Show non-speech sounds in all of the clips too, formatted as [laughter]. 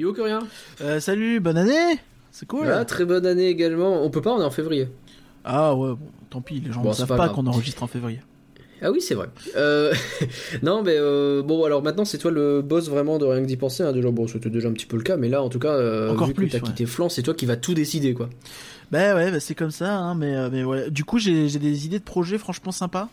Yo que rien. Euh, salut, bonne année C'est cool. Très bonne année également. On peut pas, on est en février. Ah ouais, bon, tant pis, les gens Bon, ne savent pas qu'on enregistre en février. Ah oui, c'est vrai. Euh, [laughs] non, mais euh, bon, alors maintenant, c'est toi le boss vraiment de rien que d'y penser. Hein. Déjà, bon, c'était déjà un petit peu le cas, mais là, en tout cas, euh, Encore vu plus, que t'as ouais. quitté Flan, c'est toi qui vas tout décider, quoi. Bah ouais, bah c'est comme ça, hein, mais, mais ouais. Du coup, j'ai j'ai des idées de projets franchement sympas.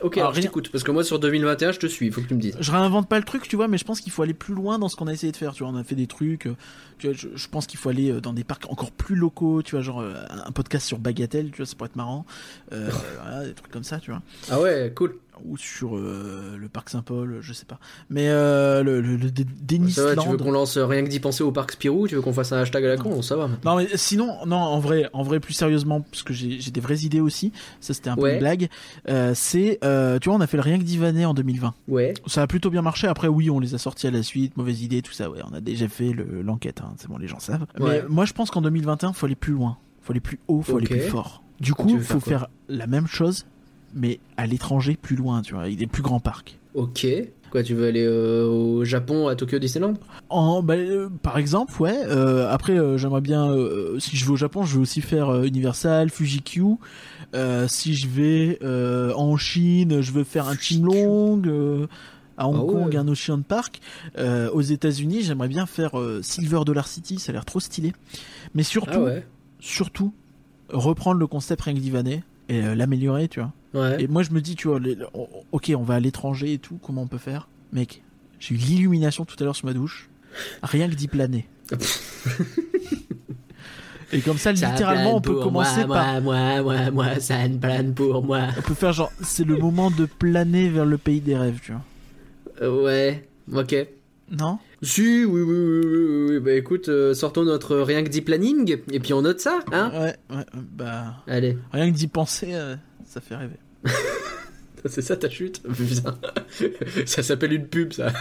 Ok, Alors, alors, je t'écoute, parce que moi, sur 2021, je te suis, il faut que tu me dises. Je réinvente pas le truc, tu vois, mais je pense qu'il faut aller plus loin dans ce qu'on a essayé de faire. Tu vois, on a fait des trucs. euh, tu vois, je, je pense qu'il faut aller euh, dans des parcs encore plus locaux. Tu vois, genre euh, un podcast sur Bagatelle, tu vois, ça pourrait être marrant. Euh, [laughs] voilà, des trucs comme ça, tu vois. Ah ouais, cool. Ou sur euh, le parc Saint-Paul, je sais pas. Mais euh, le, le, le Dé- Ça va, tu veux qu'on lance euh, rien que d'y penser au parc Spirou Tu veux qu'on fasse un hashtag à la con Ça va. maintenant. Non mais sinon, non en vrai, en vrai plus sérieusement, parce que j'ai des vraies idées aussi. Ça c'était un peu une blague. Euh, c'est, tu vois, on a fait le rien que d'Ivanet en 2020. Ouais. Ça a plutôt bien marché. Après oui, on les a sortis à la suite, mauvaise idée, tout ça. Ouais, on a déjà fait le- l'enquête. Hein, c'est bon, les gens savent. Ouais. Mais moi je pense qu'en 2021, faut aller plus loin, faut aller plus haut, faut aller plus fort. Du coup, faire faut faire la même chose, mais à l'étranger, plus loin, tu vois, avec des plus grands parcs. Ok. Quoi, tu veux aller euh, au Japon, à Tokyo Disneyland? En, bah, euh, par exemple, ouais. euh, après, j'aimerais bien, si je vais au Japon, je veux aussi faire Universal, Fuji-Q. Si je vais en Chine, je veux faire un Fuji-Q. Team Long. euh, à Hong Ah ouais. Kong, un Ocean Park. Aux États-Unis, j'aimerais bien faire Silver Dollar City, ça a l'air trop stylé. Mais surtout, Ah ouais. surtout, reprendre le concept Rien que et euh, l'améliorer, tu vois. Ouais. Et moi, je me dis, tu vois, les- oh, ok, on va à l'étranger et tout, comment on peut faire? Mec, j'ai eu l'illumination tout à l'heure sur ma douche. Rien que d'y planer. [laughs] et comme ça, Ça littéralement, on peut pour commencer moi, par. Moi, moi, moi, moi, ça ne plane pour moi. On peut faire genre, c'est le moment de planer vers le pays des rêves, tu vois. Euh, ouais. Ok. Non? Si, oui, oui, oui, oui. Bah écoute, euh, sortons notre rien que dit planning, et puis on note ça, hein Ouais, ouais, bah. Allez. Rien que d'y penser, euh, ça fait rêver. [laughs] C'est ça ta chute? [laughs] Putain. [laughs] Ça s'appelle une pub, ça.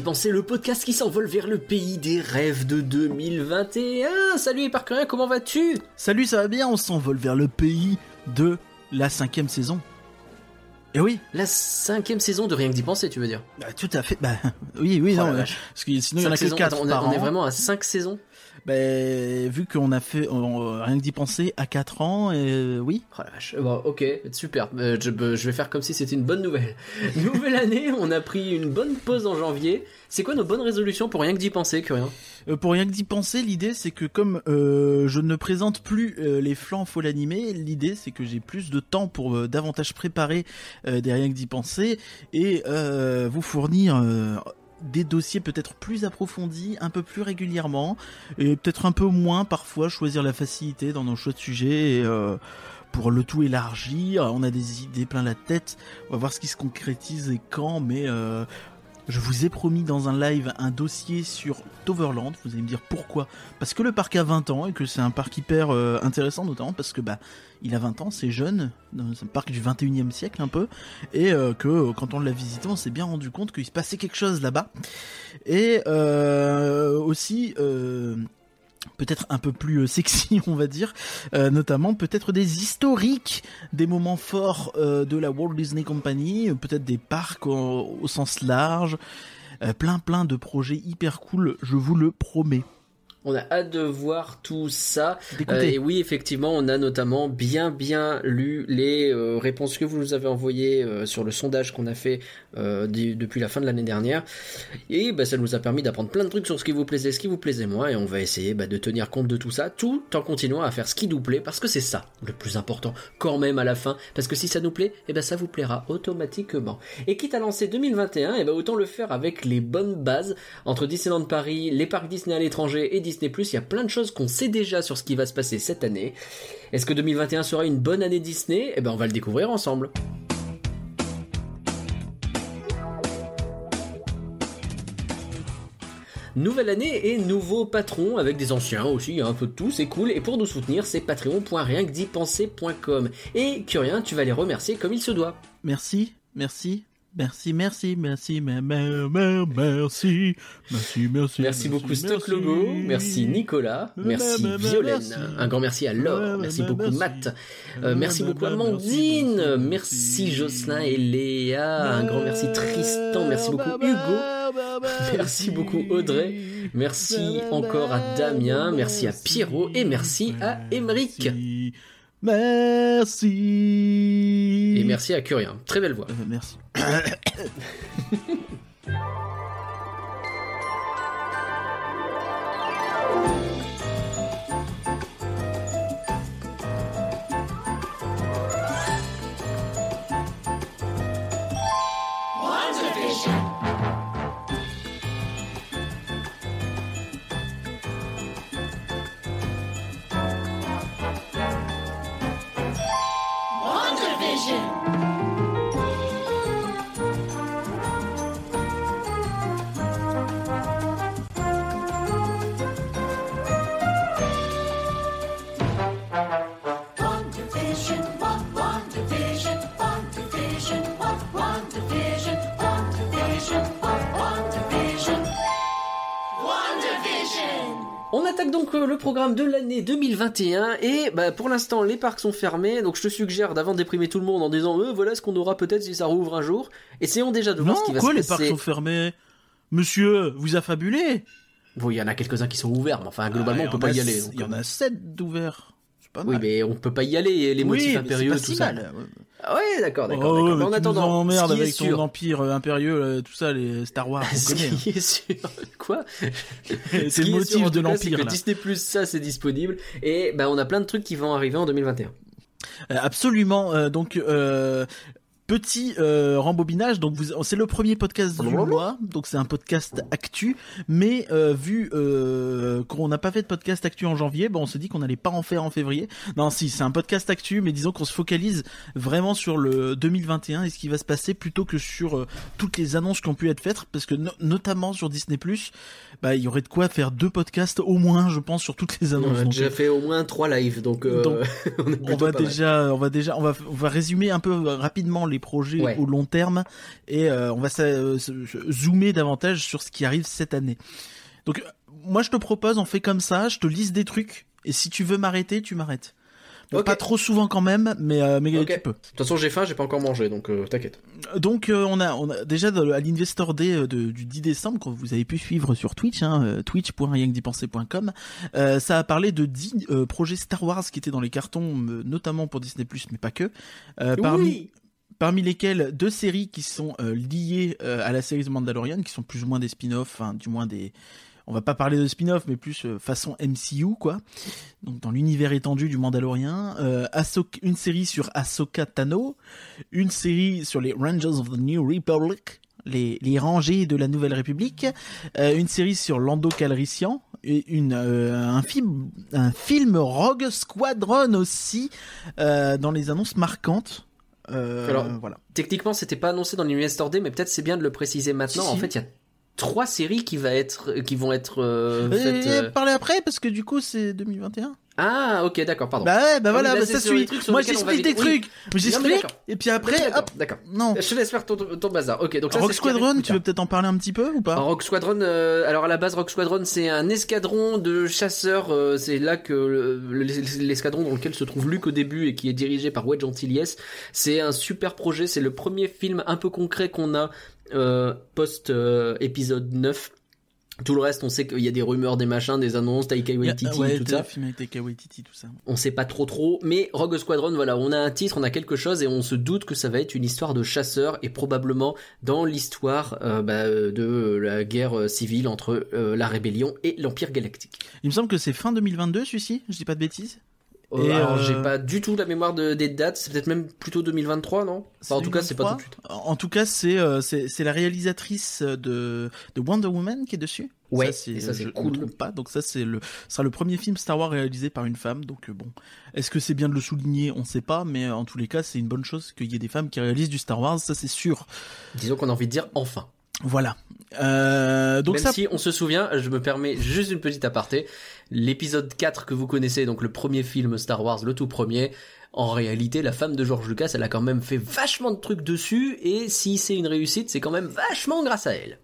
D'y penser, le podcast qui s'envole vers le pays des rêves de 2021. Salut Parker, comment vas-tu? Salut, ça va bien On s'envole vers le pays de la cinquième saison. Et oui, La cinquième saison de Rien que d'y penser, tu veux dire? Bah, tout à fait. Bah, [laughs] oui, oui, Oh non, vache. parce que sinon il y en a Cinq que saisons. 4 Attends, on, est- par on est vraiment à 5 saisons? Ben, vu qu'on a fait on- rien que d'y penser à 4 ans, et oui. Oh la vache. Bon, ok, super. Euh, je, je vais faire comme si c'était une bonne nouvelle. [laughs] Nouvelle année, on a pris une bonne pause en janvier. C'est quoi nos bonnes résolutions pour rien que d'y penser, Curien Euh, pour rien que d'y penser, l'idée c'est que comme euh, je ne présente plus euh, les flancs faut l'animer, l'idée c'est que j'ai plus de temps pour euh, davantage préparer euh, des rien que d'y penser et euh, vous fournir euh, des dossiers peut-être plus approfondis, un peu plus régulièrement, et peut-être un peu moins parfois choisir la facilité dans nos choix de sujets et, euh, pour le tout élargir. On a des idées plein la tête, on va voir ce qui se concrétise et quand, mais euh, je vous ai promis dans un live un dossier sur Toverland. Vous allez me dire pourquoi Parce que le parc a 20 ans et que c'est un parc hyper euh, intéressant, notamment parce que bah il a 20 ans, c'est jeune, c'est un parc du 21e siècle un peu, et euh, que euh, quand on l'a visité, on s'est bien rendu compte qu'il se passait quelque chose là-bas. Et euh, aussi. Peut-être un peu plus euh, sexy, [laughs] on va dire, euh, notamment peut-être des historiques, des moments forts euh, de la Walt Disney Company, peut-être des parcs au, sens large, plein plein de projets hyper cool, je vous le promets. On a hâte de voir tout ça. Euh, et oui, effectivement, on a notamment bien bien lu les euh, réponses que vous nous avez envoyées euh, sur le sondage qu'on a fait depuis la fin de l'année dernière. Et bah, ça nous a permis d'apprendre plein de trucs sur ce qui vous plaisait, ce qui vous plaisait moins. Et on va essayer bah, de tenir compte de tout ça, tout en continuant à faire ce qui nous plaît, parce que c'est ça le plus important quand même à la fin. Parce que si ça nous plaît, et ben ça vous plaira automatiquement. Et quitte à lancer 2021, et ben autant le faire avec les bonnes bases entre Disneyland Paris, les parcs Disney à l'étranger et Disney+. Il y a plein de choses qu'on sait déjà sur ce qui va se passer cette année. Est-ce que 2021 sera une bonne année Disney? Eh ben on va le découvrir ensemble. Nouvelle année et nouveau patron avec des anciens aussi, un peu de tout, c'est cool. Et pour nous soutenir, c'est patreon.rienquedipenser.com. Et Curien, tu vas les remercier comme il se doit. Merci, merci, Merci, merci, merci, mer- mer- mer- merci, merci, merci. Merci beaucoup Stock merci. Logo, merci Nicolas, merci Merci. Violaine, un grand merci à Laure, merci beaucoup Matt, merci beaucoup Amandine, merci Jocelyn et Léa, un grand merci Tristan, merci beaucoup Hugo, [laughs] merci beaucoup Audrey, merci encore à Damien, merci à Pierrot. Et merci à Émeric. Merci. Et merci à Curien, très belle voix. Euh, merci. [coughs] attaque donc euh, le programme de l'année 2021 et bah, pour l'instant les parcs sont fermés donc je te suggère d'avant déprimer tout le monde en disant euh, voilà ce qu'on aura peut-être si ça rouvre un jour. Essayons déjà de voir Non, ce qui va quoi, se les parcs sont fermés? Monsieur, vous affabulez Bon, il y en a quelques-uns qui sont ouverts mais enfin globalement Ah, on peut pas y aller. Il y en euh, a sept d'ouverts. Oui mal. mais on peut pas y aller les Oui, motifs impérieux tout si ça. mal. Ah ouais d'accord d'accord. Oh, ouais, Mais en nous attendant qui est avec ton empire euh, impérieux, euh, tout ça, les Star Wars, [laughs] ce connaît. hein. qui est sûr [laughs] quoi C'est Ce le sûr, motif de l'empire. là. Disney Plus ça c'est disponible et bah on a plein de trucs qui vont arriver en 2021. Euh, Absolument. donc euh, petit euh, rembobinage. Donc vous, c'est le premier podcast du mois. Donc c'est un podcast actu. Mais euh, vu euh, qu'on n'a pas fait de podcast actu en janvier, bon, on se dit qu'on n'allait pas en faire en février. Non, si c'est un podcast actu, mais disons qu'on se focalise vraiment sur le 2021 et ce qui va se passer plutôt que sur euh, toutes les annonces qui ont pu être faites, parce que no- notamment sur Disney bah il y aurait de quoi faire deux podcasts au moins, je pense, sur toutes les On annonces. a Donc, déjà fait au moins trois lives donc, euh, Donc, [laughs] on, on va déjà, on va déjà, on va, on va résumer un peu rapidement les projets Ouais. au long terme et euh, on va euh, zoomer davantage sur ce qui arrive cette année. Donc, euh, moi, je te propose, on fait comme ça, je te lise des trucs et si tu veux m'arrêter, tu m'arrêtes. Pas trop souvent quand même, mais, euh, mais Ok. tu peux. De toute façon, j'ai faim, j'ai pas encore mangé, donc euh, t'inquiète. Donc euh, on a on a déjà à l'Investor Day de- du 10 décembre que vous avez pu suivre sur Twitch hein, twitch.rienquedipenser.com ça a parlé de 10 euh, projets Star Wars qui étaient dans les cartons notamment pour Disney mais pas que parmi Oui. Parmi lesquels deux séries qui sont euh, liées euh, à la série The Mandalorian qui sont plus ou moins des spin-offs du moins des on va pas parler de spin-off mais plus euh, façon MCU quoi donc dans l'univers étendu du Mandalorien Ahsoka- une série sur Ahsoka Tano une série sur les Rangers of the New Republic, les, les de la Nouvelle République, une série sur Lando Calrissian, une, un, film, Rogue Squadron aussi, dans les annonces marquantes. Euh, Alors, voilà. Techniquement, c'était pas annoncé dans l'Investor Day, mais peut-être c'est bien de le préciser maintenant. Si, si. En fait, il y a trois séries qui, va être, qui vont être euh, faites. Euh, euh, Parler après parce que du coup c'est 2021. Ah, ok, d'accord, pardon. Bah ouais, bah Ah voilà, là, bah ça suit. Moi j'explique des trucs, mais j'explique et puis après, D'accord, hop, d'accord. non. Je te laisse faire ton, ton bazar. Ok, donc ça, Rock Squadron, tu veux peut-être en parler un petit peu ou pas Rogue Squadron, euh, alors à la base Rogue Squadron c'est un escadron de chasseurs, euh, c'est là que le- le- l'escadron dans lequel se trouve Luke au début et qui est dirigé par Wedge Antilles, c'est un super projet, c'est le premier film un peu concret qu'on a euh, post euh, épisode 9. Tout le reste, on sait qu'il y a des rumeurs, des machins, des annonces, Taika Waititi, ouais, tout ça. le film avec Taika Waititi, tout ça. On sait pas trop trop, mais Rogue Squadron, voilà, on a un titre, on a quelque chose et on se doute que ça va être une histoire de chasseurs et probablement dans l'histoire euh, bah, de la guerre euh, civile entre euh, la rébellion et l'Empire galactique. Il me semble que c'est fin 2022 celui-ci, je dis pas de bêtises. Euh, Et, alors euh, j'ai pas du tout la mémoire de, des dates, c'est peut-être même plutôt 2023, non? Enfin, En tout cas, c'est pas tout de suite. En tout cas, c'est euh, c'est c'est la réalisatrice de de Wonder Woman qui est dessus. Ouais, ça, et ça, c'est cool. pas. Donc ça c'est le sera le premier film Star Wars réalisé par une femme. Donc euh, bon, est-ce que c'est bien de le souligner? On sait pas, mais en tous les cas, c'est une bonne chose qu'il y ait des femmes qui réalisent du Star Wars. Ça c'est sûr. Disons qu'on a envie de dire enfin. Voilà. Euh, donc Même ça, si on se souvient, je me permets juste une petite aparté, l'épisode 4 que vous connaissez, donc le premier film Star Wars, le tout premier, en réalité, la femme de George Lucas, elle a quand même fait vachement de trucs dessus, et si c'est une réussite, c'est quand même vachement grâce à elle.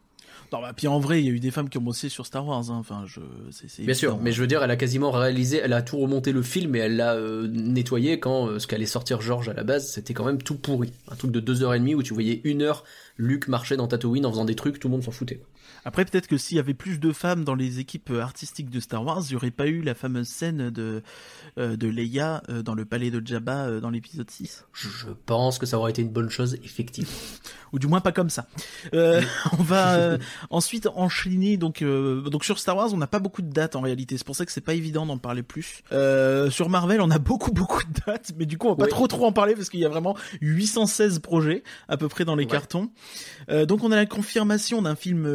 non, bah, puis en vrai, il y a eu des femmes qui ont bossé sur Star Wars. Hein. Enfin, je, c'est, c'est Bien sûr, mais je veux dire, elle a quasiment réalisé, elle a tout remonté le film et elle l'a euh, nettoyé quand euh, ce qu'allait sortir George à la base, c'était quand même tout pourri. Un truc de deux heures et demie où tu voyais une heure Luke marcher dans Tatooine en faisant des trucs, tout le monde s'en foutait. Après, peut-être que s'il y avait plus de femmes dans les équipes euh, artistiques de Star Wars, il n'y aurait pas eu la fameuse scène de, euh, de Leia euh, dans le palais de Jabba euh, dans l'épisode 6. Je pense que ça aurait été une bonne chose, effectivement. [laughs] Ou du moins pas comme ça. [laughs] On va ensuite enchaîner donc donc sur Star Wars, on n'a pas beaucoup de dates en réalité. C'est pour ça que c'est pas évident d'en parler plus. Sur Marvel, on a [laughs] beaucoup beaucoup de dates, mais du coup on va pas trop trop en parler parce qu'il y a vraiment 816 projets à peu près dans les Ouais. cartons. Donc on a la confirmation d'un film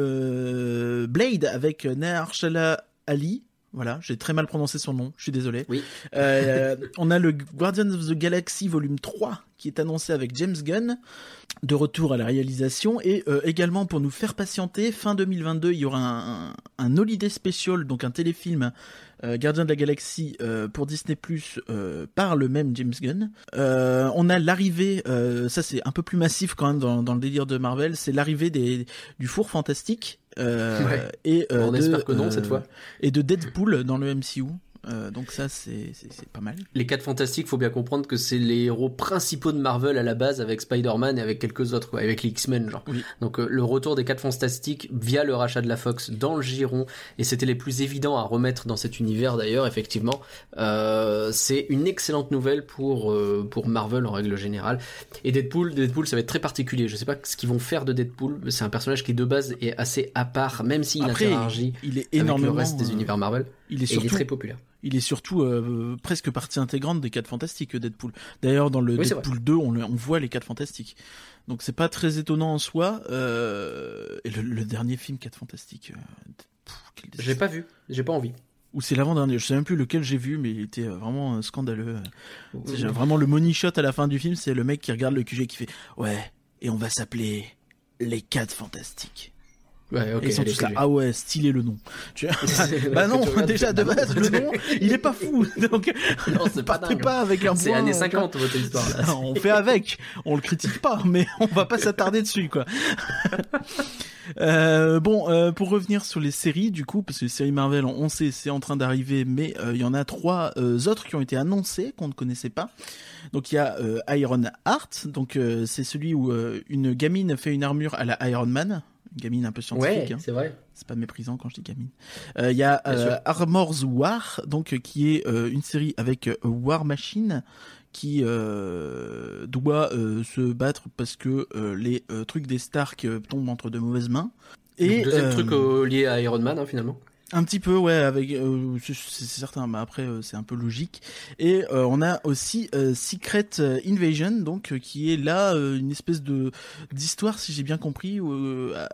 euh, Blade avec Mahershala Ali. Voilà, j'ai très mal prononcé son nom, je suis désolé. Oui. Euh, on a le Guardians of the Galaxy volume 3 qui est annoncé avec James Gunn de retour à la réalisation et euh, également pour nous faire patienter fin 2022 il y aura un, un, un holiday special donc un téléfilm euh, Gardien de la Galaxie euh, pour Disney Plus par le même James Gunn. On a l'arrivée, ça c'est un peu plus massif quand même dans, dans le délire de Marvel, c'est l'arrivée des du four fantastique euh, Ouais. et euh, On de, espère que non, cette fois. et de Deadpool dans le MCU. Euh, donc ça c'est pas mal. Les 4 fantastiques, faut bien comprendre que c'est les héros principaux de Marvel à la base avec Spider-Man et avec quelques autres, quoi, avec les X-Men, genre. Oui. Donc euh, le retour des 4 fantastiques via le rachat de la Fox dans le giron, et c'était les plus évidents à remettre dans cet univers d'ailleurs, effectivement. Euh, c'est une excellente nouvelle pour, pour Marvel en règle générale. Et Deadpool, Deadpool, ça va être très particulier. Je sais pas ce qu'ils vont faire de Deadpool, c'est un personnage qui de base est assez à part, même s'il interagit il est avec le reste des univers Marvel. Il est Et il est surtout très populaire. Il est surtout euh, presque partie intégrante des 4 fantastiques Deadpool. D'ailleurs dans le Oui, Deadpool 2 on, voit les 4 fantastiques. Donc c'est pas très étonnant en soi. Euh, et le, le dernier film 4 fantastiques. euh, J'ai pas vu, j'ai pas envie. Ou c'est l'avant-dernier, je sais même plus lequel j'ai vu, mais il était vraiment scandaleux. Vraiment le money shot à la fin du film, c'est le mec qui regarde le QG qui fait Ouais, et on va s'appeler les 4 fantastiques. Ouais, ok. et ils sont tous là, ah ouais, stylé le nom. Tu [laughs] bah non, déjà de base, le nom, il est pas fou. [laughs] Donc, Non, c'est pas pas avec un C'est années tu vois. 50 votre histoire là. Non, [laughs] on fait avec, on le critique pas, mais on va pas s'attarder dessus, quoi. Euh, bon, euh, pour revenir sur les séries, du coup, parce que les séries Marvel, on sait, c'est en train d'arriver, mais euh, il y en a trois euh, autres qui ont été annoncées qu'on ne connaissait pas. Donc il y a euh, Iron Heart, donc euh, c'est celui où une gamine fait une armure à la Iron Man, gamine un peu scientifique. Ouais, hein. c'est vrai. C'est pas méprisant quand je dis gamine. Euh, Il y a euh. Armor's War, donc euh, qui est euh, une série avec War Machine qui doit se battre parce que les trucs des Stark tombent entre de mauvaises mains. Et deuxième truc lié à Iron Man hein, finalement. Un petit peu, ouais, avec euh, c'est certain, mais après euh, c'est un peu logique. Et euh, on a aussi euh, Secret euh, Invasion, donc euh, qui est là une espèce de d'histoire, si j'ai bien compris,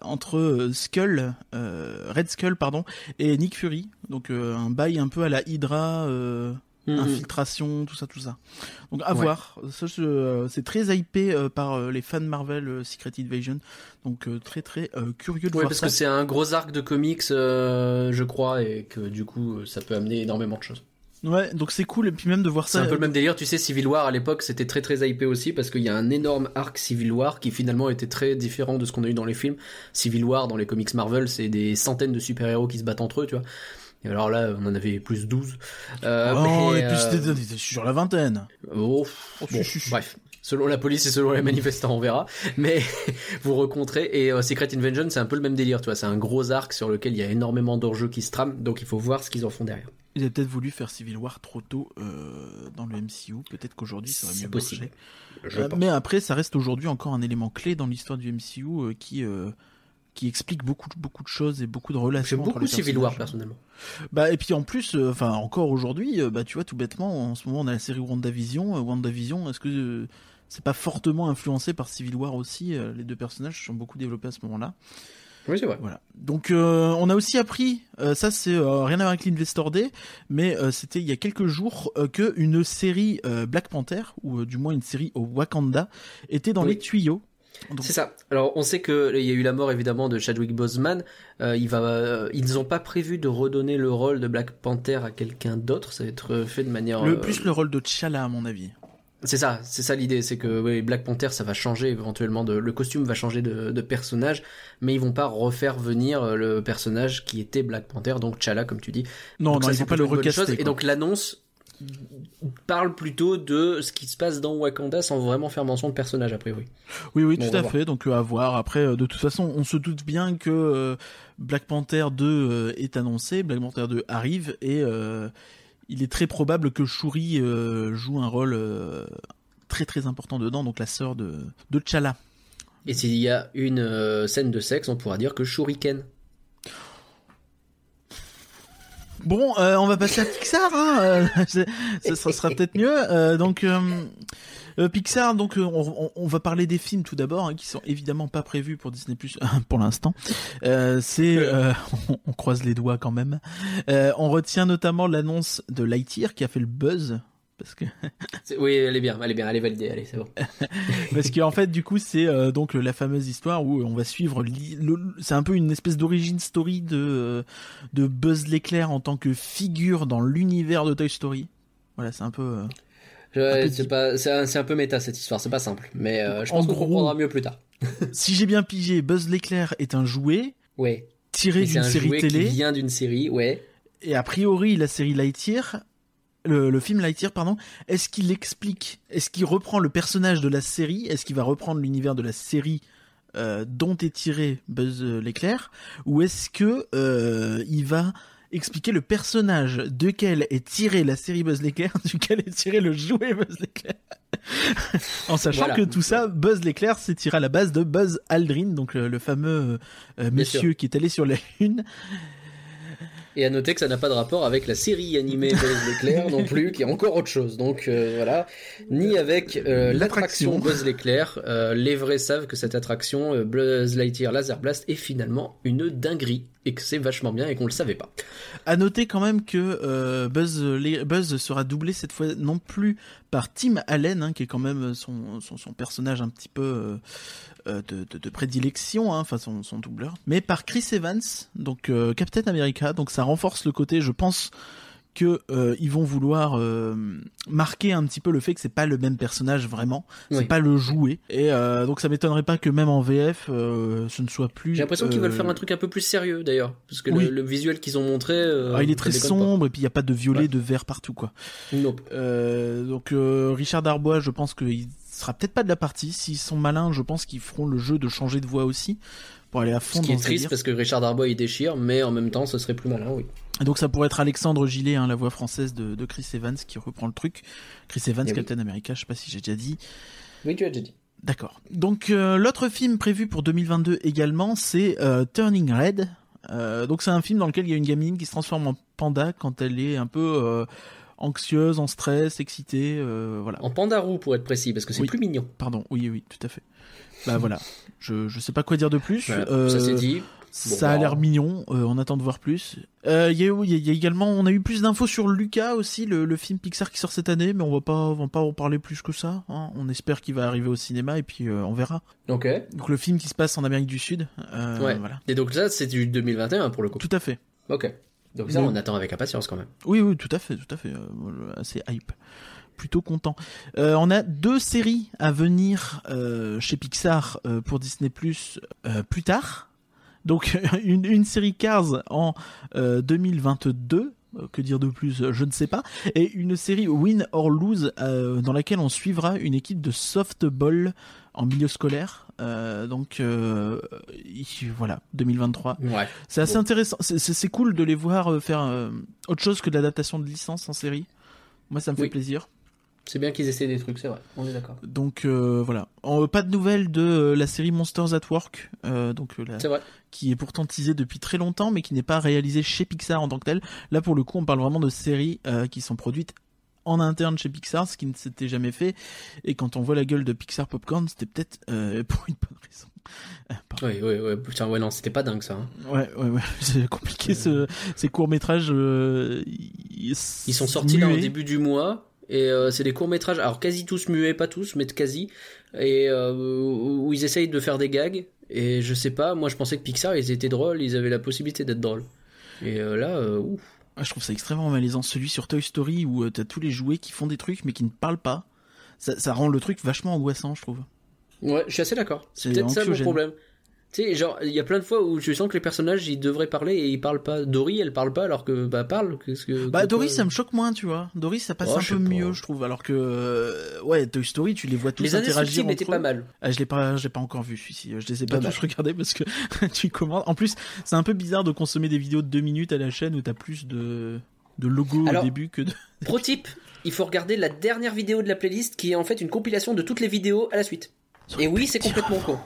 entre Skull, Red Skull, pardon, et Nick Fury. Donc un bail un peu à la Hydra. Mhm. infiltration, tout ça, tout ça. Donc à Ouais. voir. Euh, c'est très hypé euh, par euh, les fans Marvel Secret Invasion. Donc très très curieux de Ouais, voir parce ça. que c'est un gros arc de comics, euh, je crois, et que du coup, ça peut amener énormément de choses. Ouais, donc c'est cool et puis même de voir C'est ça. un peu le même délire, tu sais, Civil War à l'époque, c'était très très hypé aussi, parce qu'il y a un énorme arc Civil War qui finalement était très différent de ce qu'on a eu dans les films. Civil War, dans les comics Marvel, c'est des centaines de super-héros qui se battent entre eux, tu vois. Et alors là, on en avait plus 12. Euh, oh, mais, et puis c'était sur la vingtaine. Oh, Oh, bon, bref. Selon la police et selon les manifestants, on verra. Mais [laughs] vous rencontrez et euh, Secret Invasion, c'est un peu le même délire, tu vois. C'est un gros arc sur lequel il y a énormément d'enjeux qui se trament, donc il faut voir ce qu'ils en font derrière. Ils avaient peut-être voulu faire Civil War trop tôt euh, dans le MCU. Peut-être qu'aujourd'hui ça aurait C'est mieux possible. Je Euh, mais après, ça reste aujourd'hui encore un élément clé dans l'histoire du MCU euh, qui qui explique beaucoup beaucoup de choses et beaucoup de relations. J'aime beaucoup les Civil War personnellement. Bah et puis en plus, euh, enfin encore aujourd'hui, euh, bah tu vois tout bêtement, en ce moment on a la série WandaVision. Euh, WandaVision, est-ce que c'est pas fortement influencé par Civil War aussi Les deux personnages sont beaucoup développés à ce moment-là. Oui, c'est vrai. Voilà. Donc euh, on a aussi appris, euh, ça c'est euh, rien à voir avec l'Investor Day, mais c'était il y a quelques jours que une série Black Panther ou du moins une série au Wakanda était dans Oui. les tuyaux. C'est ça. Alors on sait que il y a eu la mort évidemment de Chadwick Boseman. Euh, il va, euh, ils n'ont pas prévu de redonner le rôle de Black Panther à quelqu'un d'autre. Ça va être fait de manière. Le euh, plus le rôle de T'Challa à mon avis. C'est ça, c'est ça l'idée, c'est que oui, Black Panther ça va changer éventuellement de, le costume va changer de, de personnage, mais ils vont pas refaire venir euh, le personnage qui était Black Panther, donc T'Challa comme tu dis. Non, Donc non, ça, ils vont pas le recaster. Et donc l'annonce parle plutôt de ce qui se passe dans Wakanda sans vraiment faire mention de personnage a priori. Oui, oui, Bon, tout à voir. fait. Donc euh, à voir. Après, euh, de toute façon, on se doute bien que euh, Black Panther 2 euh, est annoncé. Black Panther 2 arrive et euh, il est très probable que Shuri euh, joue un rôle euh, très très important dedans. Donc la sœur de de T'Challa. Et s'il y a une scène de sexe, on pourra dire que Shuriken. Bon, euh, on va passer à Pixar. Hein euh, [laughs] ça sera peut-être mieux. Euh, donc euh, Pixar, donc euh, on, va parler des films tout d'abord, hein, qui sont évidemment pas prévus pour Disney Plus pour l'instant. Euh, c'est, euh, [laughs] on, on croise les doigts quand même. Euh, on retient notamment l'annonce de Lightyear qui a fait le buzz. Parce que, [laughs] C'est- Oui, elle est bien, elle est bien, elle est validée, allez, c'est bon. [laughs] parce que en fait, du coup, c'est euh, donc la fameuse histoire où on va suivre. C'est un peu une espèce d'origine story de euh, de Buzz l'éclair en tant que figure dans l'univers de Toy Story. Voilà, c'est un peu. euh, c'est deep. pas, c'est un, peu méta cette histoire, c'est pas simple, mais euh, je En pense qu'on comprendra mieux plus tard. [laughs] si j'ai bien pigé, Buzz l'éclair est un jouet Ouais. tiré d'une un série jouet télé qui vient d'une série, ouais. et a priori la série Lightyear, le, le film Lightyear pardon, est-ce qu'il explique, est-ce qu'il reprend le personnage de la série, est-ce qu'il va reprendre l'univers de la série euh, dont est tiré Buzz euh, l'éclair, ou est-ce que euh, il va expliquer le personnage duquel est tiré la série Buzz l'éclair, [laughs] duquel est tiré le jouet Buzz l'éclair? [laughs] en sachant Voilà. que tout ça, Buzz l'éclair, c'est tiré à la base de Buzz Aldrin, donc le, le fameux euh, monsieur qui est allé sur la lune. Et à noter que ça n'a pas de rapport avec la série animée Buzz l'éclair [laughs] non plus, qui est encore autre chose. Donc euh, voilà, ni avec euh, l'attraction. Buzz l'éclair. Euh, les vrais savent que cette attraction Buzz Lightyear Laser Blast est finalement une dinguerie et que c'est vachement bien et qu'on le savait pas. À noter quand même que Buzz, les- Buzz sera doublé cette fois non plus par Tim Allen, hein, qui est quand même son, son, son personnage un petit peu de, de, prédilection, hein, enfin son, son doubleur, mais par Chris Evans, donc euh, Captain America. Donc ça renforce le côté, je pense que euh, ils vont vouloir euh, marquer un petit peu le fait que c'est pas le même personnage vraiment, c'est Oui. pas le jouet, et euh, donc ça m'étonnerait pas que même en VF euh, ce ne soit plus. J'ai l'impression qu'ils veulent euh, faire un truc un peu plus sérieux d'ailleurs, parce que Oui. le, le visuel qu'ils ont montré, euh, ah, il est très sombre et puis il y a pas de violet, Ouais. de vert partout quoi. Nope. Euh, donc euh, Richard Darbois, je pense qu'il sera peut-être pas de la partie. S'ils sont malins, je pense qu'ils feront le jeu de changer de voix aussi pour aller à fond Ce qui dans est ce triste délire. parce que Richard Darbois il déchire, mais en même temps ce serait plus malin, oui. Et Donc ça pourrait être Alexandre Gillet, hein, la voix française de, de Chris Evans, qui reprend le truc. Chris Evans, Eh oui. Captain America, je sais pas si j'ai déjà dit. Oui, tu as déjà dit. D'accord. Donc euh, l'autre film prévu pour 2022 également, c'est euh, Turning Red. Euh, donc c'est un film dans lequel il y a une gamine qui se transforme en panda quand elle est un peu anxieuse, en stress, excitée, euh, voilà. En pandarou pour être précis, parce que c'est Oui. plus mignon. Pardon, oui, oui, tout à fait. Bah voilà, je, je sais pas quoi dire de plus. Voilà, Euh, Ça c'est dit. Ça a bah, l'air mignon, euh, on attend de voir plus. Euh, Il y, y a- il y a également, on a eu plus d'infos sur Lucas aussi, le, le film Pixar qui sort cette année, mais on va pas, on va pas en parler plus que ça. hein. On espère qu'il va arriver au cinéma et puis euh, on verra. Ok. Donc le film qui se passe en Amérique du Sud, Ouais. voilà. Et donc là c'est du 2021 pour le coup. Tout à fait. Ok. Donc ça on attend avec impatience quand même. Oui, oui, tout à fait, tout à fait. euh, assez hype. Plutôt content. Euh, on a deux séries à venir euh, chez Pixar euh, pour Disney Plus plus tard. Donc [laughs] une, une série Cars en euh, 2022. Euh, Que dire de plus euh, Je ne sais pas. Et une série Win or Lose euh, dans laquelle on suivra une équipe de softball en milieu scolaire. Euh, donc euh, voilà, 2023. Ouais. C'est assez Bon. intéressant. C'est- cool de les voir faire autre chose que de l'adaptation de licence en série. Moi, ça me fait Oui. plaisir. C'est bien qu'ils essaient des trucs, c'est vrai. On est d'accord. Donc euh, voilà. En- pas de nouvelles de euh, la série Monsters at Work, euh, donc euh, la- vrai. qui est pourtant teasée depuis très longtemps, mais qui n'est pas réalisée chez Pixar en tant que telle. Là, pour le coup, on parle vraiment de séries euh, qui sont produites en interne chez Pixar, ce qui ne s'était jamais fait. Et quand on voit la gueule de Pixar Popcorn, c'était peut-être euh, [laughs] pour une bonne raison. Euh. Oui, oui, oui. Putain, ouais, non, c'était pas dingue ça. hein. Ouais, ouais, ouais. [laughs] C'est compliqué ce, ces courts métrages. euh, ils, sont sortis là au début du mois et euh, c'est des courts métrages, alors quasi tous muets, pas tous, mais quasi, et euh, où ils essayent de faire des gags. Et je sais pas, moi je pensais que Pixar ils étaient drôles, ils avaient la possibilité d'être drôles. Et euh, là, ouf. Ah, je trouve ça extrêmement malaisant. Celui sur Toy Story où t'as tous les jouets qui font des trucs mais qui ne parlent pas. Ça, ça rend le truc vachement angoissant, je trouve. Ouais, je suis assez d'accord. C'est peut-être ça mon problème. Tu sais, genre, il y a plein de fois où je sens que les personnages ils devraient parler et ils parlent pas. Dory, elle parle pas alors que bah parle. Qu'est-ce que Bah Dory ça me choque moins, tu vois. Dory ça passe Oh, un peu pas. mieux, je trouve. Alors que euh, ouais, Toy Story, tu les vois tous Les interagir eux. pas mal. Ah, je l'ai pas, je l'ai pas encore vu celui-ci. Je les ai pas Pas tous regardés parce que [laughs] tu commandes. En plus, c'est un peu bizarre de consommer des vidéos de deux minutes à la chaîne où t'as plus de de logos Alors- au début que de. [laughs] Pro tip, il faut regarder la dernière vidéo de la playlist qui est en fait une compilation de toutes les vidéos à la suite. Et oui, c'est complètement con.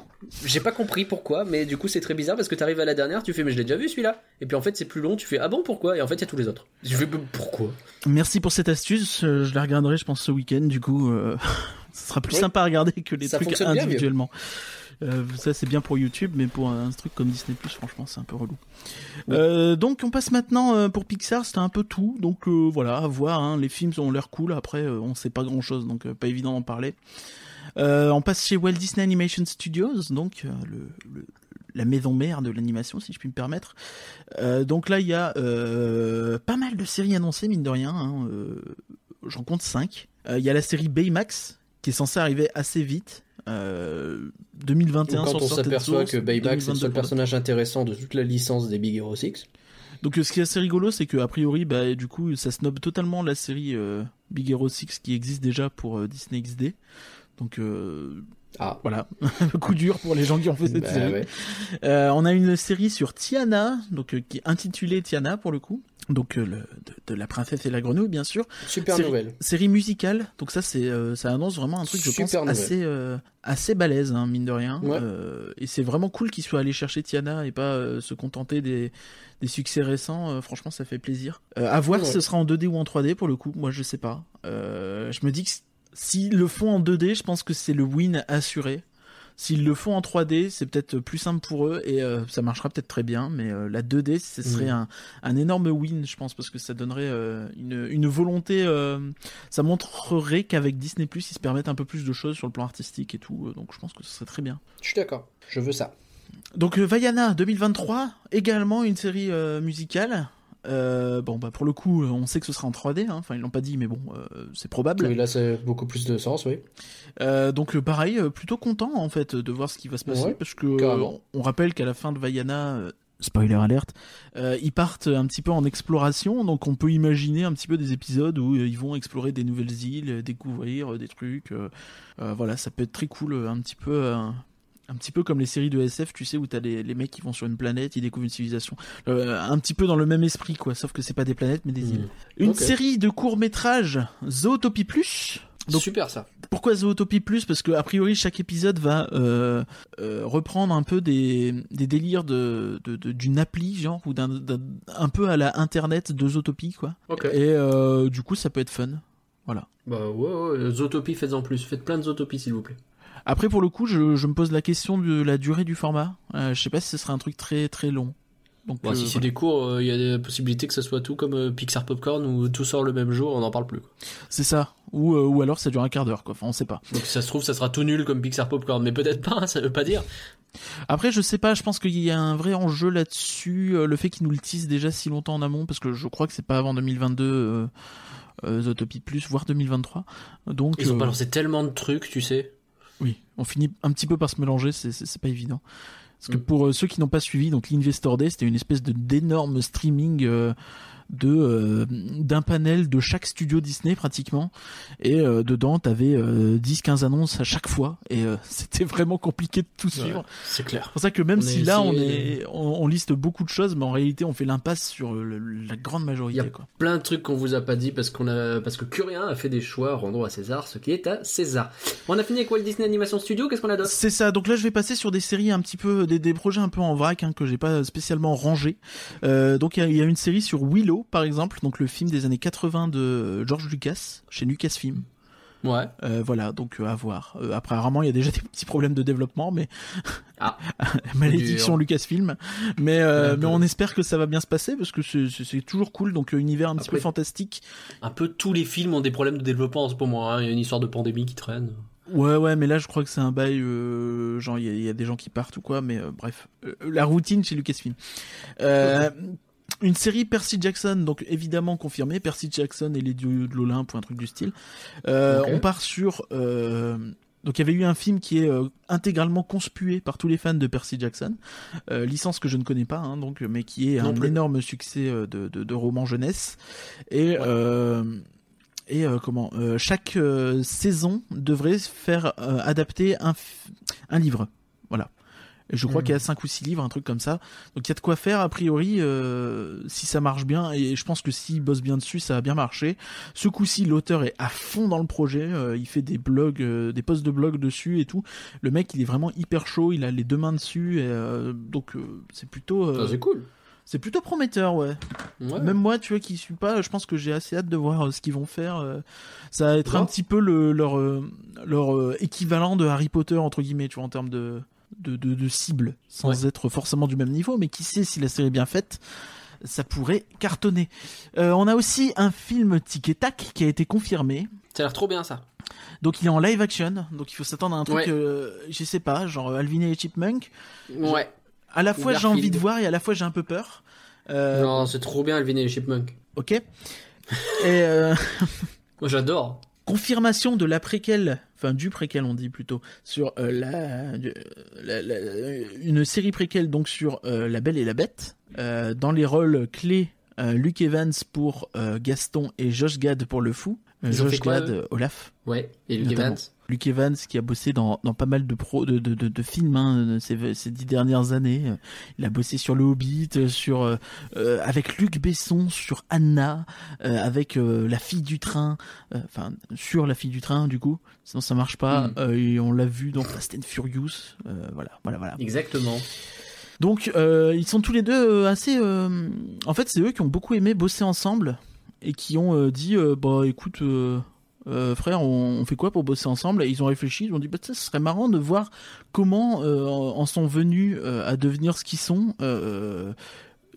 J'ai pas compris pourquoi, mais du coup c'est très bizarre parce que t'arrives à la dernière, tu fais mais je l'ai déjà vu celui-là. Et puis en fait c'est plus long, tu fais ah bon pourquoi? Et en fait il y a tous les autres. Je fais pourquoi? Merci pour cette astuce. euh, Je la regarderai, je pense, ce week-end. Du coup, euh, [laughs] ce sera plus sympa à regarder que les Ça trucs individuellement. Euh, ça c'est bien pour YouTube, mais pour un truc comme Disney franchement, c'est un peu relou. Euh, donc on passe maintenant euh, pour Pixar, c'était un peu tout. Donc voilà, à voir. hein, les films ont l'air cool. Après, on sait pas grand chose, donc pas évident d'en parler. Euh, on passe chez Walt Disney Animation Studios, donc euh, le, le- la maison mère de l'animation, si je puis me permettre. Euh, donc là, il y a euh, pas mal de séries annoncées, mine de rien. hein, euh, J'en compte 5. Il y a la série Baymax, qui est censée arriver assez vite. Euh, 2021 Quand on s'aperçoit que Baymax c'est le 2022 seul personnage intéressant de toute la licence des Big Hero 6. Donc ce qui est assez rigolo, c'est que a priori, bah du coup, ça snob totalement la série Big Hero 6 qui existe déjà pour Disney XD. Donc euh, Ah. voilà, [laughs] coup dur pour les gens qui ont fait cette Bah, série. ouais. Euh, on a une série sur Tiana, donc euh, qui est intitulée Tiana pour le coup. Donc le, de, de la princesse et la grenouille, bien sûr. Super Série- nouvelle. Série musicale, donc ça c'est ça annonce vraiment un truc je Super pense nouvelle. assez assez balèze hein, mine de rien. Ouais. Et c'est vraiment cool qu'ils soient allés chercher Tiana et pas se contenter des des succès récents. Franchement ça fait plaisir. À voir Ouais. si ce sera en 2D ou en 3D pour le coup. Moi je sais pas. Je me dis que s'ils le font en 2D, je pense que c'est le win assuré. S'ils le font en 3D, c'est peut-être plus simple pour eux et euh, ça marchera peut-être très bien. Mais euh, la 2D, ce serait Mhm. un, un énorme win, je pense, parce que ça donnerait euh, une, une volonté. euh, ça montrerait qu'avec Disney ils se permettent un peu plus de choses sur le plan artistique et tout. Donc je pense que ce serait très bien. Je suis d'accord. Je veux ça. Donc Vaiana 2023, également une série euh, musicale. Euh, bon bah pour le coup, on sait que ce sera en 3D. hein. Enfin ils l'ont pas dit, mais bon, euh, c'est probable. Oui, là c'est beaucoup plus de sens, oui. Euh, donc pareil, plutôt content en fait de voir ce qui va se passer Ouais, parce que euh, on rappelle qu'à la fin de Vaiana, spoiler alerte, ils partent un petit peu en exploration, donc on peut imaginer un petit peu des épisodes où ils vont explorer des nouvelles îles, découvrir des trucs. voilà, ça peut être très cool, un petit peu. Un petit peu comme les séries de SF, tu sais, où t'as les, les mecs qui vont sur une planète, ils découvrent une civilisation. Euh, un petit peu dans le même esprit, quoi, sauf que c'est pas des planètes, mais des Mhm. îles. Une série de courts-métrages, Zootopie Plus. Donc, Super ça. pourquoi Zootopie Plus? Parce que a priori chaque épisode va euh, euh, reprendre un peu des, des délires de d'une appli genre ou d'un un peu à la internet de Zootopie quoi. Et euh, du coup ça peut être fun. Voilà. Bah ouais, ouais. Zootopie, faites-en plus. Faites plein de Zootopie s'il vous plaît. Après pour le coup je, je me pose la question de la durée du format. Euh, je sais pas si ce sera un truc très très long. Donc Bon, euh, si c'est voilà. des cours, euh, il y a des possibilités que ça soit tout comme Pixar Popcorn où tout sort le même jour, on n'en parle plus. c'est ça. Ou ou alors ça dure un quart d'heure quoi. Enfin on sait pas. Donc si ça se trouve, ça sera tout nul comme Pixar Popcorn, mais peut-être pas, hein, ça veut pas dire. Après, je sais pas, je pense qu'il y a un vrai enjeu là-dessus, le fait qu'ils nous le teasent déjà si longtemps en amont, parce que je crois que c'est pas avant 2022 euh, euh, Zootopie Plus, voire 2023. Donc, Ils ont euh, balancé tellement de trucs, tu sais. Oui, on finit un petit peu par se mélanger, c'est- pas évident. Parce que Mm. pour euh, ceux qui n'ont pas suivi, donc l'Investor Day, c'était une espèce de d'énorme streaming euh, de euh, d'un panel de chaque studio Disney pratiquement et euh, dedans t'avais euh, 10 15 annonces à chaque fois et euh, [laughs] c'était vraiment compliqué de tout suivre. Ouais, c'est clair. C'est pour ça que même On si a là on est, on, on liste beaucoup de choses, mais en réalité on fait l'impasse sur le- la grande majorité. Il y a Quoi. Plein de trucs qu'on vous a pas dit parce qu'on a parce que Curien a fait des choix rendons à César ce qui est à César. On a fini avec Walt Disney Animation Studio, qu'est-ce qu'on a d'autre C'est ça. Donc là je vais passer sur des séries un petit peu, des, des projets un peu en vrac hein, que j'ai pas spécialement rangés. Euh, donc il y, a- il y a une série sur Willow par exemple, donc le film des années 80 de George Lucas chez Lucasfilm. Ouais. Euh, voilà, donc euh, à voir. Euh, après, rarement, il y a déjà [laughs] des petits problèmes de développement, mais Ah. [laughs] malédiction. Lucasfilm. Mais euh, mais on espère que ça va bien se passer parce que c'est- toujours cool. Donc univers un petit peu fantastique. Un peu tous les films ont des problèmes de développement en ce moment. hein. Il y a une histoire de pandémie qui traîne. Ouais, ouais, mais là, je crois que c'est un bail. euh, genre, il y, a- il y a des gens qui partent ou quoi, mais euh, bref, Euh, la routine chez Lucasfilm. Une série Percy Jackson, donc évidemment confirmée. Percy Jackson et les dieux de l'Olympe ou un truc du style. Euh. On part sur. euh, donc il y avait eu un film qui est euh, intégralement conspué par tous les fans de Percy Jackson, licence que je ne connais pas, hein, donc mais qui est Non un plus. énorme succès de, de, de roman jeunesse. Et et euh, comment euh, chaque euh, saison devrait faire adapter un un livre. Voilà. Et je crois Mhm. qu'il y a cinq ou six livres, un truc comme ça. Donc il y a de quoi faire a priori euh, si ça marche bien. Et je pense que s'il bosse bien dessus, ça va bien marcher. Ce coup-ci, l'auteur est à fond dans le projet. euh, il fait des blogs, euh, des posts de blog dessus et tout. Le mec, il est vraiment hyper chaud. Il a les deux mains dessus. Et, euh, donc euh, c'est plutôt, euh, Ça, c'est cool. c'est plutôt prometteur, ouais. Ouais. Même moi, tu vois, qui suis pas, je pense que j'ai assez hâte de voir euh, ce qu'ils vont faire. euh, ça va être un petit peu le, leur, euh, leur euh, équivalent de Harry Potter, entre guillemets, tu vois, en termes de, de, de, de cible, sans être forcément du même niveau, mais qui sait si la série est bien faite, ça pourrait cartonner. Euh, on a aussi un film Tic et Tac qui a été confirmé. Ça a l'air trop bien ça. Donc il est en live action, donc il faut s'attendre à un truc, Ouais. euh, je sais pas, genre Alvin et les Chipmunks. Ouais. À la fois j'ai envie de voir et à la fois j'ai un peu peur. Euh, Non, c'est trop bien Alvin et les Chipmunks. ok. Et euh, [laughs] Moi j'adore. Confirmation de la préquelle, enfin du préquel on dit plutôt, sur euh, la, la- la- une série préquelle donc sur euh, La Belle et la Bête, euh, dans les rôles clés euh, Luke Evans pour euh, Gaston et Josh Gad pour le fou. Euh, Josh quoi, Gad, euh, Olaf. Ouais. Et Luke Notamment. Evans? Luke Evans qui a bossé dans, dans pas mal de, pro, de, de, de, de films hein, ces, ces dix dernières années. Il a bossé sur Le Hobbit, euh, sur euh, euh, avec Luc Besson sur Anna, euh, avec euh, La fille du train, enfin sur La fille du train du coup. Sinon ça marche pas. Mm. Et on l'a vu dans Fast and Furious. Voilà, voilà, voilà. Exactement. Donc ils sont tous les deux assez. En fait, c'est eux qui ont beaucoup aimé bosser ensemble et qui ont dit bah écoute. Euh, frère, on, fait quoi pour bosser ensemble? Et ils ont réfléchi, ils ont dit bah ça, ce serait marrant de voir comment euh, en en sont venus euh, à devenir ce qu'ils sont. euh,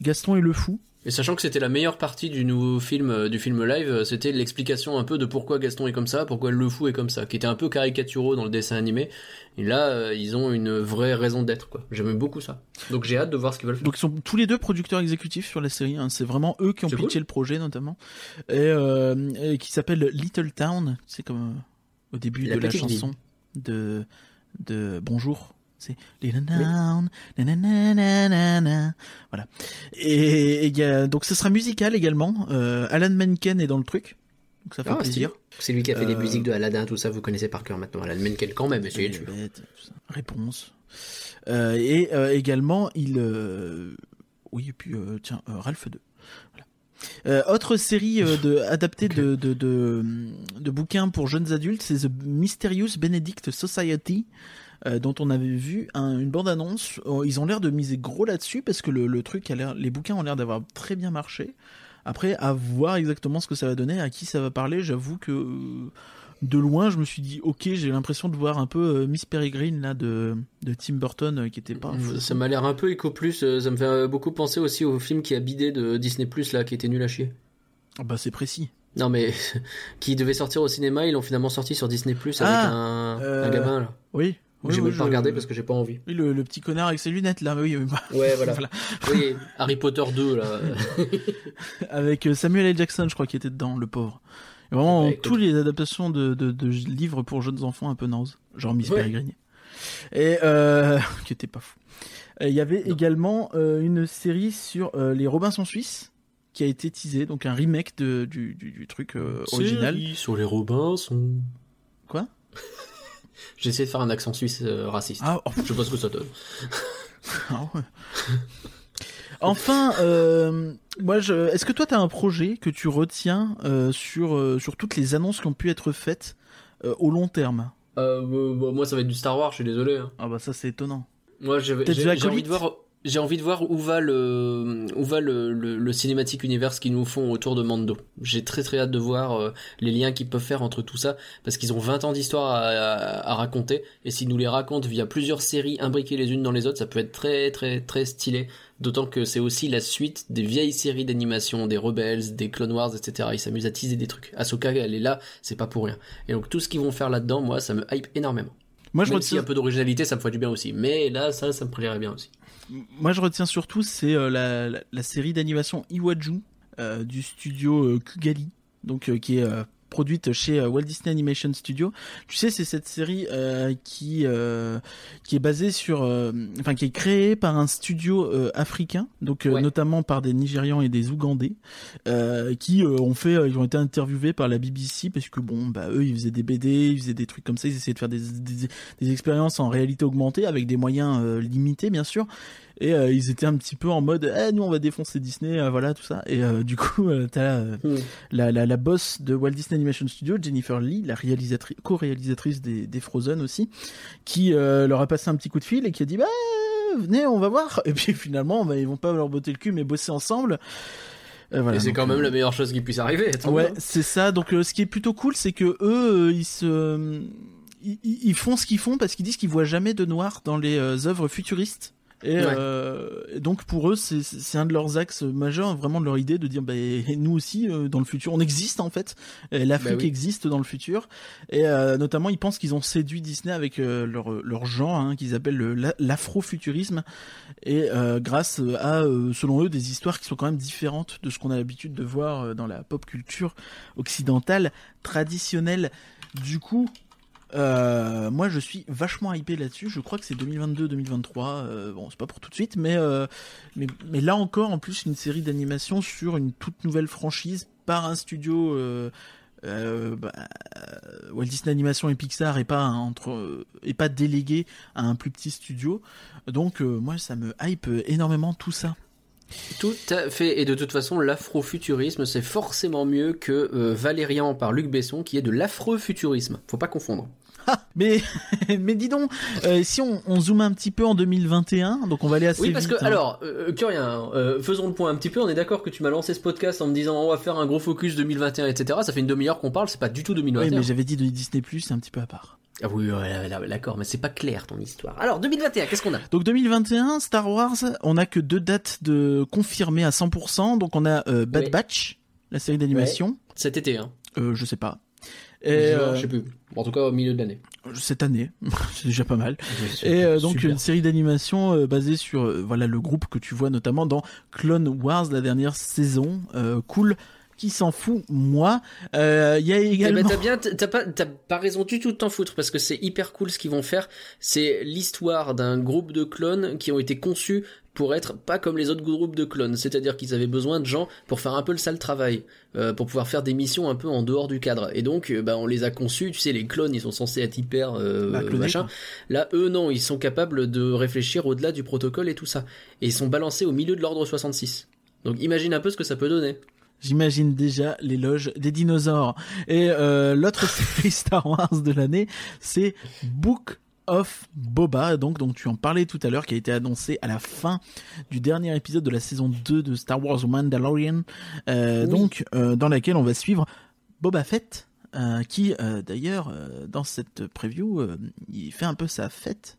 Gaston et le fou. Et sachant que c'était la meilleure partie du nouveau film, euh, du film live, euh, c'était l'explication un peu de pourquoi Gaston est comme ça, pourquoi le fou est comme ça, qui était un peu caricaturaux dans le dessin animé. Et là, euh, ils ont une vraie raison d'être, quoi. J'aime beaucoup ça. Donc j'ai hâte de voir ce qu'ils veulent faire. Donc ils sont tous les deux producteurs exécutifs sur la série. hein. C'est vraiment eux qui ont pitché cool. le projet notamment, et, euh, et qui s'appelle Little Town. C'est comme euh, au début La de la chanson de de Bonjour. C'est. Voilà. Et donc ce sera musical également. Alan Menken est dans le truc, donc ça fait plaisir. C'est lui qui a fait les Euh, musiques de Aladdin, tout ça, vous connaissez par cœur maintenant. Alan Menken quand même, essayez de. Réponse. Et également, il. Oui, et puis, tiens, Ralph 2. Voilà. Autre série de, adaptée de, de, de bouquins pour jeunes adultes, c'est The Mysterious Benedict Society, euh, dont on avait vu un- une bande-annonce. Euh, Ils ont l'air de miser gros là-dessus parce que le, le truc a l'air, les bouquins ont l'air d'avoir très bien marché. Après, à voir exactement ce que ça va donner, à qui ça va parler, j'avoue que euh, de loin, je me suis dit, ok, j'ai l'impression de voir un peu euh, Miss Peregrine là de, de Tim Burton qui était pas. Ça m'a l'air un peu éco plus, ça me fait beaucoup penser aussi au film qui a bidé de Disney Plus là, qui était nul à chier. Ah bah c'est précis. Non mais [laughs] qui devait sortir au cinéma, ils l'ont finalement sorti sur Disney Plus avec Ah, un, euh, un gamin là. Oui. J'ai même pas regardé parce que j'ai pas envie. Oui, le, le petit connard avec ses lunettes là, oui, oui, bah, Ouais [laughs] voilà. Voilà. oui, Harry Potter 2 là. [laughs] avec euh, Samuel L. Jackson, je crois, qui était dedans, le pauvre. Et vraiment, Bah, écoute. tous les adaptations de, de, de livres pour jeunes enfants un peu naze, genre Miss Ouais. Peregrine. Et euh, [laughs] qui était pas fou. Il y avait Non. également euh, une série sur euh, les Robinson Suisses qui a été teasée, donc un remake de, du, du, du truc euh, original. Série sur les Robinson. Quoi? J'ai essayé de faire un accent suisse euh, raciste. Ah, oh, Je sais pas ce que ça donne. Ah ouais. Enfin, euh, moi, je... est-ce que toi, tu as un projet que tu retiens euh, sur, euh, sur toutes les annonces qui ont pu être faites au long terme? Bah, bah, moi ça va être du Star Wars, je suis désolé. hein. Ah bah ça, c'est étonnant. Moi j'ai envie de voir. J'ai envie de voir où va le où va le, le, le cinématique univers qu'ils nous font autour de Mando. J'ai très très hâte de voir euh, les liens qu'ils peuvent faire entre tout ça parce qu'ils ont 20 ans d'histoire à, à, à raconter et s'ils nous les racontent via plusieurs séries imbriquées les unes dans les autres, ça peut être très très très stylé. D'autant que c'est aussi la suite des vieilles séries d'animation, des Rebels, des Clone Wars, etc. Ils s'amusent à teaser des trucs. Ahsoka, elle est là, c'est pas pour rien. Et donc tout ce qu'ils vont faire là-dedans, moi, ça me hype énormément. Moi, je Même retiens, un peu d'originalité, ça me ferait du bien aussi. Mais là, ça, ça me plairait bien aussi. Moi, je retiens surtout, c'est euh, la, la, la série d'animation Iwaju euh, du studio euh, Kugali, donc qui est produite chez euh, Walt Disney Animation Studio. Tu sais, c'est cette série euh, qui euh, qui est basée sur, enfin, qui est créée par un studio africain, donc Ouais. notamment par des Nigérians et des Ougandais, qui ont fait, ils ont été interviewés par la BBC parce que bon, bah eux, ils faisaient des BD, ils faisaient des trucs comme ça, ils essayaient de faire des, des, des expériences en réalité augmentée avec des moyens limités, bien sûr. Et euh, ils étaient un petit peu en mode, eh, nous on va défoncer Disney, euh, voilà tout ça. Et euh, du coup, euh, t'as euh, Hmm. la, la, la boss de Walt Disney Animation Studio, Jennifer Lee, la réalisatrice, co-réalisatrice des, des Frozen aussi, qui euh, leur a passé un petit coup de fil et qui a dit, bah venez, on va voir. Et puis finalement, bah, ils vont pas leur botter le cul, mais bosser ensemble. Euh, voilà, et c'est quand même euh, la meilleure chose qui puisse arriver. Ouais, mieux. c'est ça. Donc, euh, ce qui est plutôt cool, c'est que eux, euh, ils se, ils, ils font ce qu'ils font parce qu'ils disent qu'ils voient jamais de noir dans les euh, œuvres futuristes. Et Ouais. euh, et donc pour eux, c'est- un de leurs axes majeurs, vraiment de leur idée de dire, bah, nous aussi, euh, dans le futur, on existe en fait. L'Afrique Bah oui. existe dans le futur. Et euh, notamment, ils pensent qu'ils ont séduit Disney avec euh, leur leur genre, hein, qu'ils appellent le- la- l'afrofuturisme. Et euh, grâce à, euh, selon eux, des histoires qui sont quand même différentes de ce qu'on a l'habitude de voir dans la pop culture occidentale traditionnelle. Du coup, euh, moi je suis vachement hypé là-dessus. Je crois que c'est 2022-2023. Euh, bon, c'est pas pour tout de suite, mais, euh, mais mais là encore, en plus, une série d'animation sur une toute nouvelle franchise par un studio. Bah, Walt Disney Animation et Pixar et pas entre et pas délégué à un plus petit studio. Donc moi ça me hype énormément tout ça. Tout à fait. Et de toute façon, l'afrofuturisme, c'est forcément mieux que Valérian par Luc Besson, qui est de l'afrofuturisme. Faut pas confondre. [laughs] Mais mais dis donc, euh, si on, on zoome un petit peu en 2021, donc on va aller assez Oui, parce vite. que, hein. alors, euh, Curien, euh, faisons le point un petit peu. On est d'accord que tu m'as lancé ce podcast en me disant on va faire un gros focus 2021, etc. Ça fait une demi-heure qu'on parle, c'est pas du tout Oui, 2021. mais j'avais dit de Disney Plus, c'est un petit peu à part. Ah oui, ouais, d'accord, mais c'est pas clair ton histoire. Alors, 2021, qu'est-ce qu'on a? Donc 2021, Star Wars, on a que deux dates de confirmées à 100%. Donc on a euh, Bad Ouais. Batch, la série d'animation. Cet été, hein. Euh, je sais pas. Et, euh, Je sais plus. En tout cas, au milieu de l'année. cette année, [laughs] c'est déjà pas mal. Et euh, donc Super. une série d'animation euh, basée sur euh, voilà le groupe que tu vois notamment dans Clone Wars la dernière saison. Euh, cool. Qui s'en fout moi Euh, Il y a Eh également. ben t'as bien, t'as pas, t'as pas raison du tout de t'en foutre parce que c'est hyper cool ce qu'ils vont faire. C'est l'histoire d'un groupe de clones qui ont été conçus pour être pas comme les autres groupes de clones, c'est-à-dire qu'ils avaient besoin de gens pour faire un peu le sale travail, euh, pour pouvoir faire des missions un peu en dehors du cadre. Et donc, euh, bah, on les a conçus. Tu sais, les clones, ils sont censés être hyper euh, Bah, machin. quoi. Là, eux, non, ils sont capables de réfléchir au-delà du protocole et tout ça. Et ils sont balancés au milieu de l'ordre 66. Donc, imagine un peu ce que ça peut donner. J'imagine déjà l'éloge des dinosaures. Et euh, l'autre [laughs] série Star Wars de l'année, c'est Book of Boba, donc dont tu en parlais tout à l'heure, qui a été annoncé à la fin du dernier épisode de la saison 2 de Star Wars Mandalorian, euh, Oui. donc euh, dans laquelle on va suivre Boba Fett, euh, qui d'ailleurs dans cette preview, il fait un peu sa fête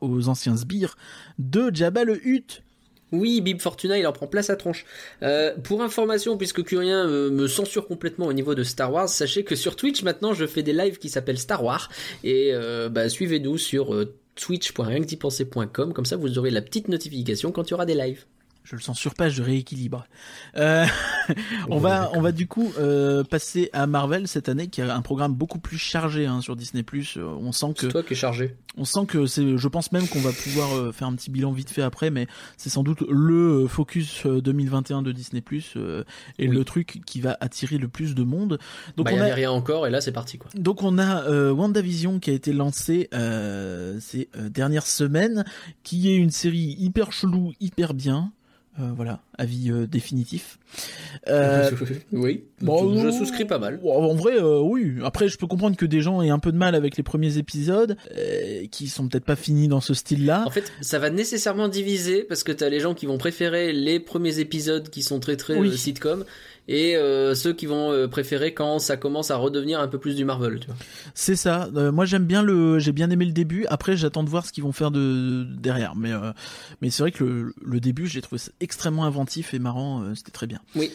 aux anciens sbires de Jabba le Hutt. Oui, Bib Fortuna, il en prend place à tronche. Euh, pour information, puisque Curien euh, me censure complètement au niveau de Star Wars, sachez que sur Twitch maintenant, je fais des lives qui s'appellent Star Wars et euh, bah, suivez-nous sur euh, twitch.rienquedipenser.com comme ça vous aurez la petite notification quand il y aura des lives. Je le censure pas, je rééquilibre. Euh, on va, [laughs] on va du coup euh, passer à Marvel cette année, qui a un programme beaucoup plus chargé hein, sur Disney+. Euh, On sent que, C'est toi qui es chargé. on sent que c'est, je pense même qu'on va pouvoir euh, faire un petit bilan vite fait après, mais c'est sans doute le euh, focus euh, 2021 de Disney+, euh, et Oui. le truc qui va attirer le plus de monde. Donc bah, on y a, avait rien encore et là c'est parti quoi. donc on a WandaVision qui a été lancé euh, ces dernières semaines, qui est une série hyper chelou, hyper bien. Euh, voilà, avis euh, définitif. Euh, [laughs] oui. bon, je souscris pas mal. En vrai, euh, oui. Après, je peux comprendre que des gens aient un peu de mal avec les premiers épisodes, euh, qui sont peut-être pas finis dans ce style-là. En fait, ça va nécessairement diviser parce que t'as les gens qui vont préférer les premiers épisodes qui sont très très Oui. euh, sitcom et euh, ceux qui vont euh, préférer quand ça commence à redevenir un peu plus du Marvel, tu vois. C'est ça. Euh, moi, j'aime bien le, j'ai bien aimé le début. Après, j'attends de voir ce qu'ils vont faire de derrière. Mais, euh, mais c'est vrai que le, le début, j'ai trouvé ça extrêmement inventif et marrant. euh, C'était très bien. Oui.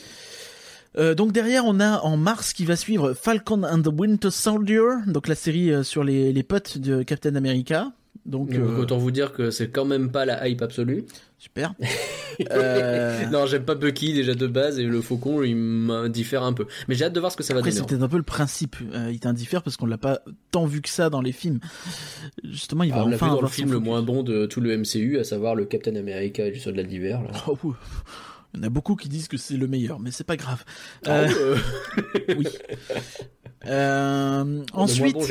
Euh, donc derrière, on a en mars qui va suivre Falcon and the Winter Soldier, donc la série euh, sur les, les potes de Captain America. Donc, Donc euh, autant vous dire que c'est quand même pas la hype absolue. super. [laughs] Euh, Non, j'aime pas Bucky déjà de base et le Faucon il m'indiffère un peu. Mais j'ai hâte de voir ce que ça va Après, donner. c'est peut-être un peu le principe. Euh, il t'indiffère parce qu'on l'a pas tant vu que ça dans les films. Justement, il va Ah, on l'a enfin vu dans le film le moins bon de tout le MCU, à savoir le Captain America et le soldat d'hiver. Oh, ouh. Il y en a beaucoup qui disent que c'est le meilleur, mais c'est pas grave. Ah, Euh, [laughs] [laughs] oui. Ensuite, bon,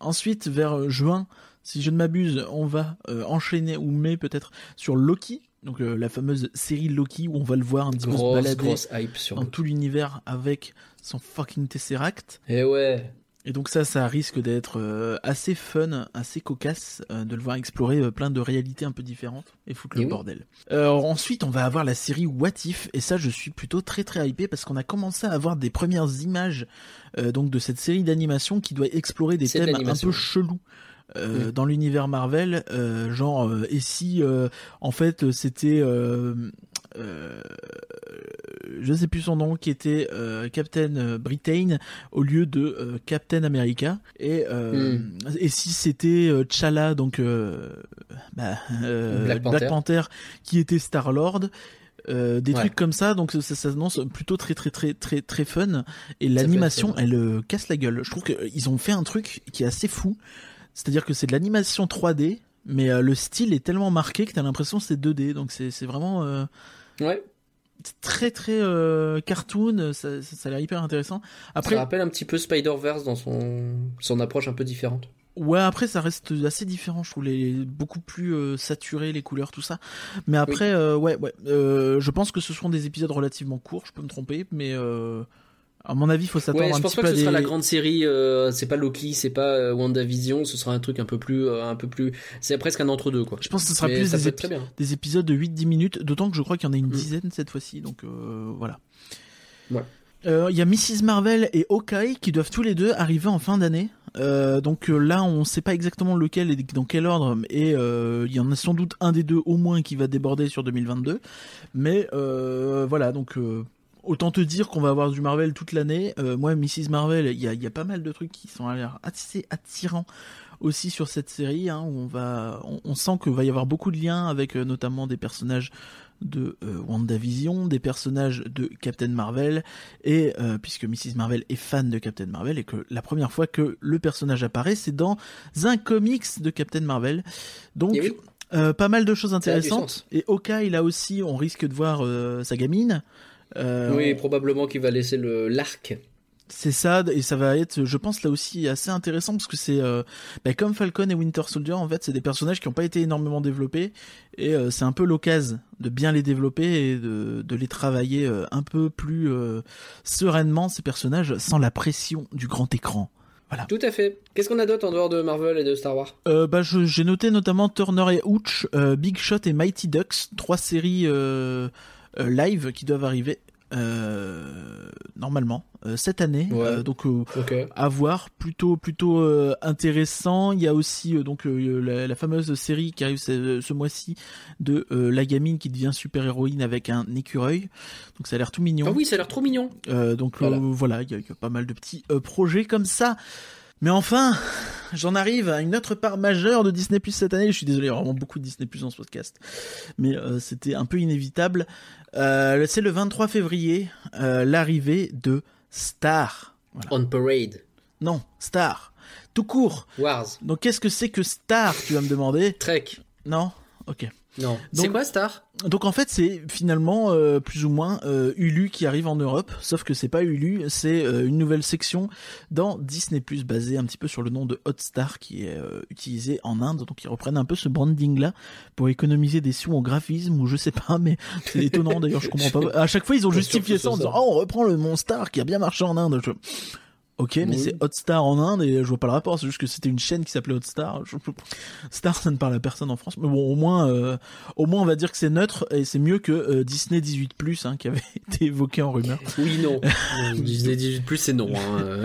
ensuite, vers juin, si je ne m'abuse, on va euh, enchaîner ou mai peut-être sur Loki, donc euh, la fameuse série Loki où on va le voir un petit peu se balader grosse hype sur dans tout l'univers avec son fucking Tesseract. Eh ouais. Et donc ça, ça risque d'être euh, assez fun, assez cocasse euh, de le voir explorer euh, plein de réalités un peu différentes et foutre Et le oui. bordel. Ensuite, on va avoir la série What If et ça, je suis plutôt très très hypé parce qu'on a commencé à avoir des premières images donc de cette série d'animation qui doit explorer des de thèmes un peu chelous. Euh, Mm. dans l'univers Marvel, euh, genre euh, et si euh, en fait c'était euh, euh, je sais plus son nom qui était euh, Captain Britain au lieu de Captain America et euh, Hmm. et si c'était T'Challa donc euh, bah, euh, Black Panther. Panther qui était Star Lord euh, des Ouais. trucs comme ça donc ça, ça s'annonce plutôt très très très très très fun et l'animation elle euh, casse la gueule je trouve qu'ils ont fait un truc qui est assez fou c'est-à-dire que c'est de l'animation 3D mais euh, le style est tellement marqué que t'as l'impression que c'est 2D donc c'est vraiment euh, Ouais. très très euh, cartoon, ça, ça, ça a l'air hyper intéressant. Après, Ça rappelle un petit peu Spider-Verse dans son, son approche un peu différente. ouais, après ça reste assez différent, je trouve les beaucoup plus euh, saturé les couleurs tout ça. Mais après, euh, ouais, ouais, euh, je pense que ce seront des épisodes relativement courts, je peux me tromper, mais à mon avis, il faut s'attendre Ouais, un je pense petit pas peu que à ce sera la grande série. euh, c'est pas Loki, c'est pas euh, WandaVision. Ce sera un truc un peu plus, euh, un peu plus. C'est presque un entre deux quoi. Je pense que ce sera Mais plus des, épi- épisodes de 8-10 minutes, d'autant que je crois qu'il y en a une Mm. dizaine cette fois-ci, donc euh, voilà. Ouais. Il y a Mrs Marvel et Hawkeye qui doivent tous les deux arriver en fin d'année. Donc là, on sait pas exactement lequel et dans quel ordre, et il y en a sans doute un des deux au moins qui va déborder sur 2022. Mais voilà, donc autant te dire qu'on va avoir du Marvel toute l'année. Euh, moi, Mrs Marvel, il y a, il y a pas mal de trucs qui sont à l'air assez attirants aussi sur cette série, hein, où on va, on, on sent qu'il va y avoir beaucoup de liens avec euh, notamment des personnages de euh, WandaVision, des personnages de Captain Marvel, et euh, puisque Mrs Marvel est fan de Captain Marvel, et que la première fois que le personnage apparaît, c'est dans un comics de Captain Marvel. Donc, oui. euh, pas mal de choses a intéressantes. Et Hawkeye, là aussi, on risque de voir sa gamine. Euh, Oui, probablement qu'il va laisser le l'arc. c'est ça, et ça va être, je pense, là aussi assez intéressant parce que c'est euh, bah, comme Falcon et Winter Soldier, en fait, c'est des personnages qui n'ont pas été énormément développés et euh, c'est un peu l'occasion de bien les développer et de, de les travailler euh, un peu plus sereinement ces personnages sans la pression du grand écran. Tout à fait. Qu'est-ce qu'on a d'autre en dehors de Marvel et de Star Wars? Euh, bah, j'ai noté notamment Turner et Hooch, euh, Big Shot et Mighty Ducks, trois séries euh, live qui doivent arriver euh, normalement euh, cette année. Ouais. Euh, donc euh, à voir, plutôt plutôt euh, intéressant. Il y a aussi euh, donc euh, la, la fameuse série qui arrive ce, ce mois-ci de euh, la gamine qui devient super héroïne avec un écureuil. Donc ça a l'air tout mignon. Ah oui, ça a l'air trop mignon. Euh, donc Voilà. euh, voilà, il y, y a pas mal de petits euh, projets comme ça. Mais enfin, j'en arrive à une autre part majeure de Disney Plus cette année. Je suis désolé, il y a vraiment beaucoup de Disney Plus dans ce podcast, mais euh, c'était un peu inévitable. Euh, c'est le 23 février, euh, l'arrivée de Star. Voilà. On Parade. Non, Star. Tout court. Wars. Donc qu'est-ce que c'est que Star, tu vas me demander? Trek. Non? Ok. Non. C'est Donc- quoi Star? Donc en fait, c'est finalement euh, plus ou moins euh, Hulu qui arrive en Europe, sauf que c'est pas Hulu, c'est euh, une nouvelle section dans Disney Plus basée un petit peu sur le nom de Hotstar qui est euh, utilisé en Inde. Donc ils reprennent un peu ce branding là pour économiser des sous en graphisme ou je sais pas, mais c'est étonnant d'ailleurs, je comprends pas. [laughs] À chaque fois, ils ont justifié ça en disant. "Oh, on reprend le Monstar qui a bien marché en Inde." Je- Ok, mais Oui. c'est Hotstar en Inde et je vois pas le rapport. C'est juste que c'était une chaîne qui s'appelait Hotstar. [laughs] Star, ça ne parle à personne en France. Mais bon, au moins, euh, au moins, on va dire que c'est neutre et c'est mieux que euh, Disney 18 hein, qui avait [laughs] été évoqué en rumeur. Oui, non. [laughs] Disney 18+, c'est non. Hein.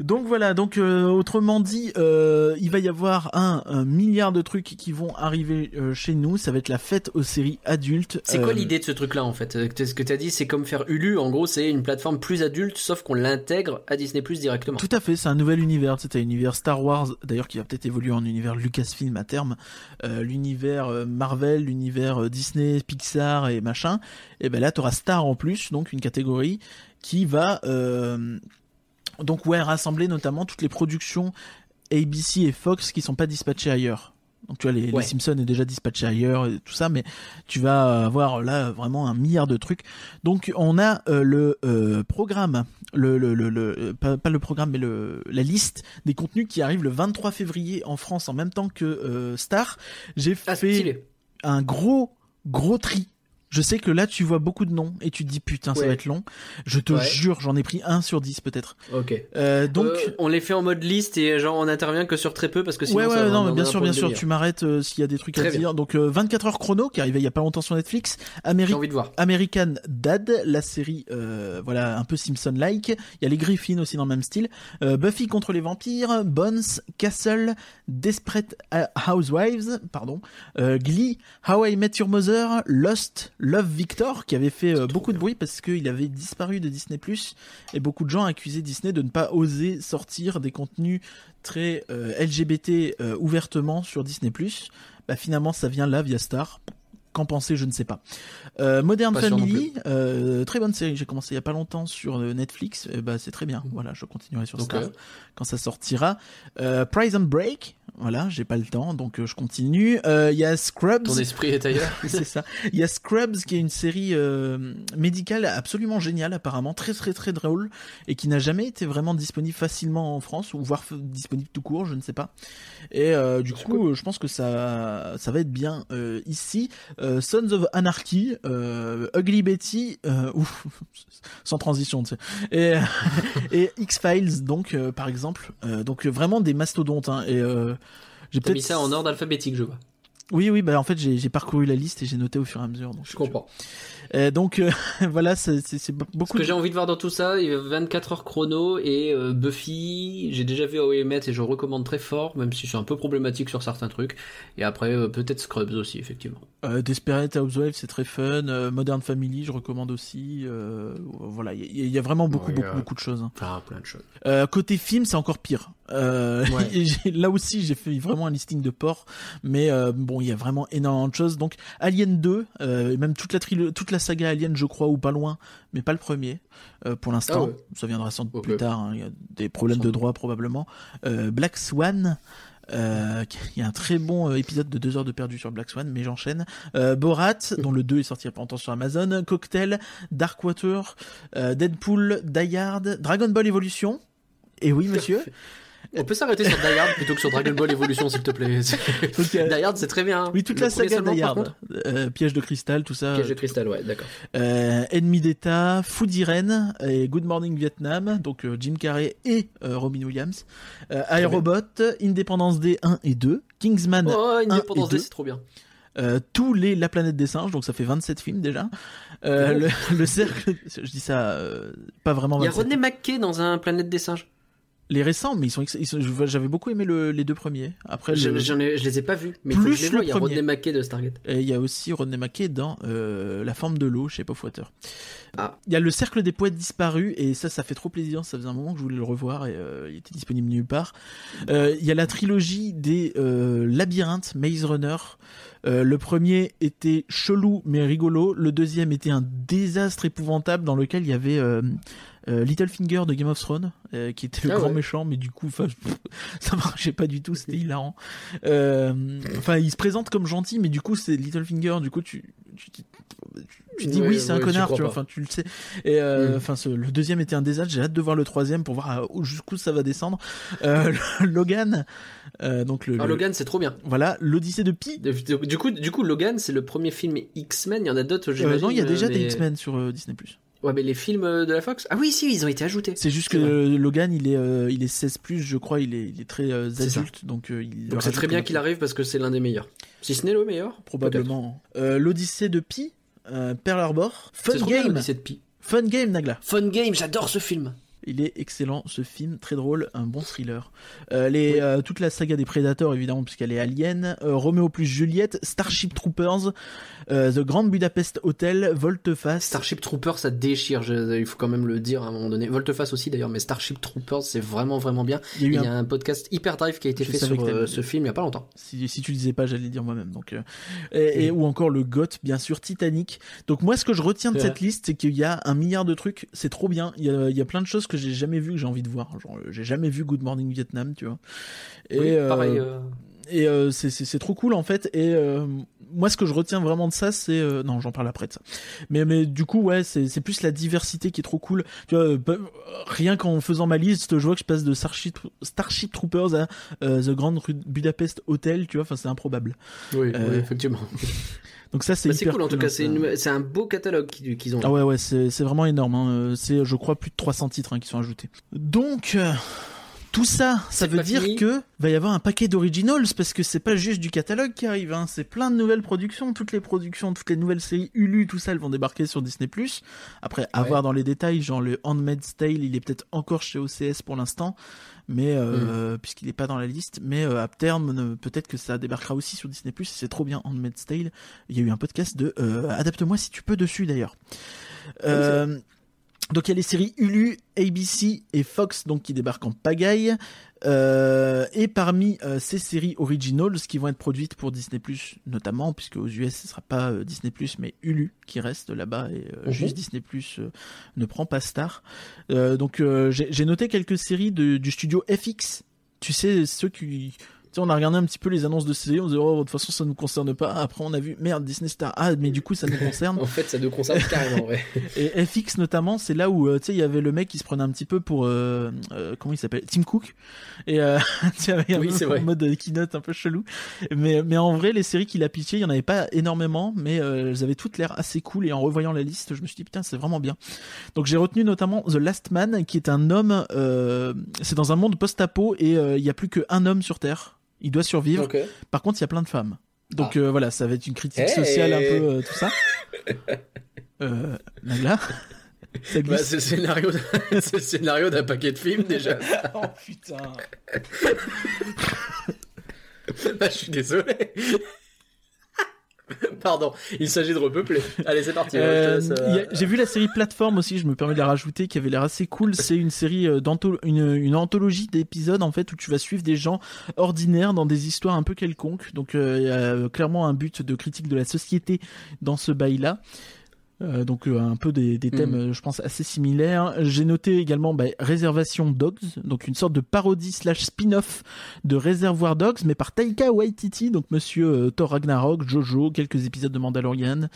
Donc voilà. Donc euh, autrement dit, euh, il va y avoir un, un milliard de trucs qui vont arriver euh, chez nous. Ça va être la fête aux séries adultes. C'est quoi Euh, l'idée de ce truc-là en fait? Euh, Ce que t'as dit, c'est comme faire Hulu. En gros, c'est une plateforme plus adulte, sauf qu'on l'intègre à Disney Plus directement. Tout à fait, c'est un nouvel univers. C'est un univers Star Wars, d'ailleurs, qui va peut-être évoluer en univers Lucasfilm à terme. Euh, l'univers Marvel, l'univers Disney, Pixar et machin. Et ben là, tu auras Star en plus, donc une catégorie qui va euh, donc ouais rassembler notamment toutes les productions ABC et Fox qui sont pas dispatchées ailleurs. Donc tu vois, les. Simpsons est déjà dispatché ailleurs et tout ça, mais tu vas avoir là vraiment un milliard de trucs. Donc on a euh, le euh, programme, le, le, le, le- pas, pas le programme, mais le, la liste des contenus qui arrivent le 23 février en France en même temps que euh, Star. J'ai Ah, fait stylé. un gros gros tri. Je sais que là tu vois beaucoup de noms et tu te dis putain ça va être long. Je te Ouais. jure j'en ai pris un sur 10 peut-être. Ok. Euh, donc Euh, on les fait en mode liste et genre on intervient que sur très peu parce que sinon ouais, ça ouais, va non, mais en bien sûr, bien sûr, tu m'arrêtes euh, s'il y a des trucs à Très bien. dire. Donc, euh, 24 heures chrono, qui arrivait il y a pas longtemps sur Netflix. J'ai Ameri- envie de voir. American Dad, la série, euh, voilà, un peu Simpson-like. Il y a les Griffins aussi dans le même style. Euh, Buffy contre les vampires, Bones, Castle, Desperate Housewives, pardon, euh, Glee, How I Met Your Mother, Lost, Love Victor, qui avait fait euh, beaucoup de bruit parce qu'il avait disparu de Disney+, et beaucoup de gens accusaient Disney de ne pas oser sortir des contenus très euh, LGBT euh, ouvertement sur Disney+. Bah finalement, ça vient là via Star. Qu'en penser, je ne sais pas. Euh, Modern Pas Family, euh, très bonne série. J'ai commencé il y a pas longtemps sur Netflix. Et bah c'est très bien. Voilà, je continuerai sur Ok. Star quand ça sortira. Euh, Prison Break, voilà, j'ai pas le temps, donc euh, je continue. Euh, Il y a Scrubs. Ton esprit est ailleurs. [laughs] c'est ça. Il y a Scrubs qui est une série euh, médicale absolument géniale apparemment, très très très drôle et qui n'a jamais été vraiment disponible facilement en France ou voire disponible tout court, je ne sais pas. Et euh, du coup, je pense que ça ça va être bien euh, ici. Euh, Sons of Anarchy, euh, Ugly Betty, euh, ouf, [laughs] sans transition, tu sais. Et, [laughs] et X Files donc euh, par exemple, Euh, donc vraiment des mastodontes. Hein, et euh, j'ai T'as mis peut-être ça en ordre alphabétique, je vois. oui, oui, bah en fait j'ai j'ai parcouru la liste et j'ai noté au fur et à mesure. Donc Je comprends. Euh, donc euh, [laughs] voilà, c'est c'est Ce beaucoup. que de- j'ai envie de voir dans tout ça, il y a 24 heures chrono et euh, Buffy, j'ai déjà vu How I Met et je recommande très fort, même si c'est un peu problématique sur certains trucs. Et après, euh, peut-être Scrubs aussi, effectivement. Euh, Desperate Housewives, c'est très fun. Euh, Modern Family, je recommande aussi. Euh, voilà, il y, a- il y a vraiment beaucoup, Ouais, beaucoup, beaucoup de choses. hein. Enfin, plein de choses. Euh, côté film, c'est encore pire. Euh, Ouais. [laughs] là aussi, j'ai fait vraiment un listing de ports, mais euh, bon, il y a vraiment énormément de choses. Donc, Alien 2, euh, et même toute la toute la saga Alien, je crois, ou pas loin, mais pas le premier euh, pour l'instant. Ah ouais. Ça viendra sans doute plus tard. hein. Il y a des problèmes de droit probablement. Euh, Black Swan. Euh, [laughs] il y a un très bon épisode de 2 heures de perdu sur Black Swan, mais j'enchaîne. Euh, Borat, [laughs] dont le 2 est sorti il y a pas longtemps sur Amazon. Cocktail, Darkwater, euh, Deadpool, Die Hard, Dragon Ball Evolution. Et oui, monsieur. [laughs] On peut s'arrêter sur Die Hard plutôt que sur Dragon Ball Evolution, s'il te plaît. [laughs] Euh, [laughs] Die Hard, c'est très bien. oui, toute Le la saga Die Hard. Euh, Piège de cristal, tout ça. Piège de cristal, ouais, d'accord. Euh, Ennemi d'État, Food Irene et Good Morning Vietnam, donc euh, Jim Carrey et euh, Robin Williams. IRobot, Independence Day 1 et 2, Kingsman, Oh, et Independence Day, deux. c'est trop bien. euh, tous les La planète des singes, donc ça fait 27 films déjà. Euh, Oh. le, [laughs] le cercle, je dis ça euh, pas vraiment Il y a 27. René McKay dans un Planète des singes. Les récents, mais ils sont, j'avais beaucoup aimé le- les deux premiers. Après, Je, le- j'en ai, je les ai pas vus, mais Plus je les vois. le Il y a. Rodney McKay de Stargate. Et il y a aussi Rodney McKay dans euh, La forme de l'eau chez Water. Ah. Il y a le cercle des poètes disparus et ça, ça fait trop plaisir. Ça faisait un moment que je voulais le revoir et euh, il était disponible nulle part. Euh, il y a la trilogie des labyrinthes Maze Runner. Euh, le premier était chelou mais rigolo. Le deuxième était un désastre épouvantable dans lequel il y avait euh, Littlefinger de Game of Thrones, euh, qui était le Ah grand ouais. méchant, mais du coup, [laughs] ça marchait pas du tout, c'était hilarant. Euh, Enfin, il se présente comme gentil, mais du coup, c'est Littlefinger, du coup, tu, tu, tu, tu dis Ouais, oui, c'est un ouais, connard, tu vois, enfin, tu le sais. Et euh, Mm. enfin, le deuxième était un désastre, j'ai hâte de voir le troisième pour voir euh, jusqu'où ça va descendre. Euh, [laughs] Logan, euh, donc le, Ah, le- Logan, c'est trop bien. voilà, l'Odyssée de Pi. Du coup, du coup, Logan, c'est le premier film X-Men. Il y en a d'autres, Euh, j'imagine. non, il y a déjà mais- des X-Men sur euh, Disney+. Ouais, mais les films euh, de la Fox? Ah oui, si, ils ont été ajoutés. C'est juste que euh, Logan, il est, euh, il est 16 je crois, il est, il est très euh, ça. adulte, donc il. Donc c'est très bien qu'il arrive parce que c'est l'un des meilleurs. Si ce n'est le meilleur, probablement. L'Odyssée de Pi, Pearl Harbor. Fun bien, Game, de Pi. Fun Game Nagla. Fun Game, j'adore ce film. Il est excellent ce film, très drôle, un bon thriller. Euh, les, Oui. euh, toute la saga des Predators évidemment puisqu'elle est Alien, euh, Romeo plus Juliette, Starship Troopers, euh, The Grand Budapest Hotel, Volteface. Starship Troopers, ça déchire. je- il faut quand même le dire à un moment donné. Volteface aussi d'ailleurs, mais Starship Troopers, c'est vraiment vraiment bien. Il y a eu Il y un- a un podcast Hyperdrive qui a été Je fait sur ce film il y a pas longtemps. Si, si tu le disais pas, j'allais le dire moi-même. Donc, et, et- ou encore le GOT, bien sûr, Titanic. Donc moi, ce que je retiens de cette liste, c'est qu'il y a un milliard de trucs. C'est trop bien. Il y a, il y a plein de choses que j'ai jamais vues que j'ai envie de voir. Genre, euh, j'ai jamais vu Good Morning Vietnam, tu vois. Et, Oui, pareil. euh, et euh, c'est- c'est c'est trop cool en fait. Et moi, ce que je retiens vraiment de ça, c'est euh, non, j'en parle après de ça. Mais mais du coup, ouais, c'est c'est plus la diversité qui est trop cool. Tu vois, euh, bah, rien qu'en faisant ma liste, je vois que je passe de Starship, Starship Troopers à euh, The Grand Budapest Hotel. Tu vois, enfin, c'est improbable. Oui, Euh, oui, effectivement. [laughs] Donc ça, c'est Bah, cool en tout cas. hein, C'est une- un beau catalogue qu'ils ont. Ah ouais, ouais, c'est c'est vraiment énorme. Hein. C'est, je crois, plus de 300 titres hein, qui sont ajoutés. Donc, euh, tout ça, ça veut dire fini. que va y avoir un paquet d'originals parce que c'est pas juste du catalogue qui arrive. Hein. C'est plein de nouvelles productions, toutes les productions, toutes les nouvelles séries Hulu, tout ça, elles vont débarquer sur Disney+. Après, à Ouais. voir dans les détails, genre le Handmaid's Tale, il est peut-être encore chez OCS pour l'instant, mais euh, Hmm. puisqu'il est pas dans la liste, mais euh, à terme, euh, peut-être que ça débarquera aussi sur Disney+. C'est trop bien, Handmaid's Tale. Il y a eu un podcast de euh, Adapte-moi si tu peux dessus d'ailleurs. Euh, donc il y a les séries Hulu, ABC et Fox donc qui débarquent en pagaille. Euh, et parmi euh, ces séries originals qui vont être produites pour Disney Plus notamment, puisque aux US ce sera pas euh, Disney Plus mais Hulu qui reste là-bas et Mhm. juste Disney Plus ne prend pas Star. Donc j'ai j'ai noté quelques séries de, du studio FX. Tu sais ceux qui on a regardé un petit peu les annonces de séries, on se dit oh de toute façon ça nous concerne pas. Après on a vu merde Disney Star ah mais du coup ça nous concerne. [laughs] En fait, ça nous concerne carrément, ouais. [laughs] Et FX notamment, c'est là où euh, tu sais il y avait le mec qui se prenait un petit peu pour euh, euh, comment il s'appelle? Tim Cook et euh, [laughs] tu sais, il y avait Oui, un mode keynote un peu chelou. Mais mais en vrai les séries qu'il a pitchées, il y en avait pas énormément, mais elles avaient toutes l'air assez cool et en revoyant la liste, je me suis dit putain c'est vraiment bien. Donc j'ai retenu notamment The Last Man qui est un homme, c'est dans un monde post-apo et il y a plus qu'un homme sur Terre. Il doit survivre. Par contre, il y a plein de femmes. Donc Ah. euh, voilà, ça va être une critique Hey sociale un peu euh, tout ça. [laughs] euh, Nagla Ça Bah, le scénario, [laughs] le scénario d'un paquet de films déjà. [laughs] oh putain. Bah, je suis désolé. [laughs] Pardon, il s'agit de repeupler. Allez, c'est parti. Euh, euh, a- J'ai vu la série Plateforme aussi, je me permets de la rajouter, qui avait l'air assez cool. C'est une série euh, d'antholo- une, une anthologie d'épisodes en fait où tu vas suivre des gens ordinaires dans des histoires un peu quelconques. Donc euh, il y a euh, clairement un but de critique de la société dans ce bail-là. Euh, donc euh, un peu des, des thèmes, Mhm. euh, je pense, assez similaires. J'ai noté également bah, Réservation Dogs, donc une sorte de parodie slash spin-off de Réservoir Dogs, mais par Taika Waititi, donc Monsieur euh, Thor Ragnarok, Jojo, quelques épisodes de Mandalorian,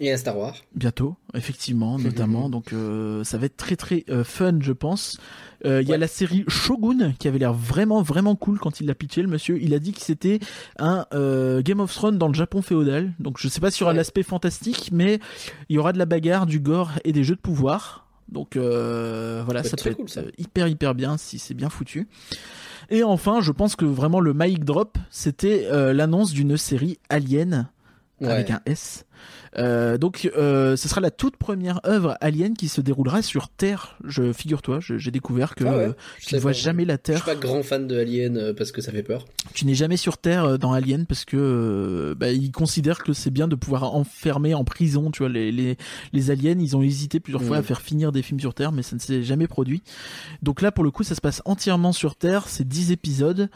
Et un Star Wars. bientôt, effectivement, [laughs] notamment. donc euh, ça va être très très euh, fun, je pense. Euh, Il y a la série Shogun qui avait l'air vraiment vraiment cool quand il l'a pitché, le monsieur. Il a dit que c'était un euh, Game of Thrones dans le Japon féodal. Donc je sais pas sur Ouais. l'aspect fantastique, mais il y aura de la bagarre, du gore et des jeux de pouvoir. Donc euh, voilà, Ça peut être cool, ça. euh, hyper hyper bien si c'est bien foutu. Et enfin, je pense que vraiment le mic drop, c'était euh, l'annonce d'une série Alien avec un S. Euh, donc, euh, ce sera la toute première œuvre Alien qui se déroulera sur Terre. Je figure-toi, j'ai découvert que Ah ouais, euh, Je tu ne vois pas. jamais la Je suis Terre. pas grand fan de Alien euh, parce que ça fait peur. Tu n'es jamais sur Terre euh, dans Alien parce que bah, ils considèrent que c'est bien de pouvoir enfermer en prison. Tu vois, les les, les aliens, ils ont hésité plusieurs fois Mm. à faire finir des films sur Terre, mais ça ne s'est jamais produit. Donc là, pour le coup, ça se passe entièrement sur Terre. C'est 10 épisodes.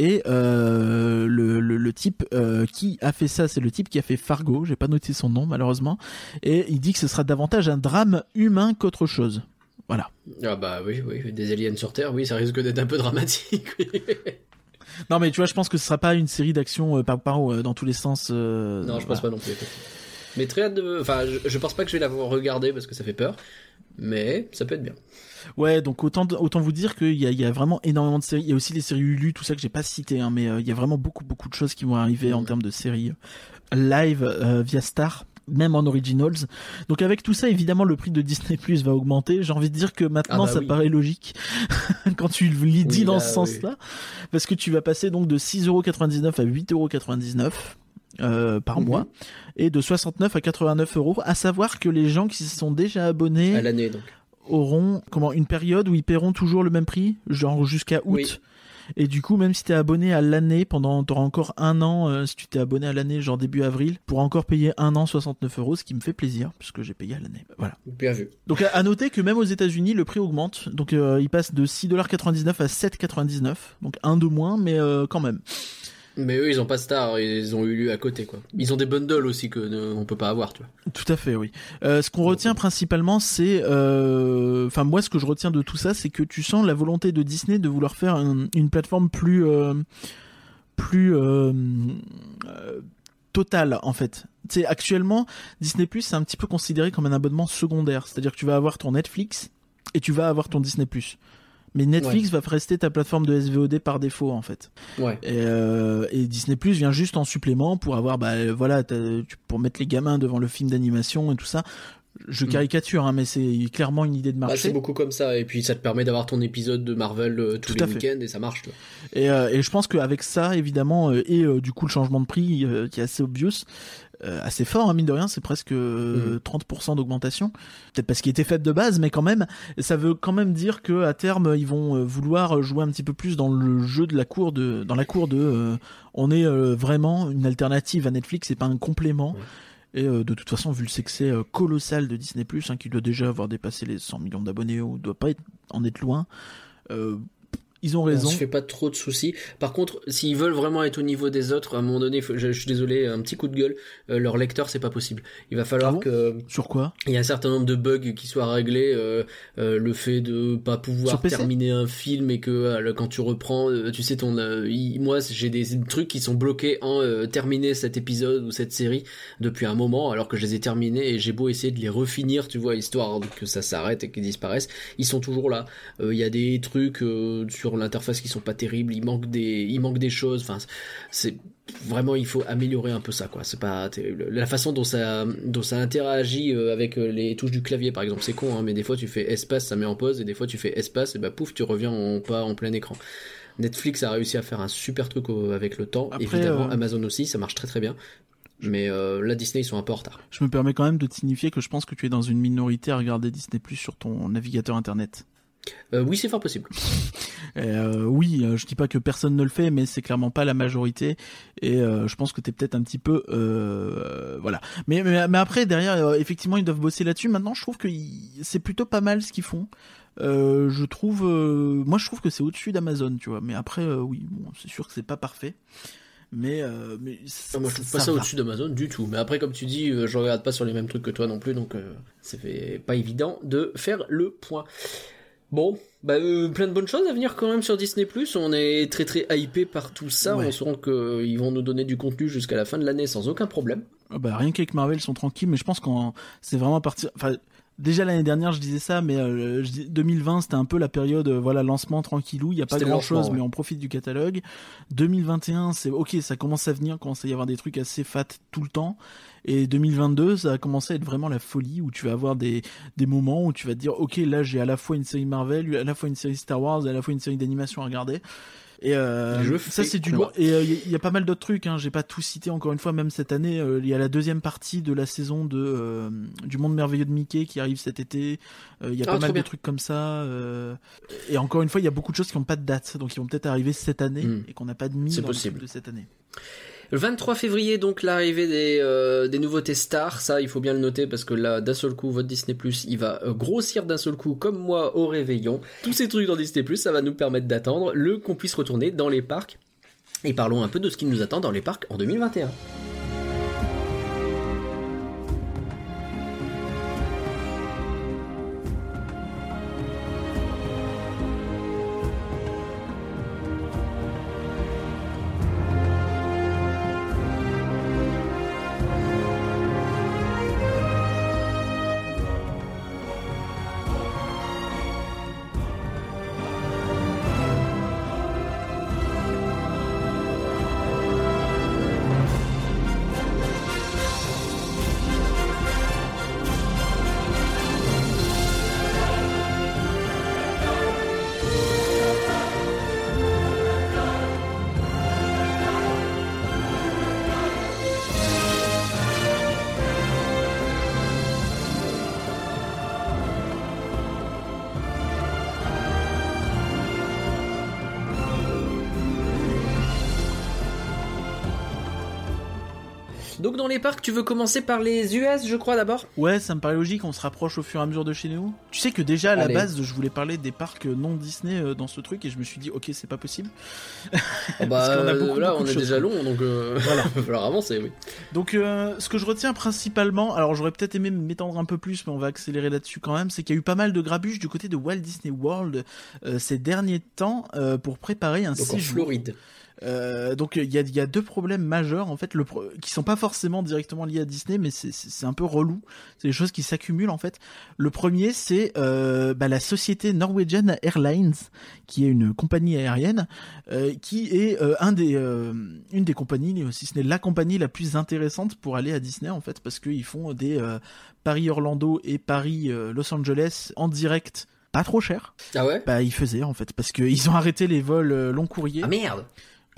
Et euh, le, le, le type euh, qui a fait ça, c'est le type qui a fait Fargo. J'ai pas noté son nom malheureusement. Et il dit que ce sera davantage un drame humain qu'autre chose. Voilà. Ah bah oui, oui, des aliens sur Terre, oui, ça risque d'être un peu dramatique. [laughs] Non, mais tu vois, je pense que ce sera pas une série d'actions euh, par par dans tous les sens. non, je pense voilà. pas non plus. Mais très hâte de... Enfin, je, je pense pas que je vais la regarder parce que ça fait peur, mais ça peut être bien. Ouais, donc autant autant vous dire qu'il y a, il y a vraiment énormément de séries. Il y a aussi les séries Hulu, tout ça que j'ai pas cité, hein, mais euh, il y a vraiment beaucoup beaucoup de choses qui vont arriver en termes de séries euh, live euh, via Star. Même en originals. Donc avec tout ça, évidemment, le prix de Disney [laughs] Plus va augmenter. J'ai envie de dire que maintenant, Ah bah ça oui. paraît logique [laughs] quand tu lis dis Oui, dans là, ce sens-là, parce que tu vas passer donc de 6,99€ à 8,99€ euh, par Mhm. mois et de 69 à 89 euros. À savoir que les gens qui se sont déjà abonnés À l'année, donc. Auront comment une période où ils paieront toujours le même prix, genre jusqu'à août. Oui. Et du coup, même si t'es abonné à l'année pendant, t'auras encore un an, euh, si tu t'es abonné à l'année, genre début avril, pour encore payer un an 69 euros, ce qui me fait plaisir, puisque j'ai payé à l'année. Voilà. Bien vu. Donc à, à noter que même aux États-Unis, le prix augmente. Donc euh, il passe de 6,99$ à 7,99$. Donc un de moins, mais euh, quand même. Mais eux, ils ont pas Star, ils ont eu lieu à côté, quoi. Ils ont des bundles aussi que euh, on peut pas avoir, tu vois. Tout à fait, oui. Euh, ce qu'on retient principalement, c'est, euh, enfin moi, ce que je retiens de tout ça, c'est que tu sens la volonté de Disney de vouloir faire un- une plateforme plus, euh, plus euh, euh, totale en fait. Tu sais, actuellement, Disney Plus c'est un petit peu considéré comme un abonnement secondaire, c'est-à-dire que tu vas avoir ton Netflix et tu vas avoir ton Disney Plus. Mais Netflix va rester ta plateforme de SVOD par défaut en fait. Ouais. Et, euh, et Disney Plus vient juste en supplément pour avoir, bah euh, voilà, pour mettre les gamins devant le film d'animation et tout ça. Je Mm. caricature, hein, mais c'est clairement une idée de Bah, marché. c'est beaucoup comme ça, et puis ça te permet d'avoir ton épisode de Marvel euh, tous Tout les week-ends, et ça marche, et, euh, et je pense qu'avec ça, évidemment, euh, et du coup le changement de prix qui est assez obvious, euh, assez fort, hein, mine de rien, c'est presque euh, Mhm. 30% d'augmentation. Peut-être parce qu'il était fait de base, mais quand même, ça veut quand même dire que à terme, ils vont euh, vouloir jouer un petit peu plus dans le jeu de la cour de, dans la cour de, euh, on est euh, vraiment une alternative à Netflix et pas un complément. Et euh, de toute façon, vu le succès euh, colossal de Disney+, hein, qui doit déjà avoir dépassé les 100 millions d'abonnés ou doit pas être, en être loin, euh, ils ont raison. On se fait pas trop de soucis. Par contre, s'ils veulent vraiment être au niveau des autres, à un moment donné, je, suis désolé, un petit coup de gueule, euh, leur lecteur, c'est pas possible. Il va falloir Ah bon que Sur quoi il y a un certain nombre de bugs qui soient réglés, euh, euh, le fait de pas Sur pouvoir terminer un film et que euh, quand tu reprends, euh, tu sais ton, euh, il- moi j'ai des trucs qui sont bloqués en euh, terminer cet épisode ou cette série depuis un moment, alors que je les ai terminés et j'ai beau essayer de les refinir, tu vois, histoire que ça s'arrête et qu'ils disparaissent, ils sont toujours là. Euh, Il y a des trucs euh, sur l'interface qui sont pas terribles, il manque des, il manque des choses. Enfin, c'est vraiment il faut améliorer un peu ça quoi c'est pas terrible. la façon dont ça dont ça interagit euh, avec euh, les touches du clavier par exemple c'est con hein, mais des fois tu fais espace ça met en pause et des fois tu fais espace et bah pouf tu reviens en pas en plein écran Netflix a réussi à faire un super truc avec le temps Après, évidemment euh, Amazon aussi ça marche très très bien mais euh, là Disney ils sont un peu en retard Je me permets quand même de te signifier que je pense que tu es dans une minorité à regarder Disney Plus sur ton navigateur internet. Euh, oui c'est fort possible [laughs] euh, oui, euh, je dis pas que personne ne le fait, mais c'est clairement pas la majorité. Et euh, je pense que t'es peut-être un petit peu, voilà. Mais, mais mais après derrière, effectivement, ils doivent bosser là-dessus. Maintenant, je trouve que c'est plutôt pas mal ce qu'ils font. Je trouve, moi, je trouve que c'est au-dessus d'Amazon, tu vois. Mais après, oui, bon, c'est sûr que c'est pas parfait. Mais, mais Ah, moi je trouve pas ça au-dessus d'Amazon du tout mais après comme tu dis je regarde pas sur les mêmes trucs que toi non plus donc c'est pas évident de faire le point Bon, bah, euh, plein de bonnes choses à venir quand même sur Disney+. On est très très hypé par tout ça. Ouais. On sent qu'ils vont nous donner du contenu jusqu'à la fin de l'année sans aucun problème. Ah bah, rien qu'avec Marvel, ils sont tranquilles, mais je pense qu'en c'est vraiment à partir. Enfin, déjà l'année dernière, je disais ça, mais euh, je dis- 2020, c'était un peu la période, euh, voilà, lancement tranquillou. Il y a pas grand chose, ouais. mais on profite du catalogue. 2021, c'est ok, ça commence à venir, commence à y avoir des trucs assez fat tout le temps. Et 2022, ça a commencé à être vraiment la folie où tu vas avoir des, des moments où tu vas te dire, ok, là j'ai à la fois une série Marvel, à la fois une série Star Wars, à la fois une série d'animation à regarder. Et euh, ça c'est du lourd. Et euh, il y, a- il y a pas mal d'autres trucs. Hein. J'ai pas tout cité encore une fois. Même cette année, euh, il y a la deuxième partie de la saison de euh, du Monde merveilleux de Mickey qui arrive cet été. Euh, Il y a Ah, pas mal bien. de trucs comme ça. euh, Et encore une fois, il y a beaucoup de choses qui n'ont pas de date, donc ils vont peut-être arriver cette année Hmm. et qu'on n'a pas de mis C'est dans le possible. de cette année. Le 23 février, donc l'arrivée des, euh, des nouveautés stars, ça il faut bien le noter parce que là d'un seul coup votre Disney Plus il va euh, grossir d'un seul coup comme moi au réveillon. Tous ces trucs dans Disney Plus ça va nous permettre d'attendre le qu'on puisse retourner dans les parcs. Et parlons un peu de ce qui nous attend dans les parcs en 2021. Donc dans les parcs, tu veux commencer par les US, je crois d'abord Ouais, ça me paraît logique, on se rapproche au fur et à mesure de chez nous. Tu sais que déjà à la base, je voulais parler des parcs non Disney euh, dans ce truc et je me suis dit, ok, c'est pas possible. [laughs] Bah Parce qu'on a beaucoup, là, beaucoup on est déjà long, donc euh, [laughs] Voilà. il va falloir avancer, oui. Donc, euh, ce que je retiens principalement, alors j'aurais peut-être aimé m'étendre un peu plus, mais on va accélérer là-dessus quand même, c'est qu'il y a eu pas mal de grabuges du côté de Walt Disney World euh, ces derniers temps pour préparer un Donc en. Floride. Euh, donc il y a, il y a deux problèmes majeurs en fait, le, pro- qui sont pas forcément directement liés à Disney, mais c'est- un peu relou. C'est des choses qui s'accumulent en fait. Le premier, c'est euh, bah, la société Norwegian Airlines, qui est une compagnie aérienne, euh, qui est un des, une des compagnies, si ce n'est la compagnie la plus intéressante pour aller à Disney en fait, parce qu'ils font des Paris Orlando et Paris Los Angeles en direct. Pas trop cher. Ah ouais? Bah ils faisaient en fait parce qu'ils ont arrêté les vols long courrier Ah merde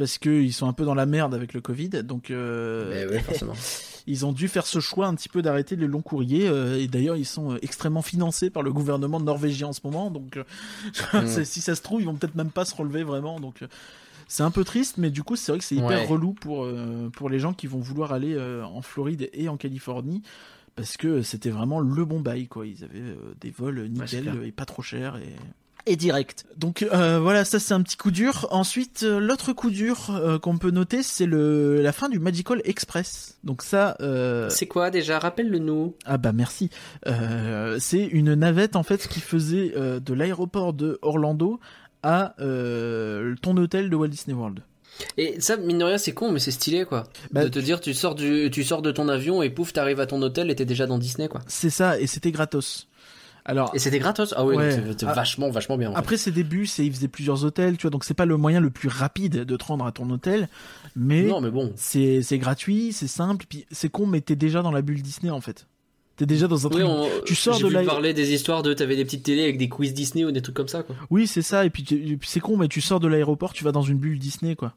parce qu'ils sont un peu dans la merde avec le Covid, donc euh, ouais, forcément. [laughs] ils ont dû faire ce choix un petit peu d'arrêter les longs courriers. euh, et d'ailleurs, ils sont euh, extrêmement financés par le gouvernement norvégien en ce moment, donc euh, [laughs] Mm. c'est- si ça se trouve, ils vont peut-être même pas se relever vraiment. Donc c'est un peu triste, mais du coup, c'est vrai que c'est hyper Ouais. relou pour pour les gens qui vont vouloir aller en Floride et en Californie. Parce que c'était vraiment le bon bail, quoi. Ils avaient euh, des vols nickel et pas trop chers et et direct. Donc euh, voilà, ça c'est un petit coup dur. Ensuite, euh, l'autre coup dur euh, qu'on peut noter, c'est le la fin du Magical Express. Donc ça, euh, C'est quoi déjà? Rappelle-le nous. ah bah merci. Euh, c'est une navette en fait qui faisait euh, de l'aéroport de Orlando à euh, ton hôtel de Walt Disney World. Et ça, mine de rien, c'est con, mais c'est stylé, quoi. Bah, de te dire, tu sors, du, tu sors de ton avion et pouf, t'arrives à ton hôtel et t'es déjà dans Disney, quoi. C'est ça, et c'était gratos. Alors Et c'était gratos Ah oui, Ouais. c'était Ah. vachement, vachement bien. en fait. après c'est des bus et ils faisaient plusieurs hôtels, tu vois, donc c'est pas le moyen le plus rapide de te rendre à ton hôtel, mais Non, mais bon. c'est c'est gratuit, c'est simple, puis c'est con, mais t'es déjà dans la bulle Disney en fait. T'es déjà dans un Oui, truc. on, tu sors j'ai de vu la- parler des histoires de t'avais des petites télés avec des quiz Disney ou des trucs comme ça, quoi. Oui, c'est ça. Et puis, tu- c'est con, mais tu sors de l'aéroport, tu vas dans une bulle Disney, quoi.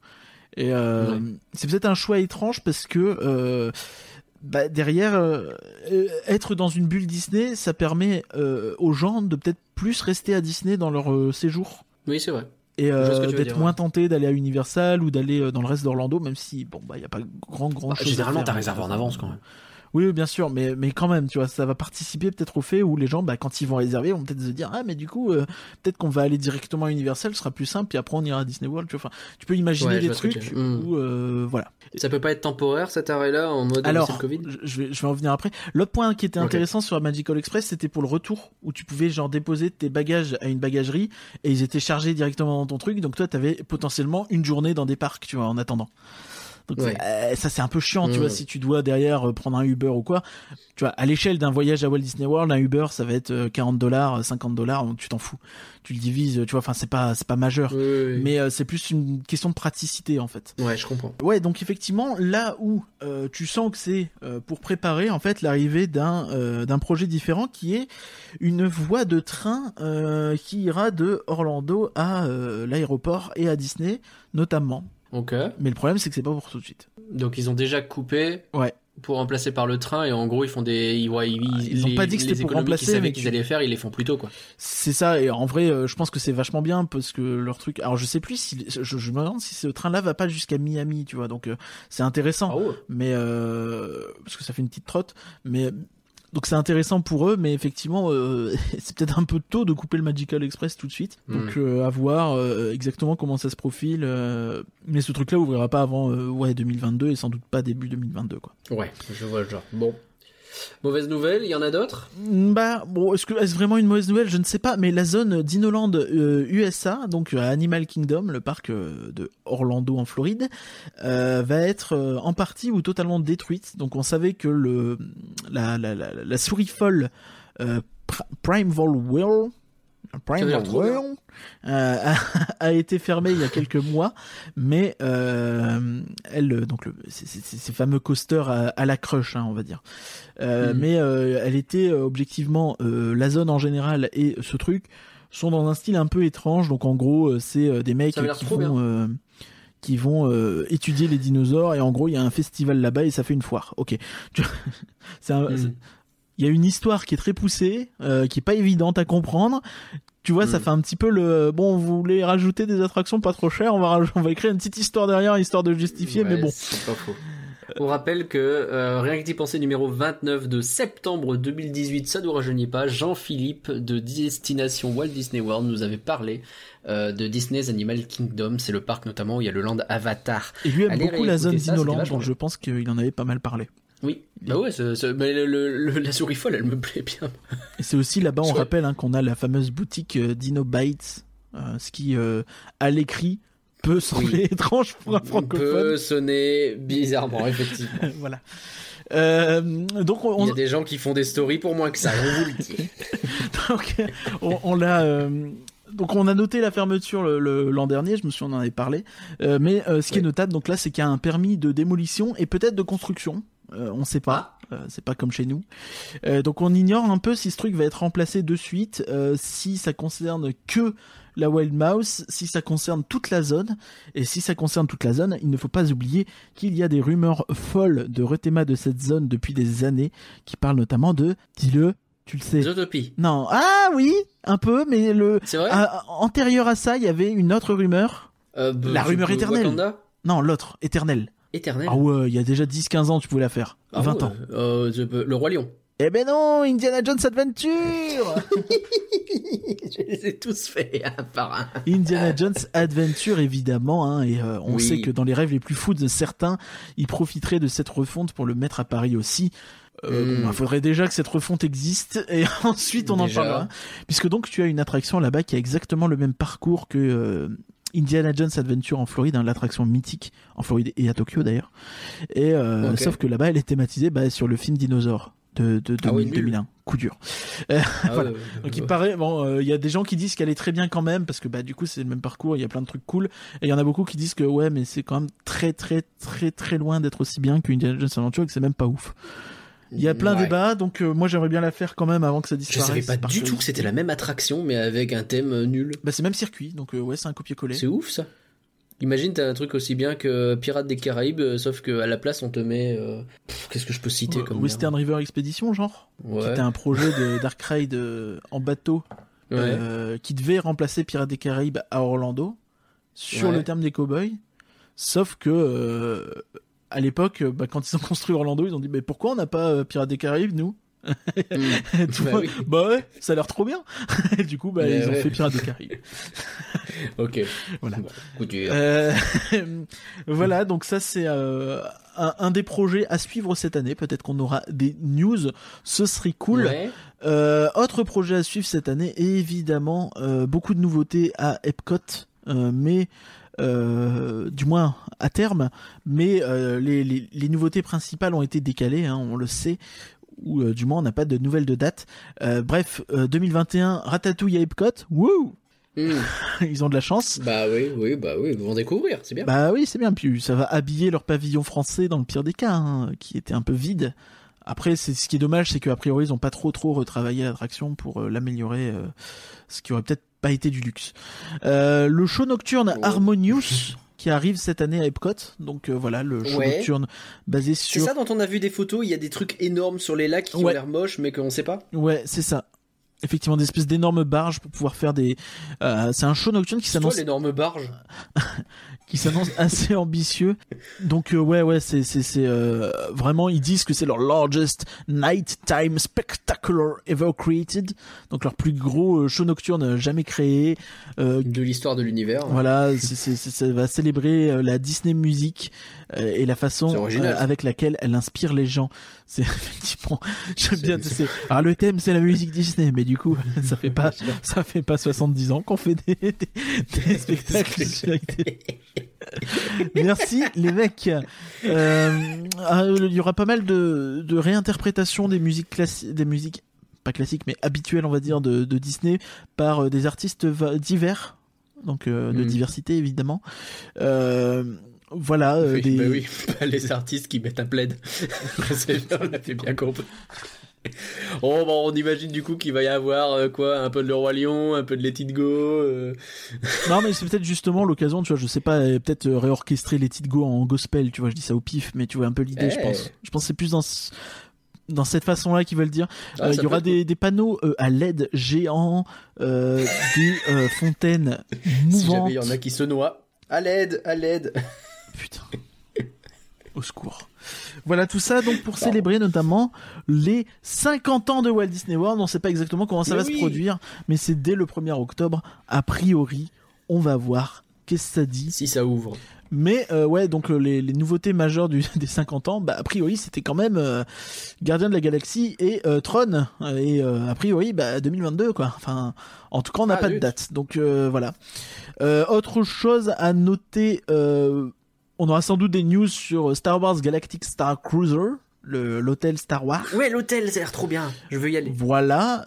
Et euh, Ouais. c'est peut-être un choix étrange parce que euh, bah, derrière, euh, euh, être dans une bulle Disney, ça permet euh, aux gens de peut-être plus rester à Disney dans leur euh, séjour. Oui, c'est vrai. Et d'être moins ouais. tenté d'aller à Universal ou d'aller dans le reste d'Orlando, même si bon bah il y a pas grand grand Bah, chose. généralement, t'as réservé en avance, quand même. Oui, bien sûr, mais mais quand même, tu vois, ça va participer peut-être au fait où les gens, bah, quand ils vont réserver, vont peut-être se dire ah mais du coup, euh, peut-être qu'on va aller directement à Universal, ce sera plus simple, puis après on ira à Disney World. Tu vois, enfin, tu peux imaginer Ouais, des trucs où euh, voilà. Ça peut pas être temporaire, cet arrêt-là, en mode Alors, Covid? je je vais je vais en venir après. L'autre point qui était intéressant sur la Magical Express, c'était pour le retour où tu pouvais genre déposer tes bagages à une bagagerie et ils étaient chargés directement dans ton truc, donc toi t'avais potentiellement une journée dans des parcs, tu vois, en attendant. Donc Ouais. euh, ça c'est un peu chiant, tu Mm. vois, si tu dois derrière euh, prendre un Uber ou quoi. Tu vois, à l'échelle d'un voyage à Walt Disney World, un Uber ça va être euh, 40 dollars, 50 dollars, tu t'en fous. Tu le divises, tu vois, enfin c'est pas c'est pas majeur. Oui, oui, oui. Mais euh, c'est plus une question de praticité en fait. Ouais, je comprends. Ouais, donc effectivement, là où euh, tu sens que c'est euh, pour préparer en fait l'arrivée d'un euh, d'un projet différent qui est une voie de train euh, qui ira de Orlando à euh, l'aéroport et à Disney notamment. Ok. Mais le problème c'est que c'est pas pour tout de suite. Donc ils ont déjà coupé Ouais. pour remplacer par le train et en gros ils font des ils, ouais, ils, Ah, ils ont les- pas dit que c'était pour remplacer, qu'ils mais qu'ils allaient faire ils les font plus tôt quoi C'est ça et en vrai euh, je pense que c'est vachement bien parce que leur truc alors je sais plus si je, je me demande si ce train là va pas jusqu'à Miami, tu vois. Donc euh, c'est intéressant. ouais mais euh, parce que ça fait une petite trotte mais donc c'est intéressant pour eux mais effectivement euh, [laughs] c'est peut-être un peu tôt de couper le Magical Express tout de suite. Donc euh, à voir euh, exactement comment ça se profile mais ce truc là ouvrira pas avant ouais 2022 et sans doute pas début 2022 quoi. Ouais je vois le genre. Bon mauvaise nouvelle il y en a d'autres? Bah bon est-ce vraiment une mauvaise nouvelle? Je ne sais pas mais la zone Dinoland euh, USA donc à Animal Kingdom le parc euh, de Orlando en Floride euh, va être euh, en partie ou totalement détruite. Donc on savait que le la la la, la souris folle euh, Pr- Primeval Will Bien. Will euh, [laughs] a, a été fermée il y a quelques [laughs] mois mais euh, elle donc le, ces fameux coasters à, à la crush hein, on va dire. Euh, Mhm. mais euh, elle était objectivement la zone en général et ce truc sont dans un style un peu étrange. Donc en gros c'est des mecs qui vont qui vont euh, étudier les dinosaures et en gros il y a un festival là-bas et ça fait une foire. Ok. [laughs] C'est c'est- il y a une histoire qui est très poussée euh, qui est pas évidente à comprendre tu vois ça Mhm. fait un petit peu le bon vous voulez rajouter des attractions pas trop chères on va [laughs] on va écrire une petite histoire derrière histoire de justifier mais bon c'est pas faux On rappelle que euh, rien que d'y penser numéro 29 de septembre 2018, ça ne nous rajeunit pas. Jean-Philippe de Destination Walt Disney World nous avait parlé euh, de Disney's Animal Kingdom. C'est le parc notamment où il y a le land Avatar. Et lui aime Allez beaucoup la zone Dinoland, donc je pense qu'il en avait pas mal parlé. Oui, bah ouais, mais le- le- la souris folle, elle me plaît bien. C'est aussi là-bas, on rappelle hein, qu'on a la fameuse boutique euh, Dino Bites, euh, ce qui, euh, à l'écrit, peut sembler [laughs] étrange pour un peut francophone. sonner bizarrement, effectivement. [laughs] voilà. Donc on, Il y a des gens qui font des stories pour moins que ça, je vous le dis. [laughs] donc, on, on l'a. donc on a noté la fermeture le- le- l'an dernier, je me souviens on en avait parlé. Euh, mais euh, ce qui est notable, donc là, c'est qu'il y a un permis de démolition et peut-être de construction. Euh, on sait pas. Euh, c'est pas comme chez nous. Euh, donc on ignore un peu si ce truc va être remplacé de suite, euh, si ça concerne que la Wild Mouse, si ça concerne toute la zone. Et si ça concerne toute la zone, il ne faut pas oublier qu'il y a des rumeurs folles de rethéma de cette zone depuis des années, qui parlent notamment de, dis-le, tu le sais. Zootopie. Non, ah oui, un peu, mais le C'est vrai ah, antérieur à ça, il y avait une autre rumeur. Bah, la rumeur éternelle. Non, l'autre, éternelle. Éternel. Ah ouais, il y a déjà 10-15 ans, tu pouvais la faire. Ah 20 ouais, ans. euh, le Roi Lion. Eh ben non, Indiana Jones Adventure [laughs] je les ai tous faits un par un. Indiana Jones Adventure, évidemment, hein, et euh, on Oui. sait que dans les rêves les plus fous de certains, ils profiteraient de cette refonte pour le mettre à Paris aussi. Euh, Mm. bon, il faudrait déjà que cette refonte existe et [laughs] ensuite on en parlera. Puisque donc tu as une attraction là-bas qui a exactement le même parcours que euh, Indiana Jones Adventure en Floride, hein, l'attraction mythique en Floride et à Tokyo d'ailleurs. Et euh, sauf que là-bas elle est thématisée bah, sur le film Dinosaure de, de, Ah 2000, nul. 2001. Coup dur. Ah, [laughs] Voilà. ouais, Donc il paraît, bon, euh, il y a des gens qui disent qu'elle est très bien quand même parce que bah du coup c'est le même parcours, il y a plein de trucs cool. Et il y en a beaucoup qui disent que ouais, mais c'est quand même très très très très loin d'être aussi bien que Indiana Jones Adventure et que c'est même pas ouf. Il y a plein de Ouais. débats, donc euh, moi j'aimerais bien la faire quand même avant que ça Je disparaisse. savais pas du tout que c'était la même attraction, mais avec un thème euh, nul. Bah c'est le même circuit, donc euh, ouais c'est un copier-coller. C'est ouf ça. Imagine t'as un truc aussi bien que Pirates des Caraïbes, sauf que à la place on te met. euh, Qu'est-ce que je peux citer comme Western River Expedition genre, qui Ouais. était un projet de [laughs] Dark Ride en bateau ouais. qui devait remplacer Pirates des Caraïbes à Orlando sur le terme des cowboys. Sauf que euh, à l'époque, euh, bah, quand ils ont [laughs] construit Orlando, ils ont dit mais pourquoi on n'a pas euh, Pirates des Caraïbes nous Mm. [laughs] Tu Bah oui. bah ouais, ça a l'air trop bien. [laughs] Du coup, bah, Mais ils ont fait Pirates des Caraïbes. Ok. Voilà. Bon. Euh, voilà, donc ça c'est euh, un, un des projets à suivre cette année. Peut-être qu'on aura des news, ce serait cool. Ouais. Euh, autre projet à suivre cette année, évidemment, beaucoup de nouveautés à Epcot, mais euh, du moins à terme, mais euh, les, les, les nouveautés principales ont été décalées, hein, on le sait, ou euh, du moins on n'a pas de nouvelles de date. Bref, euh, 2021, Ratatouille à Epcot, wouh Mm. [laughs] Ils ont de la chance. Bah oui, oui, bah oui, ils vont découvrir, c'est bien. Bah oui, c'est bien. Puis ça va habiller leur pavillon français dans le pire des cas, hein, qui était un peu vide. Après, c'est ce qui est dommage, c'est qu'a priori ils ont pas trop trop retravaillé l'attraction pour euh, l'améliorer, euh, ce qui aurait peut-être pas été du luxe. Euh, le show nocturne Ouais. Harmonious [laughs] qui arrive cette année à Epcot, donc euh, voilà le show Ouais. nocturne basé C'est sur. ça dont on a vu des photos, il y a des trucs énormes sur les lacs qui ont l'air moches mais qu'on sait pas? Ouais, c'est ça. Effectivement, des espèces d'énormes barges pour pouvoir faire des. euh, c'est un show nocturne qui s'annonce l'énorme barge. [laughs] qui s'annonce assez ambitieux. Donc euh, ouais ouais c'est c'est c'est euh, vraiment ils disent que c'est leur largest nighttime spectacular ever created. Donc leur plus gros show nocturne jamais créé. De l'histoire de l'univers. voilà, c'est, ça va célébrer la Disney music euh, et la façon avec laquelle elle inspire les gens. C'est [laughs] effectivement, j'aime bien. alors le thème c'est la musique Disney, mais du coup [laughs] ça fait pas, ça fait pas 70 ans qu'on fait des, des, des [laughs] spectacles Merci les mecs. Euh, ah, il y aura pas mal de, de réinterprétations des musiques classiques, des musiques pas classiques mais habituelles on va dire de, de Disney par euh, des artistes divers, donc euh, de Mm. diversité évidemment. Euh, voilà. Oui, des... bah oui, [laughs] les artistes qui mettent un plaid. On avait bien compris. Oh, bon, on imagine du coup qu'il va y avoir euh, quoi Un peu de Le Roi Lion, un peu de Let It Go. euh, Non mais c'est peut-être justement l'occasion, tu vois, je sais pas, euh, peut-être réorchestrer les titres go en gospel, tu vois, je dis ça au pif, mais tu vois un peu l'idée, je Eh. pense. Je pense que c'est plus dans ce- dans cette façon-là qu'ils veulent dire. ah, Euh, il y aura des, des panneaux euh, à LED géants, euh, [laughs] des fontaines cool. Si mouvantes. jamais il y en a qui se noient. À l'aide, à l'aide. Putain. Au secours. Voilà tout ça donc pour célébrer notamment les 50 ans de Walt Disney World. On ne sait pas exactement comment ça Mais va oui. se produire, mais c'est dès le 1er octobre. A priori, on va voir qu'est-ce que ça dit. Si ça ouvre. Mais euh, ouais, donc euh, les, les nouveautés majeures du, [laughs] des 50 ans, bah a priori c'était quand même euh, Gardien de la Galaxie et euh, Tron. Et euh, a priori, bah 2022 quoi. Enfin, en tout cas on n'a Ah, pas de date. Donc euh, voilà. Euh, autre chose à noter, euh, on aura sans doute des news sur Star Wars Galactic Star Cruiser, l'hôtel Star Wars. Ouais, l'hôtel, ça a l'air trop bien. Je veux y aller. Voilà.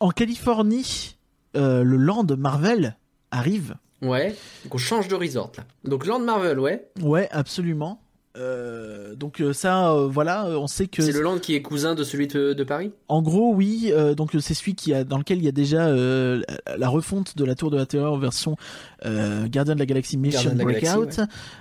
En Californie, euh, le Land Marvel arrive. Ouais. Donc on change de resort là. Donc Land Marvel, ouais. Ouais, absolument. Euh, donc euh, ça, euh, voilà, on sait que C'est le Land qui est cousin de celui de, de Paris? en gros, oui. euh, donc c'est celui qui a dans lequel il y a déjà euh, la refonte de la Tour de la Terreur version euh, Gardien de la Galaxie Mission Breakout.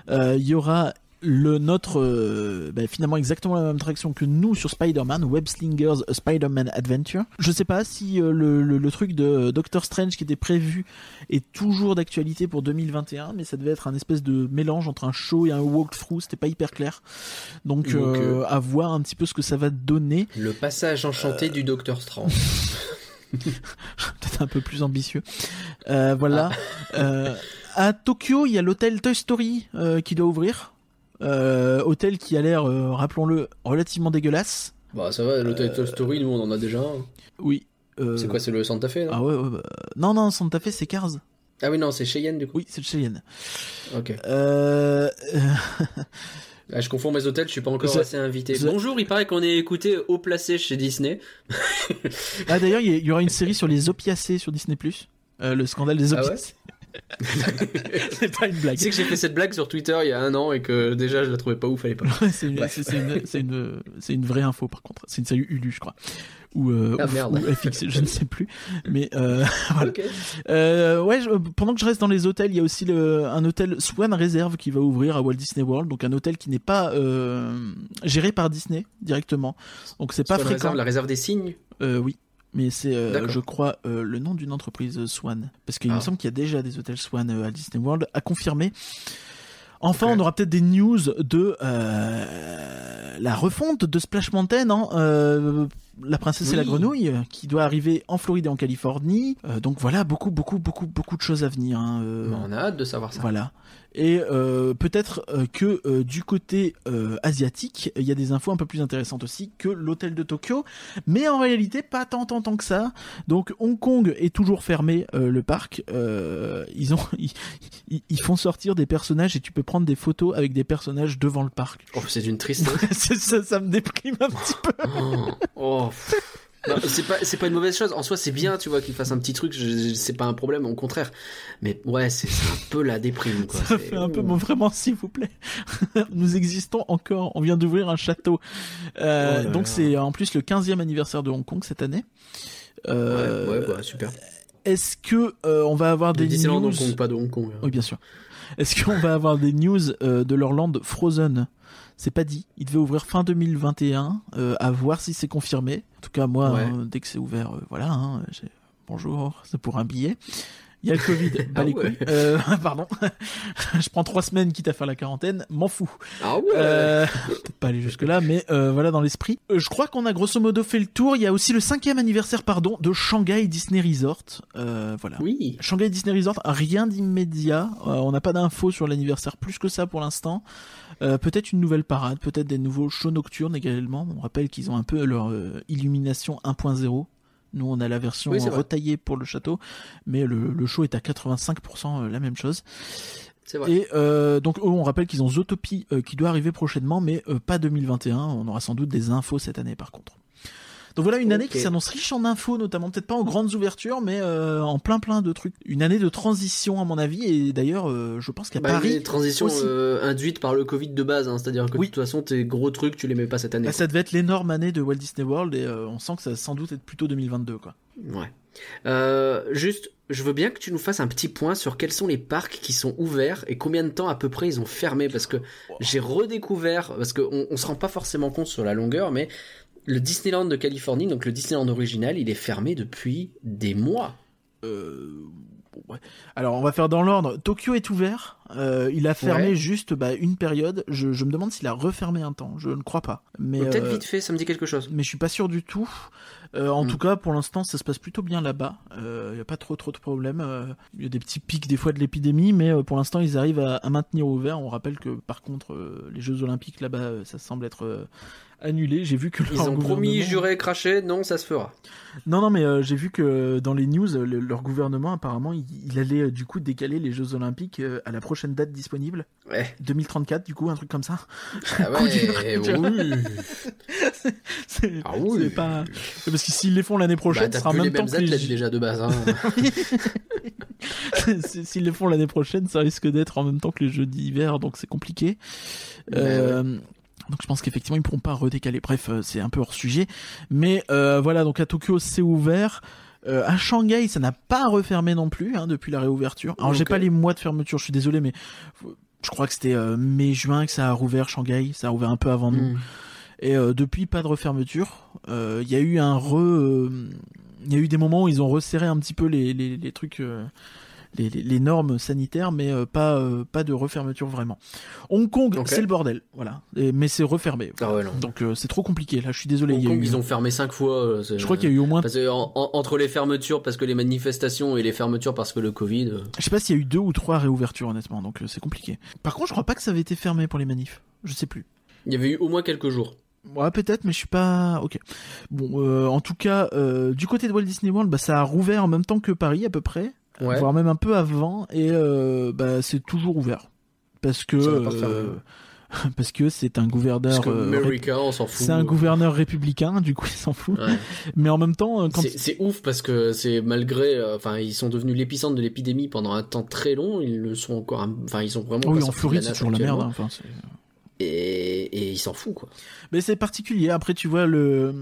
Euh, Il y aura le notre euh, bah, finalement exactement la même attraction que nous sur Spider-Man, Web Slingers Spider-Man Adventure. Je sais pas si euh, le, le, le truc de Doctor Strange qui était prévu est toujours d'actualité pour 2021, mais ça devait être un espèce de mélange entre un show et un walkthrough, c'était pas hyper clair. Donc, Donc, euh, euh, à voir un petit peu ce que ça va donner. Le passage enchanté du Docteur Strange. [laughs] peut-être un peu plus ambitieux. Euh, voilà. Ah. Euh, à Tokyo, il y a l'hôtel Toy Story euh, qui doit ouvrir. Euh, hôtel qui a l'air, euh, rappelons-le, relativement dégueulasse. bah ça va, l'hôtel Toy Story, nous on en a déjà un. Oui. Euh, C'est quoi, c'est le Santa Fe Ah ouais, ouais, bah, Non, non, Santa Fe, c'est Cars. Ah oui, non, c'est Cheyenne du coup. Oui, c'est le Cheyenne. Ok. Euh... Ah, je confonds mes hôtels, je suis pas encore assez invité. Bonjour, il paraît qu'on est écouté haut placé chez Disney. Ah, d'ailleurs, il y, aura une série sur les opiacés sur Disney+. Euh, le scandale des Ah opiacés. [laughs] c'est pas une blague. Tu sais que j'ai fait cette blague sur Twitter il y a un an et que déjà je la trouvais pas ouf à l'époque. [laughs] Ouais, c'est une, Bref. c'est- c'est une, c'est une, c'est une vraie info par contre. C'est une série Ulu, je crois. Ou, euh, Ah, ou- merde. ou FX, je ne sais plus. Mais euh, [laughs] voilà. Euh, ouais, je- pendant que je reste dans les hôtels, il y a aussi le, un hôtel Swan Reserve qui va ouvrir à Walt Disney World. Donc un hôtel qui n'est pas géré par Disney directement. Donc c'est pas la fréquent. la réserve des signes? Oui. Mais c'est, euh, je crois, euh, le nom d'une entreprise Swan. Parce qu'il Ah. me semble qu'il y a déjà des hôtels Swan euh, à Disney World à confirmer. Enfin, on aura peut-être des news de euh, la refonte de Splash Mountain, hein, la princesse et la Oui. grenouille, euh, qui doit arriver en Floride et en Californie. Euh, donc voilà, beaucoup, beaucoup, beaucoup, beaucoup de choses à venir. hein, euh, Bah, on a hâte de savoir ça. voilà. Et euh, peut-être que du côté asiatique, il y a des infos un peu plus intéressantes aussi que l'hôtel de Tokyo, mais en réalité pas tant tant tant que ça. Donc Hong Kong est toujours fermé le parc. Ils ont [laughs] ils, ils- ils font sortir des personnages et tu peux prendre des photos avec des personnages devant le parc. Oh, c'est une tristesse. [laughs] ça, ça, ça me déprime un petit peu. Oh, oh, c'est pas c'est pas une mauvaise chose en soi c'est bien tu vois qu'il fasse un petit truc c'est pas un problème au contraire mais ouais c'est un peu la déprime quoi Ça fait un peu, bon, vraiment, s'il vous plaît. [laughs] Nous existons encore. On vient d'ouvrir un château. Euh, Oh donc c'est en plus le 15e anniversaire de Hong Kong cette année. Euh, ouais, ouais bah, super Est-ce que euh, on va avoir de des news Hong Kong pas de Hong Kong hein. Oui, bien sûr. Est-ce qu'on va avoir des news de leur land Frozen? C'est pas dit. Il devait ouvrir fin 2021. euh, à voir si c'est confirmé. En tout cas, moi, Ouais. hein, dès que c'est ouvert, euh, voilà. hein, Bonjour, c'est pour un billet. Il y a le Covid, bah Ah les ouais. couilles. Euh, [laughs] pardon. [laughs] je prends trois semaines quitte à faire la quarantaine, m'en fous. ah ouais Euh, Peut-être pas aller jusque là, mais euh, voilà dans l'esprit. Je crois qu'on a grosso modo fait le tour. Il y a aussi le cinquième anniversaire, pardon, de Shanghai Disney Resort. Voilà. oui Shanghai Disney Resort, rien d'immédiat. On n'a pas d'infos sur l'anniversaire plus que ça pour l'instant. Euh, peut-être une nouvelle parade, peut-être des nouveaux shows nocturnes également. On rappelle qu'ils ont un peu leur euh, illumination 1.0. Nous, on a la version Oui, retaillée pour le château, mais le, le show est à 85% la même chose. c'est vrai Et euh, donc, on rappelle qu'ils ont Zootopie euh, qui doit arriver prochainement, mais euh, pas 2021. On aura sans doute des infos cette année, par contre. Donc voilà une année qui s'annonce riche en infos, notamment peut-être pas en grandes ouvertures, mais euh, en plein plein de trucs. Une année de transition à mon avis, et d'ailleurs, euh, je pense qu'à bah, Paris, les transitions aussi. euh, induites par le Covid de base hein, c'est-à-dire que Oui. de toute façon tes gros trucs tu les mets pas cette année bah, ça devait être l'énorme année de Walt Disney World, et euh, on sent que ça va sans doute être plutôt 2022, quoi. Ouais. Euh, juste, je veux bien que tu nous fasses un petit point sur quels sont les parcs qui sont ouverts et combien de temps à peu près ils ont fermé parce que j'ai redécouvert parce qu'on on se rend pas forcément compte sur la longueur mais le Disneyland de Californie donc le Disneyland original il est fermé depuis des mois. Euh. Alors, on va faire dans l'ordre. Tokyo est ouvert. Euh, il a fermé Ouais. juste bah, une période. Je, je me demande s'il a refermé un temps. Je ne crois pas. Mais Peut-être euh, vite fait, ça me dit quelque chose. mais je suis pas sûr du tout. Euh, en Mm. tout cas, pour l'instant, ça se passe plutôt bien là-bas. Il y a pas trop trop de problèmes. Euh, Il y a des petits pics des fois de l'épidémie, mais euh, pour l'instant, ils arrivent à, à maintenir ouvert. On rappelle que par contre, euh, les Jeux Olympiques là-bas, euh, ça semble être euh, annulé. J'ai vu que Ils ont promis, juré, craché, non, ça se fera. Non, non, mais euh, j'ai vu que dans les news, le- leur gouvernement apparemment, il, il allait euh, du coup décaler les Jeux Olympiques euh, à la prochaine date disponible, Ouais. 2034, du coup, un truc comme ça. Ah [laughs] ouais, oui. [laughs] C'est Ah oui. pas parce que s'ils les font l'année Bah, prochaine, ce t'as sera les même temps que les déjà de base. Hein. [laughs] S'ils les font l'année prochaine, ça risque d'être en même temps que les jeux d'hiver, donc c'est compliqué. Bah Euh, Donc je pense qu'effectivement ils pourront pas redécaler. Bref, euh, c'est un peu hors sujet. Mais euh, voilà, donc à Tokyo c'est ouvert. Euh, à Shanghai, ça n'a pas refermé non plus hein, depuis la réouverture. Alors j'ai pas les mois de fermeture, je suis désolé, mais je crois que c'était euh, mai-juin que ça a rouvert Shanghai. Ça a rouvert un peu avant nous. Mm. Et euh, depuis, pas de refermeture. Euh, Il y a eu un re. Il y a eu des moments où ils ont resserré un petit peu les, les, les trucs, euh, les, normes sanitaires, mais euh, pas, euh, pas de refermeture vraiment. Hong Kong, c'est le bordel, voilà. Et- mais c'est refermé. Ah ouais. Donc euh, c'est trop compliqué. Là, je suis désolé. Hong Kong, eu- ils ont fermé cinq fois. Je crois qu'il y a eu au moins. Parce que en- en- entre les fermetures parce que les manifestations et les fermetures parce que le Covid. Je sais pas s'il y a eu deux ou trois réouvertures honnêtement, donc c'est compliqué. Par contre, je crois pas que ça avait été fermé pour les manifs. Je sais plus. Il y avait eu au moins quelques jours. Ouais, peut-être, mais je suis pas. Ok. Bon, euh, en tout cas, euh, du côté de Walt Disney World, bah, ça a rouvert en même temps que Paris à peu près, Ouais. voire même un peu avant, et euh, bah, c'est toujours ouvert parce que euh, [laughs] parce que c'est un gouverneur. Euh, c'est un gouverneur républicain, du coup, il s'en fout. Ouais. [laughs] Mais en même temps, C'est ouf parce que c'est malgré, enfin, ils sont devenus l'épicentre de l'épidémie pendant un temps très long. Ils le sont encore, enfin, ils sont vraiment. oui, en Floride, c'est toujours la merde. hein, enfin, Et, et ils s'en foutent quoi. Mais c'est particulier. Après, tu vois le.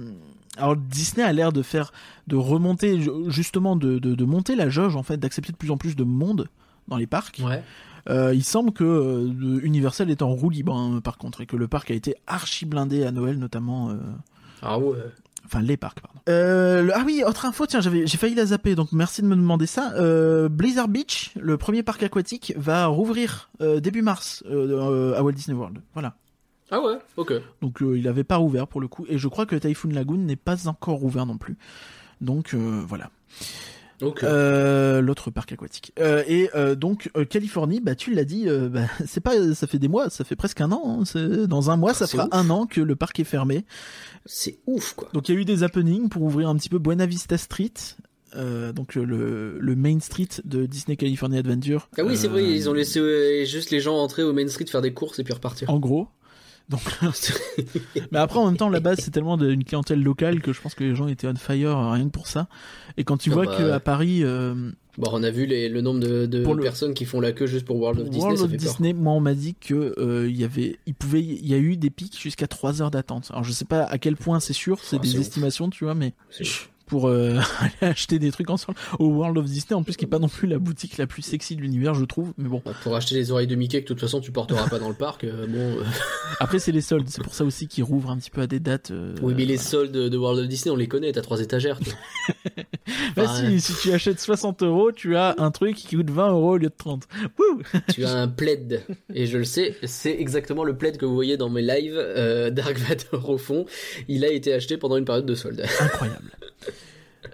Alors Disney a l'air de faire, de remonter justement, de, de, de monter la jauge en fait, d'accepter de plus en plus de monde dans les parcs. Ouais. Euh, il semble que euh, Universal est en roue libre hein, par contre et que le parc a été archi blindé à Noël notamment. euh, Ah ouais. Enfin les parcs pardon. Euh, le- Ah oui, autre info, tiens, j'avais j'ai failli la zapper, donc merci de me demander ça. Euh, Blizzard Beach, le premier parc aquatique, va rouvrir euh, début mars euh, euh, à Walt Disney World. Voilà. Ah ouais. Ok. Donc euh, il avait pas rouvert pour le coup, et je crois que Typhoon Lagoon n'est pas encore rouvert non plus. Donc euh, voilà. Euh, L'autre parc aquatique. Euh, et euh, donc Californie, bah tu l'as dit, bah, [laughs] c'est pas, ça fait des mois, ça fait presque un an. hein, dans un mois, ça Ah, c'est fera ouf. un an que le parc est fermé. C'est ouf quoi. Donc il y a eu des happenings pour ouvrir un petit peu Buena Vista Street. donc le, le Main Street de Disney California Adventure. Ah oui, c'est vrai. Ils ont laissé juste les gens entrer au Main Street faire des courses et puis repartir. En gros. Donc, [laughs] mais après en même temps là-bas c'est tellement de- une clientèle locale que je pense que les gens étaient on fire euh, rien que pour ça. Et quand tu Ah vois bah, que ouais. à Paris, euh, Bon, on a vu les- le nombre de, de Pour le- personnes qui font la queue juste pour World of Disney, World ça of fait peur. Disney, moi on m'a dit que euh, y avait, il pouvait, il y a eu des pics jusqu'à 3 heures d'attente. Alors je sais pas à quel point c'est sûr, c'est Oh, des ouf. estimations, tu vois, mais C'est. Pour euh, [laughs] aller acheter des trucs ensemble au World of Disney, en plus qui est pas non plus la boutique la plus sexy de l'univers, je trouve. Mais bon, Bah, Pour acheter les oreilles de Mickey que de toute façon tu porteras pas dans le parc, euh, bon. euh, [laughs] après c'est les soldes, c'est pour ça aussi qu'ils rouvrent un petit peu à des dates. oui, mais les voilà. soldes de World of Disney, on les connaît, t'as trois étagères. [laughs] Bah Enfin, si, si tu achètes 60 euros, tu as un truc qui coûte 20 euros au lieu de 30. Wouh tu as un plaid, et je le sais, c'est exactement le plaid que vous voyez dans mes lives, Dark Vador au fond. Il a été acheté pendant une période de solde. Incroyable.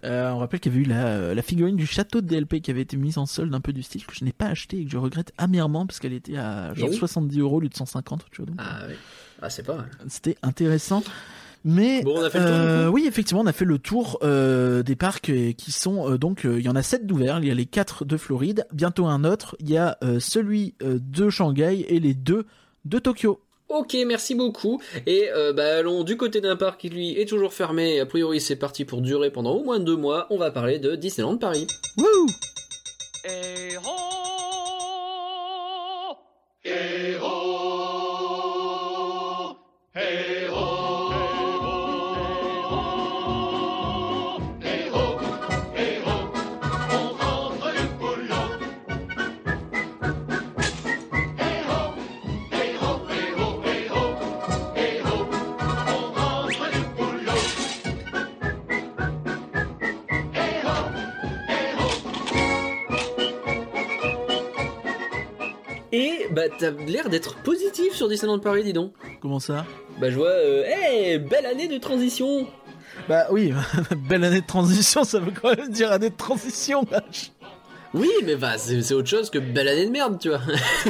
Euh, on rappelle qu'il y avait eu la, la figurine du château de DLP qui avait été mise en solde un peu du style que je n'ai pas acheté et que je regrette amèrement parce qu'elle était à genre Eh oui. 70 euros au lieu de 150 tu vois, donc Ah oui. Ah, c'est pas mal. c'était intéressant mais Bon, on a fait le tour, euh, oui effectivement on a fait le tour euh, des parcs euh, qui sont euh, donc euh, il y en a 7 d'ouverts il y a les 4 de Floride bientôt un autre il y a euh, celui euh, de Shanghai et les deux de Tokyo Ok, merci beaucoup. Et euh, bah, allons du côté d'un parc qui lui est toujours fermé. A priori, c'est parti pour durer pendant au moins deux mois. On va parler de Disneyland Paris. Wouh bah t'as l'air d'être positif sur Disneyland Paris, dis donc. Comment ça? Bah je vois, euh, hey, belle année de transition. Bah oui, [laughs] belle année de transition, ça veut quand même dire année de transition. vache. Oui, mais bah c'est c'est autre chose que belle année de merde, tu vois.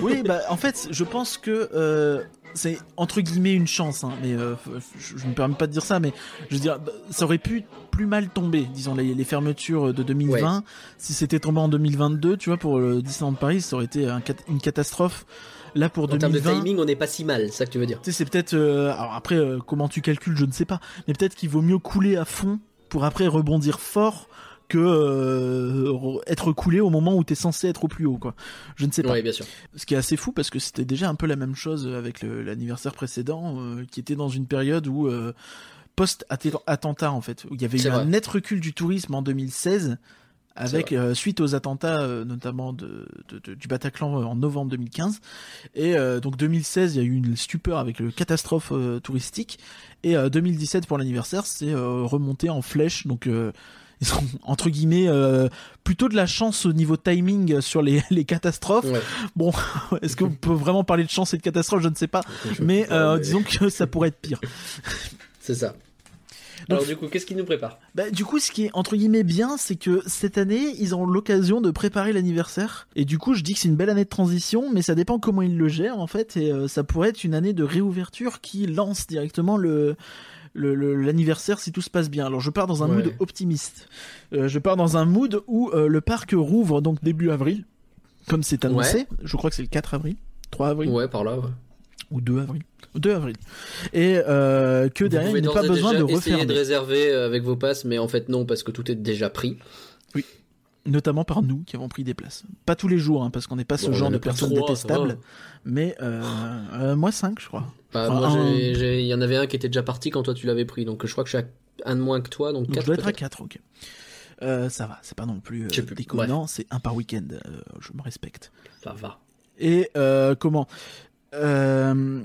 Oui, bah en fait, je pense que euh, c'est entre guillemets une chance, hein, mais euh, je, je me permets pas de dire ça, mais je veux dire, bah, ça aurait pu plus mal tomber, disons les, les fermetures de 2020. Si c'était tombé en 2022, tu vois, pour le Disneyland Paris, ça aurait été un une catastrophe. Là pour En termes de 2020, timing, on n'est pas si mal, c'est ça que tu veux dire. tu sais, c'est peut-être. euh, alors après, euh, comment tu calcules, je ne sais pas. Mais peut-être qu'il vaut mieux couler à fond pour après rebondir fort que euh, re- être coulé au moment où t'es censé être au plus haut, quoi. Je ne sais pas. Bien sûr. Ce qui est assez fou parce que c'était déjà un peu la même chose avec l'anniversaire précédent, euh, qui était dans une période où euh, post-attentat en fait, où il y avait eu vrai. un net recul du tourisme en 2016. Avec euh, suite aux attentats euh, notamment de, de- de- du Bataclan euh, en novembre 2015 et donc 2016 il y a eu une stupeur avec le catastrophe touristique et euh, 2017 pour l'anniversaire c'est remonté en flèche donc ils ont entre guillemets euh, plutôt de la chance au niveau timing sur les, les catastrophes Ouais. Bon, [laughs] est-ce qu'on peut vraiment parler de chance et de catastrophe? Je ne sais pas. Mais, euh, disons que ça pourrait être pire. [laughs] C'est ça. Donc- Alors du coup, qu'est-ce qui nous prépare Bah, du coup, ce qui est entre guillemets bien, c'est que cette année, ils ont l'occasion de préparer l'anniversaire. Et du coup, je dis que c'est une belle année de transition, mais ça dépend comment ils le gèrent en fait. Et euh, ça pourrait être une année de réouverture qui lance directement le- l'anniversaire si tout se passe bien. Alors je pars dans un Ouais. mood optimiste. Euh, je pars dans un mood où euh, le parc rouvre donc début avril, comme c'est annoncé. Je crois que c'est le 4 avril, 3 avril. Ouais, par là. Ouais. ou 2 avril. 2 avril. Et euh, que Vous derrière, il n'y a pas besoin déjà de essayer refermer. de réserver avec vos passes, mais en fait non, parce que tout est déjà pris. Notamment par nous qui avons pris des places. Pas tous les jours, hein, parce qu'on n'est pas ce Bon, genre de personnes détestables. Mais euh, euh, moi 5 je crois. Bah, Enfin, moi, un- j'ai- j'ai- il y en avait un qui était déjà parti quand toi tu l'avais pris, donc je crois que je suis à un de moins que toi, donc Donc 4 je dois être à 4, ok. Euh, ça va, c'est pas non plus euh, déconnant, c'est un par week-end, euh, je me respecte. Ça va. Et euh, comment? Euh,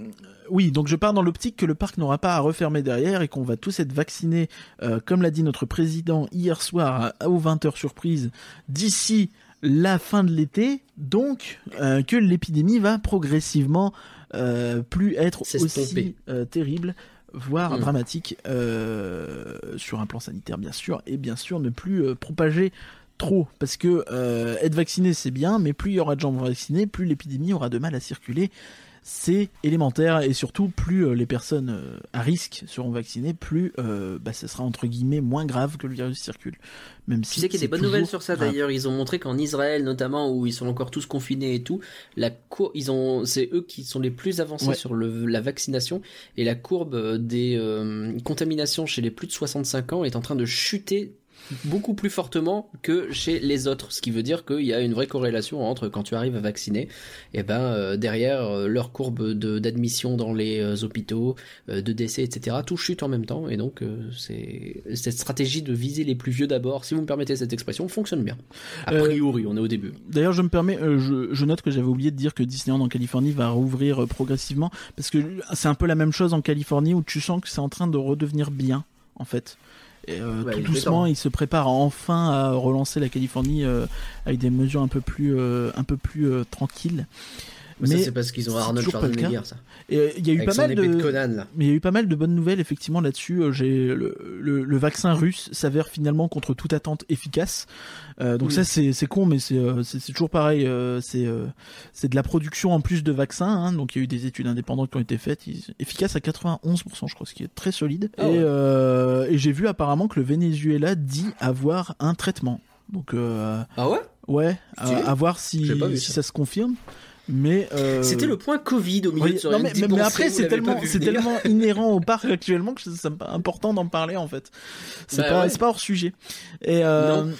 oui, donc je pars dans l'optique que le parc n'aura pas à refermer derrière et qu'on va tous être vaccinés, euh, comme l'a dit notre président hier soir à- aux 20h surprise, d'ici la fin de l'été, donc euh, que l'épidémie va progressivement plus être aussi terrible, voire Mm. dramatique sur un plan sanitaire bien sûr, et bien sûr ne plus propager trop. Parce que euh, être vacciné c'est bien mais plus il y aura de gens vaccinés plus l'épidémie aura de mal à circuler c'est élémentaire et surtout plus euh, les personnes euh, à risque seront vaccinées plus euh, bah, ce sera entre guillemets moins grave que le virus circule même Tu si sais qu'il y a des bonnes nouvelles sur ça d'ailleurs. Ils ont montré qu'en Israël, notamment, où ils sont encore tous confinés et tout, la cour... ils ont, c'est eux qui sont les plus avancés Ouais. sur le... la vaccination et la courbe euh, des euh, contaminations chez les plus de 65 ans est en train de chuter beaucoup plus fortement que chez les autres, ce qui veut dire qu'il y a une vraie corrélation entre quand tu arrives à vacciner, et ben euh, derrière euh, leur courbe de d'admission dans les euh, hôpitaux, de décès, etc. Tout chute en même temps, et donc c'est cette stratégie de viser les plus vieux d'abord, si vous me permettez cette expression, fonctionne bien. A priori, on est au début. D'ailleurs, je me permets, je, je note que j'avais oublié de dire que Disneyland en Californie va rouvrir progressivement, parce que c'est un peu la même chose en Californie où tu sens que c'est en train de redevenir bien, en fait. Et, euh, Ouais, tout il doucement, ils se préparent enfin à relancer la Californie euh, avec des mesures un peu plus, euh, un peu plus euh, tranquilles. Mais, ça, c'est parce qu'ils ont Arnold. Schwarzenegger, ça. Et euh, il y a eu Avec pas mal de, de Conan, là. mais il y a eu pas mal de bonnes nouvelles effectivement là-dessus. Euh, J'ai le, le, le vaccin russe s'avère finalement contre toute attente efficace. Euh, donc Oui. ça c'est c'est con mais c'est c'est c'est toujours pareil. c'est c'est de la production en plus de vaccins. Hein, donc il y a eu des études indépendantes qui ont été faites. Ils- efficace à 91% je crois, ce qui est très solide. Ah et euh, j'ai vu apparemment que le Venezuela dit avoir un traitement. Donc euh, Ah ouais? ouais, à, voir si ça se confirme. Mais euh, C'était le point Covid au milieu oui, de ce non, mais, mais- après c'est tellement c'est tellement [laughs] inhérent au parc actuellement que c'est important d'en parler en fait. C'est Bah pas ouais. c'est pas hors sujet. Et euh, Non.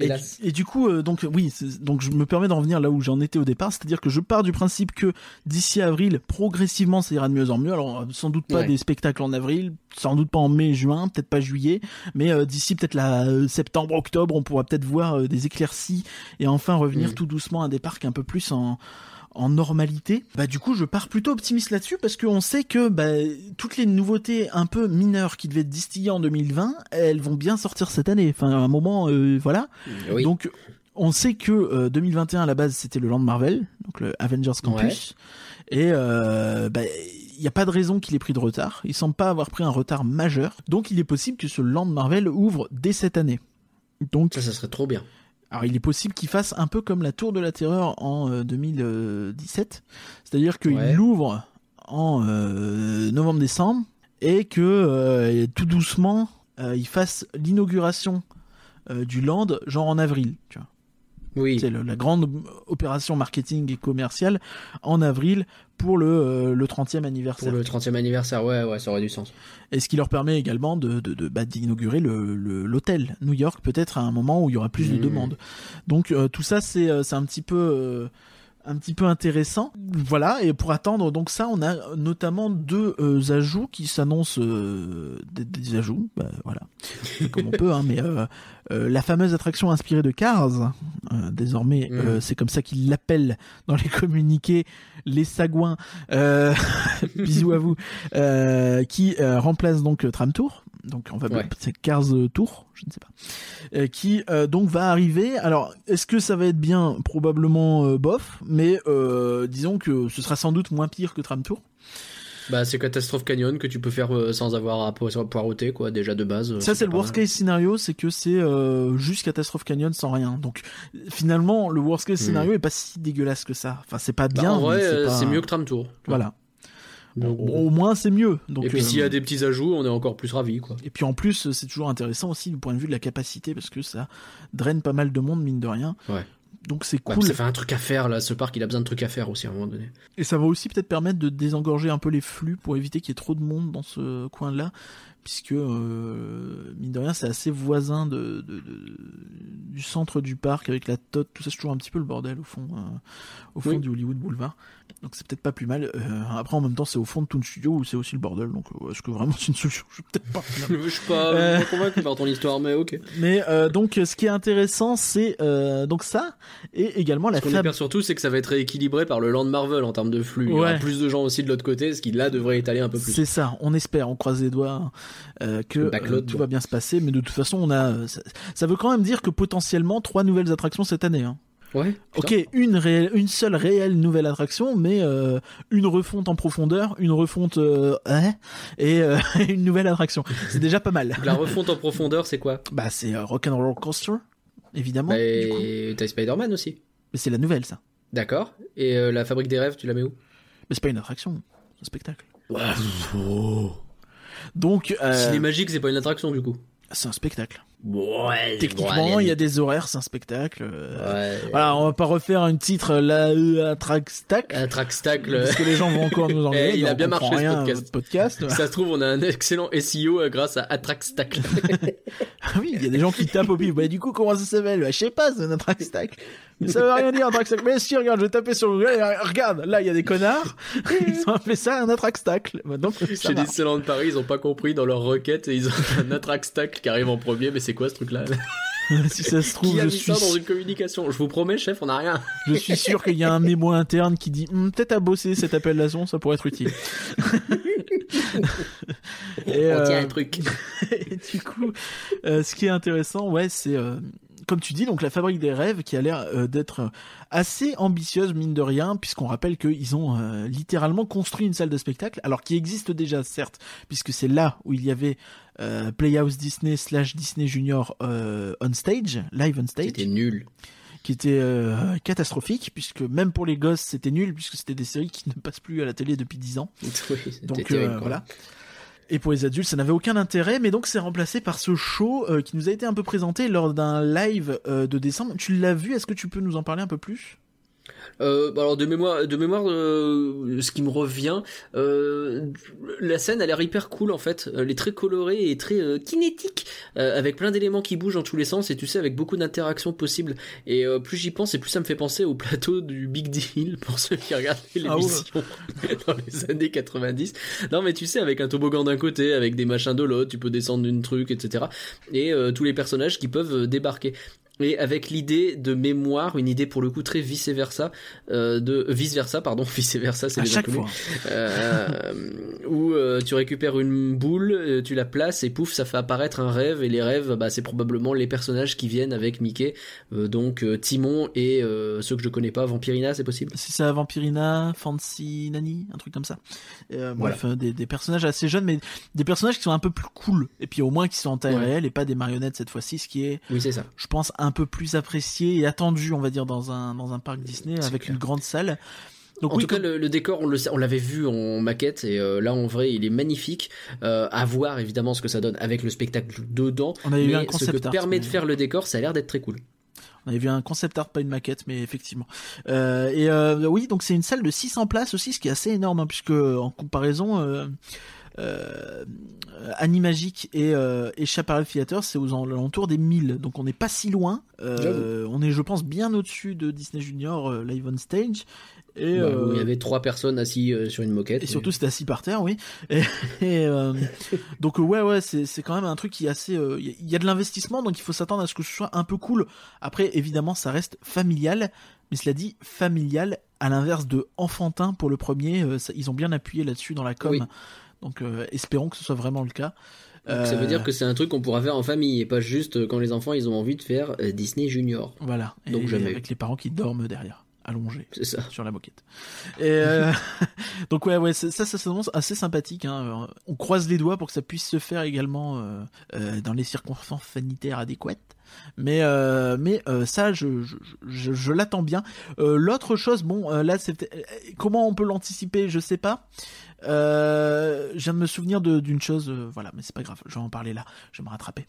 Et, du, et du coup euh, donc oui donc je me permets d'en venir là où j'en étais au départ, c'est-à-dire que je pars du principe que d'ici avril progressivement ça ira de mieux en mieux. Alors euh, sans doute pas Ouais. des spectacles en avril, sans doute pas en mai juin, peut-être pas juillet, mais euh, d'ici peut-être la euh, septembre octobre on pourra peut-être voir des éclaircies et enfin revenir Mm. tout doucement à des parcs un peu plus en en normalité, bah du coup je pars plutôt optimiste là-dessus parce qu'on sait que bah, toutes les nouveautés un peu mineures qui devaient être distillées en 2020, elles vont bien sortir cette année. Enfin à un moment, euh, voilà. Oui. Donc on sait que euh, 2021 à la base c'était le Land Marvel, donc le Avengers Campus. Et euh, bah, il n'y a pas de raison qu'il ait pris de retard. Il semble pas avoir pris un retard majeur. Donc il est possible que ce Land Marvel ouvre dès cette année. Donc, Ça, ça serait trop bien. Alors il est possible qu'il fasse un peu comme la Tour de la Terreur en euh, 2017. C'est-à-dire qu'il Ouais. l'ouvre en euh, novembre-décembre et que euh, tout doucement euh, il fasse l'inauguration euh, du Land genre en avril. Tu vois. Oui. C'est la grande opération marketing et commerciale en avril pour le, euh, le 30e Pour anniversaire. le 30e anniversaire, ouais, ouais, ça aurait du sens. Et ce qui leur permet également de, de, de- bah, d'inaugurer le, le- l'hôtel New York, peut-être à un moment où il y aura plus de Mmh. demandes. Donc euh, tout ça, c'est, euh, c'est un petit peu... euh, un petit peu intéressant. Voilà, et pour attendre donc ça, on a notamment deux euh, ajouts qui s'annoncent euh, des, des ajouts, bah, voilà, comme on peut, hein, mais euh, euh, la fameuse attraction inspirée de Cars, euh, désormais Mhm. euh, c'est comme ça qu'ils l'appellent dans les communiqués, les sagouins, euh, [laughs] bisous à vous, euh, qui euh, remplace donc Tram Tour, donc on va Ouais. c'est Cars euh, Tour, je ne sais pas, euh, qui euh, donc va arriver. Alors est-ce que ça va être bien? Probablement euh, bof, mais disons que ce sera sans doute moins pire que Tram Tour. Bah, c'est Catastrophe Canyon que tu peux faire sans avoir à po- poireauter, quoi, déjà de base. Ça, c'est le worst mal. case scénario, c'est que c'est juste Catastrophe Canyon sans rien. Donc, finalement, le worst case Hmm. scénario est pas si dégueulasse que ça. Enfin, c'est pas Bah, bien. en vrai, pas- c'est mieux que Tram Tour. Voilà. Donc, Au- bon. Au moins, c'est mieux. Donc, Et puis euh, s'il y a des petits ajouts, on est encore plus ravis, quoi. et puis en plus, c'est toujours intéressant aussi du point de vue de la capacité parce que ça draine pas mal de monde mine de rien. Ouais. Donc c'est Ouais, cool. ça fait un truc à faire, là. Ce parc, il a besoin de trucs à faire aussi, à un moment donné. Et ça va aussi peut-être permettre de désengorger un peu les flux pour éviter qu'il y ait trop de monde dans ce coin-là, puisque euh, mine de rien c'est assez voisin de, de- de- du centre du parc avec la tote, tout ça c'est toujours un petit peu le bordel au fond, euh, au fond Oui. du Hollywood Boulevard. Donc c'est peut-être pas plus mal. Euh, après en même temps c'est au fond de Toon Studio où c'est aussi le bordel, donc euh, est-ce que vraiment c'est une solution? Je sais peut-être pas. [laughs] Je suis pas, Euh. pas convaincu par ton histoire, mais ok. Mais euh, donc ce qui est intéressant c'est euh, donc ça et également la Ce qu'on fab espère surtout, c'est que ça va être rééquilibré par le Land Marvel en termes de flux. Il y aura Ouais. plus de gens aussi de l'autre côté, ce qui là devrait étaler un peu plus. C'est ça, on espère, on croise les doigts euh, que backlot, tout va bien se passer, mais de toute façon, on a, ça, ça veut quand même dire que potentiellement trois nouvelles attractions cette année. Hein. Ouais. Ok, une, réelle, une seule réelle nouvelle attraction, mais euh, une refonte en profondeur, une refonte euh, hein, et euh, [laughs] une nouvelle attraction. C'est déjà pas mal. [laughs] La refonte en profondeur, c'est quoi? Bah c'est euh, Rock'n'Roll Coaster, évidemment. Bah. Et t'as Spider-Man aussi. Mais c'est la nouvelle, ça. D'accord. Et euh, la fabrique des rêves, tu la mets où? Mais c'est pas une attraction, c'est un spectacle. Ouais. Donc, euh, Ciné magique, c'est pas une attraction du coup. c'est un spectacle. Ouais. Techniquement, il y a des horaires, c'est un spectacle. euh, Ouais. Voilà, on va pas refaire un titre la euh, Trackstack Un trackstack. le- parce que les gens vont encore nous [laughs] engueuler. Eh, il a bien marché, ce podcast. podcast. Ça se trouve, on a un excellent SEO euh, grâce à Attrackstack. [laughs] Ah oui, il y a des gens qui tapent au pif. Bah, du coup, comment ça s'appelle? Bah, Je sais pas, c'est un Trackstack. Mais ça veut rien dire un Trackstack. Mais si, regarde, je vais taper sur Google. et Regarde, là, il y a des connards. Ils ont appelé ça un Attrackstack. Ça Chez marche. Disneyland Paris, ils ont pas compris dans leur requête et ils ont [laughs] un Attrackstack qui arrive en premier. Mais c'est quoi ce truc-là [laughs] si ça se trouve, Qui a je mis suis, ça dans une communication Je vous promets, chef, on a rien. je suis sûr qu'il y a un mémo interne qui dit Hum, peut-être à bosser cette appellation, ça pourrait être utile. [laughs] Et, On tient euh, un truc. [laughs] Et du coup, euh, ce qui est intéressant, ouais, c'est euh, comme tu dis, donc la fabrique des rêves qui a l'air d'être assez ambitieuse mine de rien, puisqu'on rappelle qu'ils ont littéralement construit une salle de spectacle, alors qui existe déjà certes, puisque c'est là où il y avait euh, Playhouse Disney slash Disney Junior euh, on stage, live on stage, C'était nul. qui était euh, catastrophique, puisque même pour les gosses c'était nul, puisque c'était des séries qui [laughs] ne passent plus à la télé depuis 10 ans. [laughs] Oui, Donc terrible, voilà. Et pour les adultes, ça n'avait aucun intérêt, mais donc c'est remplacé par ce show qui nous a été un peu présenté lors d'un live de décembre. Tu l'as vu Est-ce que tu peux nous en parler un peu plus? Euh, bah alors de mémoire, de mémoire, euh, ce qui me revient, euh, la scène a l'air hyper cool en fait. Elle est très colorée et très kinétique, avec plein d'éléments qui bougent dans tous les sens et tu sais avec beaucoup d'interactions possibles. Et plus j'y pense et plus ça me fait penser au plateau du Big Deal [laughs] pour ceux qui regardaient Ah ouais. l'émission [laughs] dans les années 90. Non mais tu sais avec un toboggan d'un côté, avec des machins de l'autre, tu peux descendre d'une truc, etc. Et tous les personnages qui peuvent débarquer. Et avec l'idée de mémoire, une idée pour le coup très vice versa, euh, de vice versa, pardon, [laughs] vice versa, c'est les inconnus. Euh, où euh, tu récupères une boule, euh, tu la places et pouf, ça fait apparaître un rêve et les rêves, bah, c'est probablement les personnages qui viennent avec Mickey, Euh, donc euh, Timon et euh, ceux que je connais pas, Vampirina, c'est possible? C'est ça, Vampirina, Fancy Nani, un truc comme ça. Voilà. Bref, des, des personnages assez jeunes, mais des personnages qui sont un peu plus cool. Et puis au moins qui sont en taille Ouais. réelle et pas des marionnettes cette fois-ci, ce qui est, Oui, c'est ça. je pense, un peu plus apprécié et attendu, on va dire, dans un, dans un parc Disney avec clair. une grande salle. Donc en oui, tout cas, comme- le, le décor, on le sait- on l'avait vu en maquette et euh, là en vrai, il est magnifique. Euh, à voir évidemment ce que ça donne avec le spectacle dedans. on avait vu un Mais ce concept que art. permet de faire le décor, ça a l'air d'être très cool. On avait vu un concept art, pas une maquette, mais effectivement. Euh, et oui, donc c'est une salle de 600 places aussi, ce qui est assez énorme, hein, puisque en comparaison, euh, euh, Animagic et, euh, et Chaparral Theater, c'est aux alentours des 1000. Donc on n'est pas si loin. Euh, on est, je pense, bien au-dessus de Disney Junior euh, Live on Stage. Et, Bah, euh, où il y avait trois personnes assises euh, sur une moquette. et surtout, c'était assis par terre, oui. Et, [laughs] et, euh, donc euh, ouais, ouais, c'est quand même un truc qui est assez. euh, Il y a- il y, a de l'investissement, donc il faut s'attendre à ce que ce soit un peu cool. Après, évidemment, ça reste familial, mais cela dit, familial à l'inverse de enfantin pour le premier. euh, ça- ils ont bien appuyé là-dessus dans la com. Oui. Donc euh, espérons que ce soit vraiment le cas. Donc, Ça Euh, veut dire que c'est un truc qu'on pourra faire en famille et pas juste euh, quand les enfants ils ont envie de faire euh, Disney Junior. Voilà. Et Donc jamais. avec les parents qui dorment derrière, allongés. C'est ça. sur la moquette. Et euh, [laughs] donc ouais, ouais, ça, ça s'annonce assez sympathique. Hein. On croise les doigts pour que ça puisse se faire également euh, euh, dans les circonstances sanitaires adéquates. Mais euh, mais euh, ça, je je, je, je l'attends bien. Euh, L'autre chose, bon, euh, là, c'est euh, comment on peut l'anticiper, je sais pas. Euh, je viens de me souvenir de- d'une chose, euh, voilà, mais c'est pas grave, je vais en parler là, je vais me rattraper.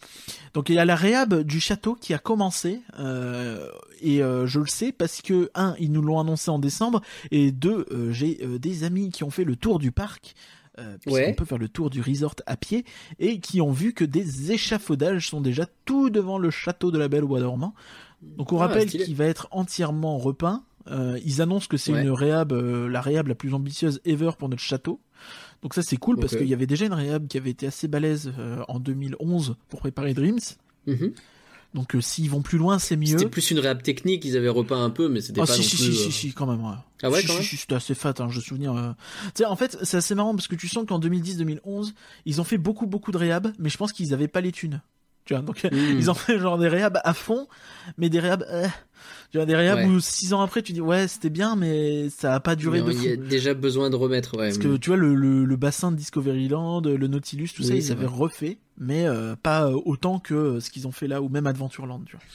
Donc il y a la réhab du château qui a commencé, euh, et euh, je le sais parce que un, ils nous l'ont annoncé en décembre, et deux, j'ai des amis qui ont fait le tour du parc. Euh, Ouais. peut faire le tour du resort à pied et qui ont vu que des échafaudages sont déjà tout devant le château de la Belle au Bois dormant. Donc on Ah, rappelle qu'il va être entièrement repeint. Euh, ils annoncent que c'est Ouais. une réhab, euh, la réhab la plus ambitieuse ever pour notre château. Donc ça c'est cool parce qu'il y avait déjà une réhab qui avait été assez balèze euh, en 2011 pour préparer Dreams. Mhm. Donc s'ils vont plus loin c'est mieux. C'était plus une réhab technique, ils avaient repeint un peu, mais c'était Ah pas si non si, plus. si si si quand même ouais. Ah ouais, quand même c'était assez fat hein, je me souviens. Tu sais en fait c'est assez marrant parce que tu sens qu'en 2010-2011 ils ont fait beaucoup beaucoup de réhab mais je pense qu'ils avaient pas les thunes. Tu vois donc hmm. Ils ont fait genre des réhab à fond, mais des réhab, euh, tu vois, des réhab Ouais. où six ans après tu dis ouais c'était bien, mais ça a pas duré Mais de Il fou. y a déjà besoin de remettre, ouais. Parce que tu vois le, le, le bassin de Discoveryland, le Nautilus, tout ça ils avaient refait, mais euh, pas euh, autant que ce qu'ils ont fait là ou même Adventureland. Tu vois.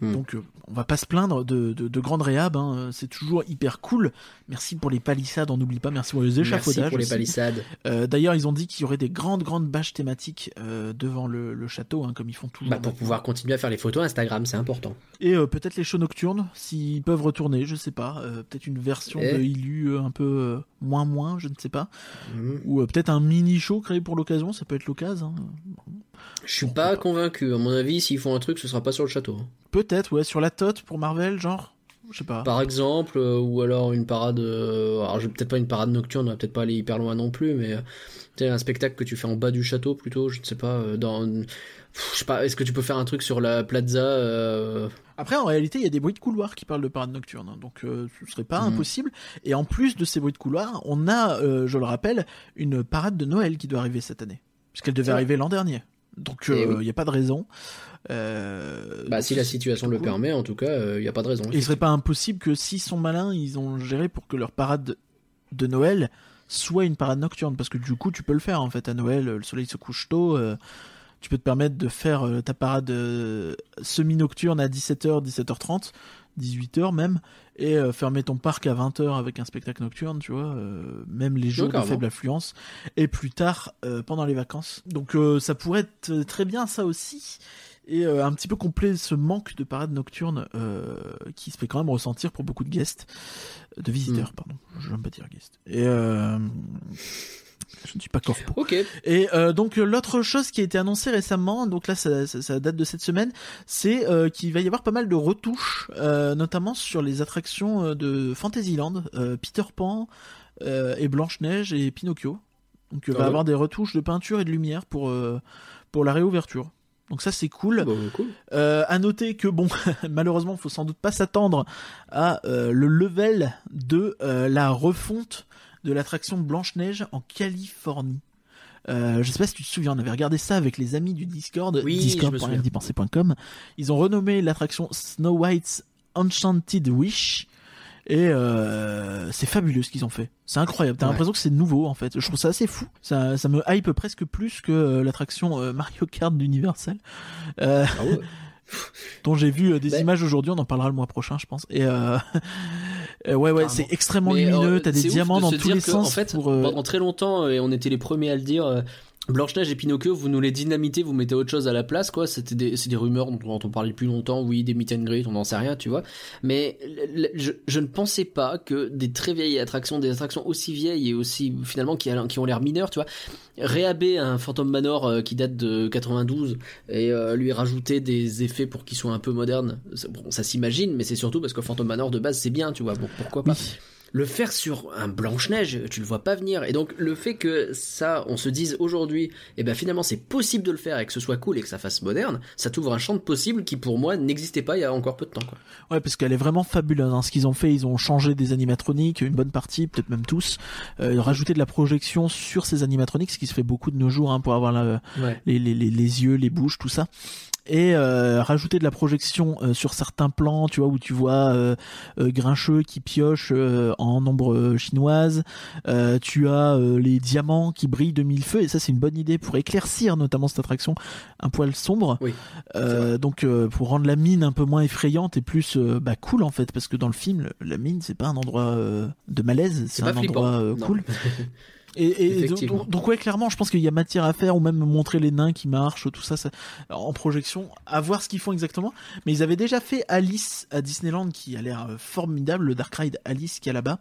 Hmm. Donc euh, on va pas se plaindre de, de, de grandes réhab, hein, c'est toujours hyper cool. Merci pour les palissades, on n'oublie pas. Merci pour les échafaudages. Merci pour les aussi. palissades. Euh, D'ailleurs ils ont dit qu'il y aurait des grandes grandes bâches thématiques euh, devant le, le château, hein, comme ils font toujours. Bah, pour pouvoir continuer à faire les photos Instagram, c'est important. Et euh, peut-être les shows nocturnes, s'ils peuvent retourner, je sais pas. Peut-être une version Eh. de Ilu euh, un peu moins moins, je ne sais pas. Mhm. Ou peut-être un mini show créé pour l'occasion, ça peut être l'occasion. hein. Je suis pas pas. convaincu. À mon avis, s'ils font un truc, ce sera pas sur le château. Peut-être, ouais, sur la tote pour Marvel, genre. Je sais pas. Par exemple, euh, ou alors une parade. euh, alors, je peut-être pas une parade nocturne, on va peut-être pas aller hyper loin non plus, mais euh, un spectacle que tu fais en bas du château plutôt. Je ne sais pas. euh, dans, Pff, je sais pas. Est-ce que tu peux faire un truc sur la plaza euh, Après, en réalité, il y a des bruits de couloir qui parlent de parade nocturne, hein, donc ce serait pas Mhm. impossible. Et en plus de ces bruits de couloir, on a, je le rappelle, une parade de Noël qui doit arriver cette année, puisqu'elle devait arriver l'an dernier. Donc Eh il oui. n'y a pas de raison. Euh, Bah, si la situation le permet, en tout cas, il n'y a pas de raison. Il serait pas impossible que s'ils sont malins, ils ont géré pour que leur parade de Noël soit une parade nocturne, parce que du coup tu peux le faire en fait à Noël, le soleil se couche tôt, euh, tu peux te permettre de faire euh, ta parade euh, semi-nocturne à 17h, 17h30, 18h même, et euh, fermer ton parc à 20h avec un spectacle nocturne, tu vois, euh, même les jours de faible affluence, et plus tard euh, pendant les vacances. Donc ça pourrait être très bien ça aussi et un petit peu complet ce manque de parade nocturne qui se fait quand même ressentir pour beaucoup de guests, de visiteurs, pardon, je n'aime pas dire guests. Et je ne suis pas corpo. Ok. Et euh, donc euh, l'autre chose qui a été annoncée récemment, donc là ça, ça- ça date de cette semaine, c'est euh, qu'il va y avoir pas mal de retouches, euh, notamment sur les attractions de Fantasyland, Peter Pan et Blanche Neige et Pinocchio. Donc il Ah va y ouais avoir des retouches de peinture et de lumière pour pour la réouverture. Donc ça c'est cool. Bon, cool. Euh, à noter que bon, [laughs] malheureusement, faut sans doute pas s'attendre à euh, le level de euh, la refonte de l'attraction Blanche Neige en Californie. Euh, je sais pas si tu te souviens, on avait regardé ça avec les amis du Discord, Oui. Ils ont renommé l'attraction Snow White's Enchanted Wish. Et euh, c'est fabuleux ce qu'ils ont fait. C'est incroyable. T'as Ouais. l'impression que c'est nouveau en fait. Je trouve ça assez fou. Ça, ça me hype presque plus que euh, l'attraction euh, Mario Kart d'Universal. Euh, Ah ouais. [laughs] dont j'ai vu des Ben- images aujourd'hui, on en parlera le mois prochain, je pense. Et euh, euh, ouais, ouais, c'est extrêmement Mais, lumineux. euh, T'as des diamants dans tous les sens. En fait, pour, euh, pendant très longtemps, euh, et on était les premiers à le dire, Blanche-Neige et Pinocchio, vous nous les dynamitez, vous mettez autre chose à la place, quoi. C'était des, c'est des rumeurs dont, on parlait depuis longtemps, oui, des meet and greet, on n'en sait rien, tu vois. Mais je, je ne pensais pas que des très vieilles attractions, des attractions aussi vieilles et aussi, finalement, qui, qui ont l'air mineures, tu vois, réhaber un Phantom Manor euh, qui date de 92 et euh, lui rajouter des effets pour qu'il soit un peu moderne, ça- bon, ça s'imagine, mais c'est surtout parce que Phantom Manor de base c'est bien, tu vois, pourquoi pas? Le faire sur un Blanche-Neige, tu le vois pas venir. Et donc, le fait que ça, on se dise aujourd'hui, eh ben finalement, c'est possible de le faire et que ce soit cool et que ça fasse moderne, ça t'ouvre un champ de possibles qui, pour moi, n'existait pas il y a encore peu de temps, quoi. Ouais, parce qu'elle est vraiment fabuleuse. Hein. Ce qu'ils ont fait, ils ont changé des animatroniques, une bonne partie, peut-être même tous. Euh, rajouté de la projection sur ces animatroniques, ce qui se fait beaucoup de nos jours hein, pour avoir la, Ouais. les, les, les, les yeux, les bouches, tout ça. Et euh, rajouter de la projection euh, sur certains plans, tu vois, où tu vois euh, Grincheux qui pioche en ombre chinoise. Tu as les diamants qui brillent de mille feux, et ça c'est une bonne idée pour éclaircir notamment cette attraction un poil sombre. Oui, donc pour rendre la mine un peu moins effrayante et plus bah, cool en fait, parce que dans le film, la mine c'est pas un endroit de malaise, c'est un flippant, endroit cool. [laughs] Et, et donc, ouais, clairement, je pense qu'il y a matière à faire, ou même montrer les nains qui marchent, tout ça, ça en projection, à voir ce qu'ils font exactement. Mais ils avaient déjà fait Alice à Disneyland, qui a l'air euh, formidable, le Dark Ride Alice qui est là-bas.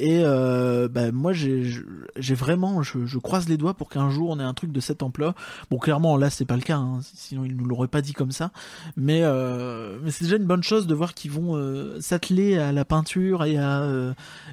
Et euh, bah, moi, j'ai vraiment, je, je croise les doigts pour qu'un jour on ait un truc de cette ampleur. Bon, clairement, là, c'est pas le cas, hein, sinon ils nous l'auraient pas dit comme ça. Mais, euh, mais c'est déjà une bonne chose de voir qu'ils vont euh, s'atteler à la peinture et à, euh,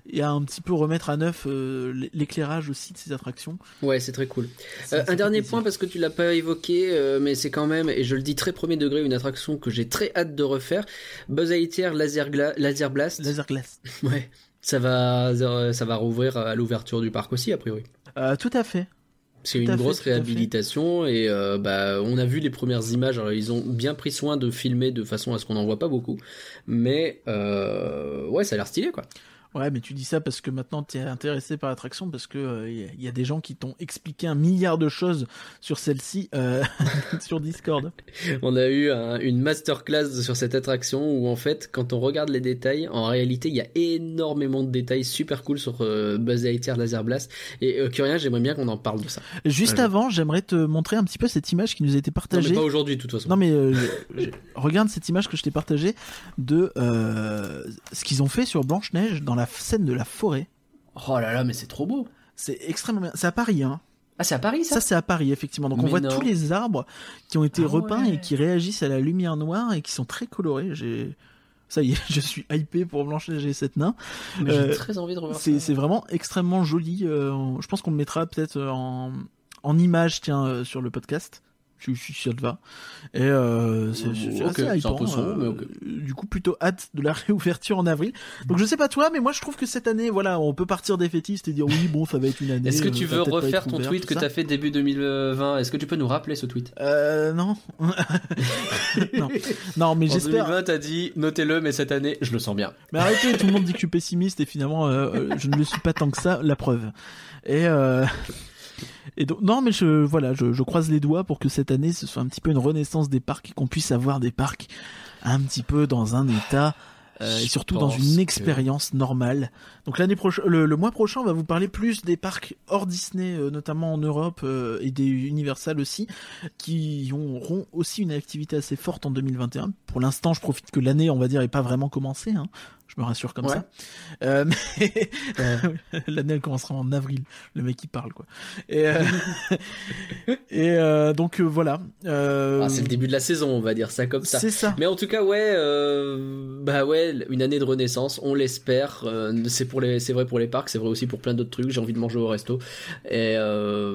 et à un petit peu remettre à neuf euh, l'éclairage aussi de ces attractions. Ouais, c'est très cool. Euh, un dernier plaisir. point parce que tu l'as pas évoqué, euh, mais c'est quand même, et je le dis très premier degré, une attraction que j'ai très hâte de refaire. Buzz Lightyear Laser, Gla- Laser Blast. Laser Glass. [laughs] Ouais. Ça va, ça va rouvrir à l'ouverture du parc aussi, a priori. Euh, tout à fait. C'est une grosse fait. réhabilitation et euh, bah on a vu les premières images. Alors ils ont bien pris soin de filmer de façon à ce qu'on n'en voit pas beaucoup, mais euh, ouais ça a l'air stylé quoi. Ouais, mais tu dis ça parce que maintenant tu es intéressé par l'attraction parce que euh, il y a- il y, a des gens qui t'ont expliqué un milliard de choses sur celle-ci euh, [laughs] sur Discord. [laughs] On a eu un- une masterclass sur cette attraction où en fait quand on regarde les détails, en réalité il y a énormément de détails super cool sur euh, Buzz Lightyear Laser Blast et euh, Curien j'aimerais bien qu'on en parle de ça. Juste avant, j'aimerais te montrer un petit peu cette image qui nous a été Non, mais partagée. pas aujourd'hui de toute façon. Non mais euh, [laughs] regarde cette image que je t'ai partagée de euh, ce qu'ils ont fait sur Blanche Neige dans la scène de la forêt. Oh là là mais c'est trop beau. C'est extrêmement bien. C'est à Paris, hein. Ah c'est à Paris ça? Ça, c'est à Paris, effectivement. Donc on voit non. tous les arbres qui ont été Ah repeints ouais. et qui réagissent à la lumière noire et qui sont très colorés. J'ai ça y est, [laughs] je suis hypé pour Blanche Neige et sept nains. Mais j'ai euh, très envie de revoir C'est ça. c'est vraiment extrêmement joli. euh, je pense qu'on le mettra peut-être en, en image, tiens, euh, sur le podcast. Je je suis sûr de va. Et euh, c'est c'est Ok, assez c'est un hypant, peu sombre, euh, mais ok. Du coup, plutôt hâte de la [laughs] réouverture en avril. Donc je sais pas toi, mais moi je trouve que cette année, voilà, on peut partir défaitiste et dire oui, bon, ça va être une année. Est-ce que euh, tu ça veux refaire ton ouvert, tweet que ça. t'as fait début 2020 Est-ce que tu peux nous rappeler ce tweet? Euh, non. [laughs] non. Non, mais En j'espère. 2020, t'as dit notez-le, mais cette année, je le sens bien. Mais arrêtez, tout le monde dit que je suis pessimiste et finalement, euh, euh, je ne le suis pas tant que ça, la preuve. Et, euh, et donc, non, mais je, voilà, je, je croise les doigts pour que cette année, ce soit un petit peu une renaissance des parcs et qu'on puisse avoir des parcs un petit peu dans un état. euh, et surtout dans une que- expérience normale. Donc l'année prochaine, le, le mois prochain, on va vous parler plus des parcs hors Disney, euh, notamment en Europe euh, et des Universal aussi, qui auront aussi une activité assez forte en 2021. Pour l'instant, je profite que l'année, on va dire, est pas vraiment commencée. Hein. Je me rassure comme Ouais. ça. Euh, [laughs] mais Ouais. [laughs] l'année elle commencera en avril. Le mec qui parle quoi. Et, euh, [laughs] et euh, donc voilà. Ah, c'est le début de la saison, on va dire ça comme ça. C'est ça. Mais en tout cas, ouais, bah ouais, une année de renaissance, on l'espère. c'est pour les, c'est vrai pour les parcs, c'est vrai aussi pour plein d'autres trucs. J'ai envie de manger au resto, et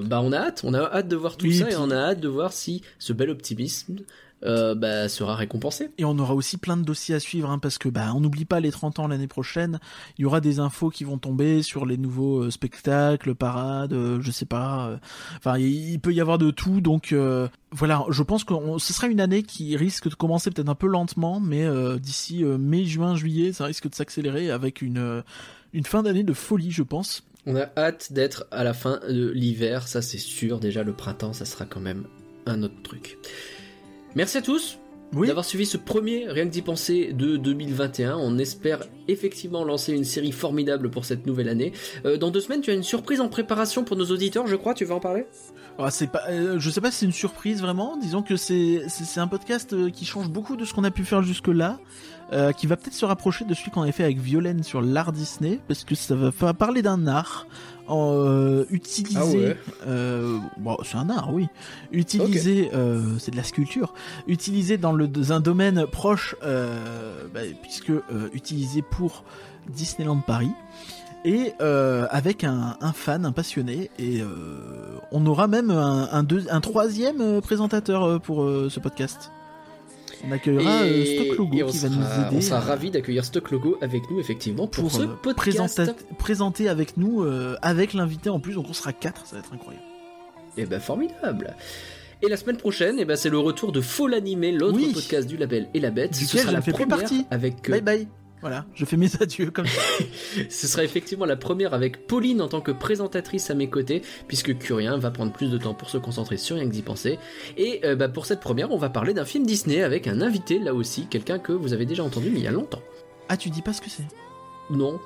bah on a hâte, on a hâte de voir tout Oui, ça, puis- et on a hâte de voir si ce bel optimisme euh, bah, sera récompensé. Et on aura aussi plein de dossiers à suivre, hein, parce que bah on n'oublie pas les 30 ans l'année prochaine. Il y aura des infos qui vont tomber sur les nouveaux euh, spectacles, parades, euh, je sais pas. euh, Enfin, il, peut y avoir de tout. Donc voilà, je pense que on- ce sera une année qui risque de commencer peut-être un peu lentement, mais d'ici mai, juin, juillet, ça risque de s'accélérer avec une une fin d'année de folie, je pense. On a hâte d'être à la fin de l'hiver, ça c'est sûr. Déjà le printemps, ça sera quand même un autre truc. Merci à tous. Oui. d'avoir suivi ce premier Rien que d'y penser de 2021. On espère effectivement lancer une série formidable pour cette nouvelle année. Euh, dans deux semaines, tu as une surprise en préparation pour nos auditeurs, je crois. Tu veux en parler? Ah, c'est pas, euh, je sais pas si c'est une surprise vraiment. Disons que c'est un podcast euh, qui change beaucoup de ce qu'on a pu faire jusque là, euh, qui va peut-être se rapprocher de celui qu'on avait fait avec Violaine sur l'art Disney, parce que ça va parler d'un art euh, utilisé. Ah ouais. euh, bon, c'est un art, oui. Utilisé, euh, c'est de la sculpture. Utilisé dans le dans un domaine proche, euh, bah, puisque utilisé pour Disneyland Paris et avec un, un fan, un passionné, et on aura même un, un, deux- un troisième présentateur pour ce podcast. On accueillera euh, Stock Logo qui sera, va nous aider. On sera à- ravis d'accueillir Stock Logo avec nous, effectivement, pour, pour ce euh, podcast. présenta- présenter avec nous, euh, avec l'invité en plus, donc on sera quatre, ça va être incroyable. Et ben formidable. Et la semaine prochaine, eh ben, c'est le retour de Faux l'animé, l'autre Oui. podcast du label et la bête. Ce sera je la plus première partie. avec euh, Bye bye. Voilà, je fais mes adieux comme ça. [laughs] Ce sera effectivement la première avec Pauline en tant que présentatrice à mes côtés, puisque Curien va prendre plus de temps pour se concentrer sur rien que d'y penser. Et euh, bah, pour cette première, on va parler d'un film Disney avec un invité, là aussi, quelqu'un que vous avez déjà entendu, mais il y a longtemps. Ah, tu dis pas ce que c'est? Non.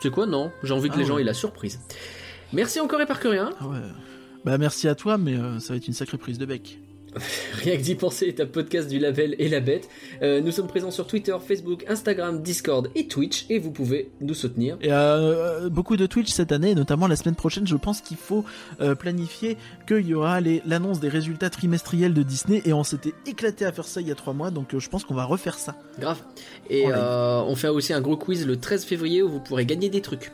C'est quoi, non J'ai envie que Ah les gens ouais. aient la surprise. Merci encore et par Curien. Ah ouais. Bah merci à toi, mais euh, ça va être une sacrée prise de bec. [laughs] Rien que d'y penser est un podcast du label et la bête. Euh, nous sommes présents sur Twitter, Facebook, Instagram, Discord et Twitch, et vous pouvez nous soutenir. Et euh, beaucoup de Twitch cette année, et notamment la semaine prochaine, je pense qu'il faut euh, planifier qu'il y aura l'annonce des résultats trimestriels de Disney, et on s'était éclaté à faire ça il y a trois mois, donc euh, je pense qu'on va refaire ça. Grave. Et euh, on fait aussi un gros quiz le 13 février où vous pourrez gagner des trucs.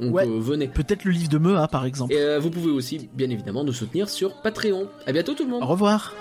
Donc Ouais. euh, venez. Peut-être le livre de Mea par exemple. Et euh, vous pouvez aussi, bien évidemment, nous soutenir sur Patreon. À bientôt tout le monde. Au revoir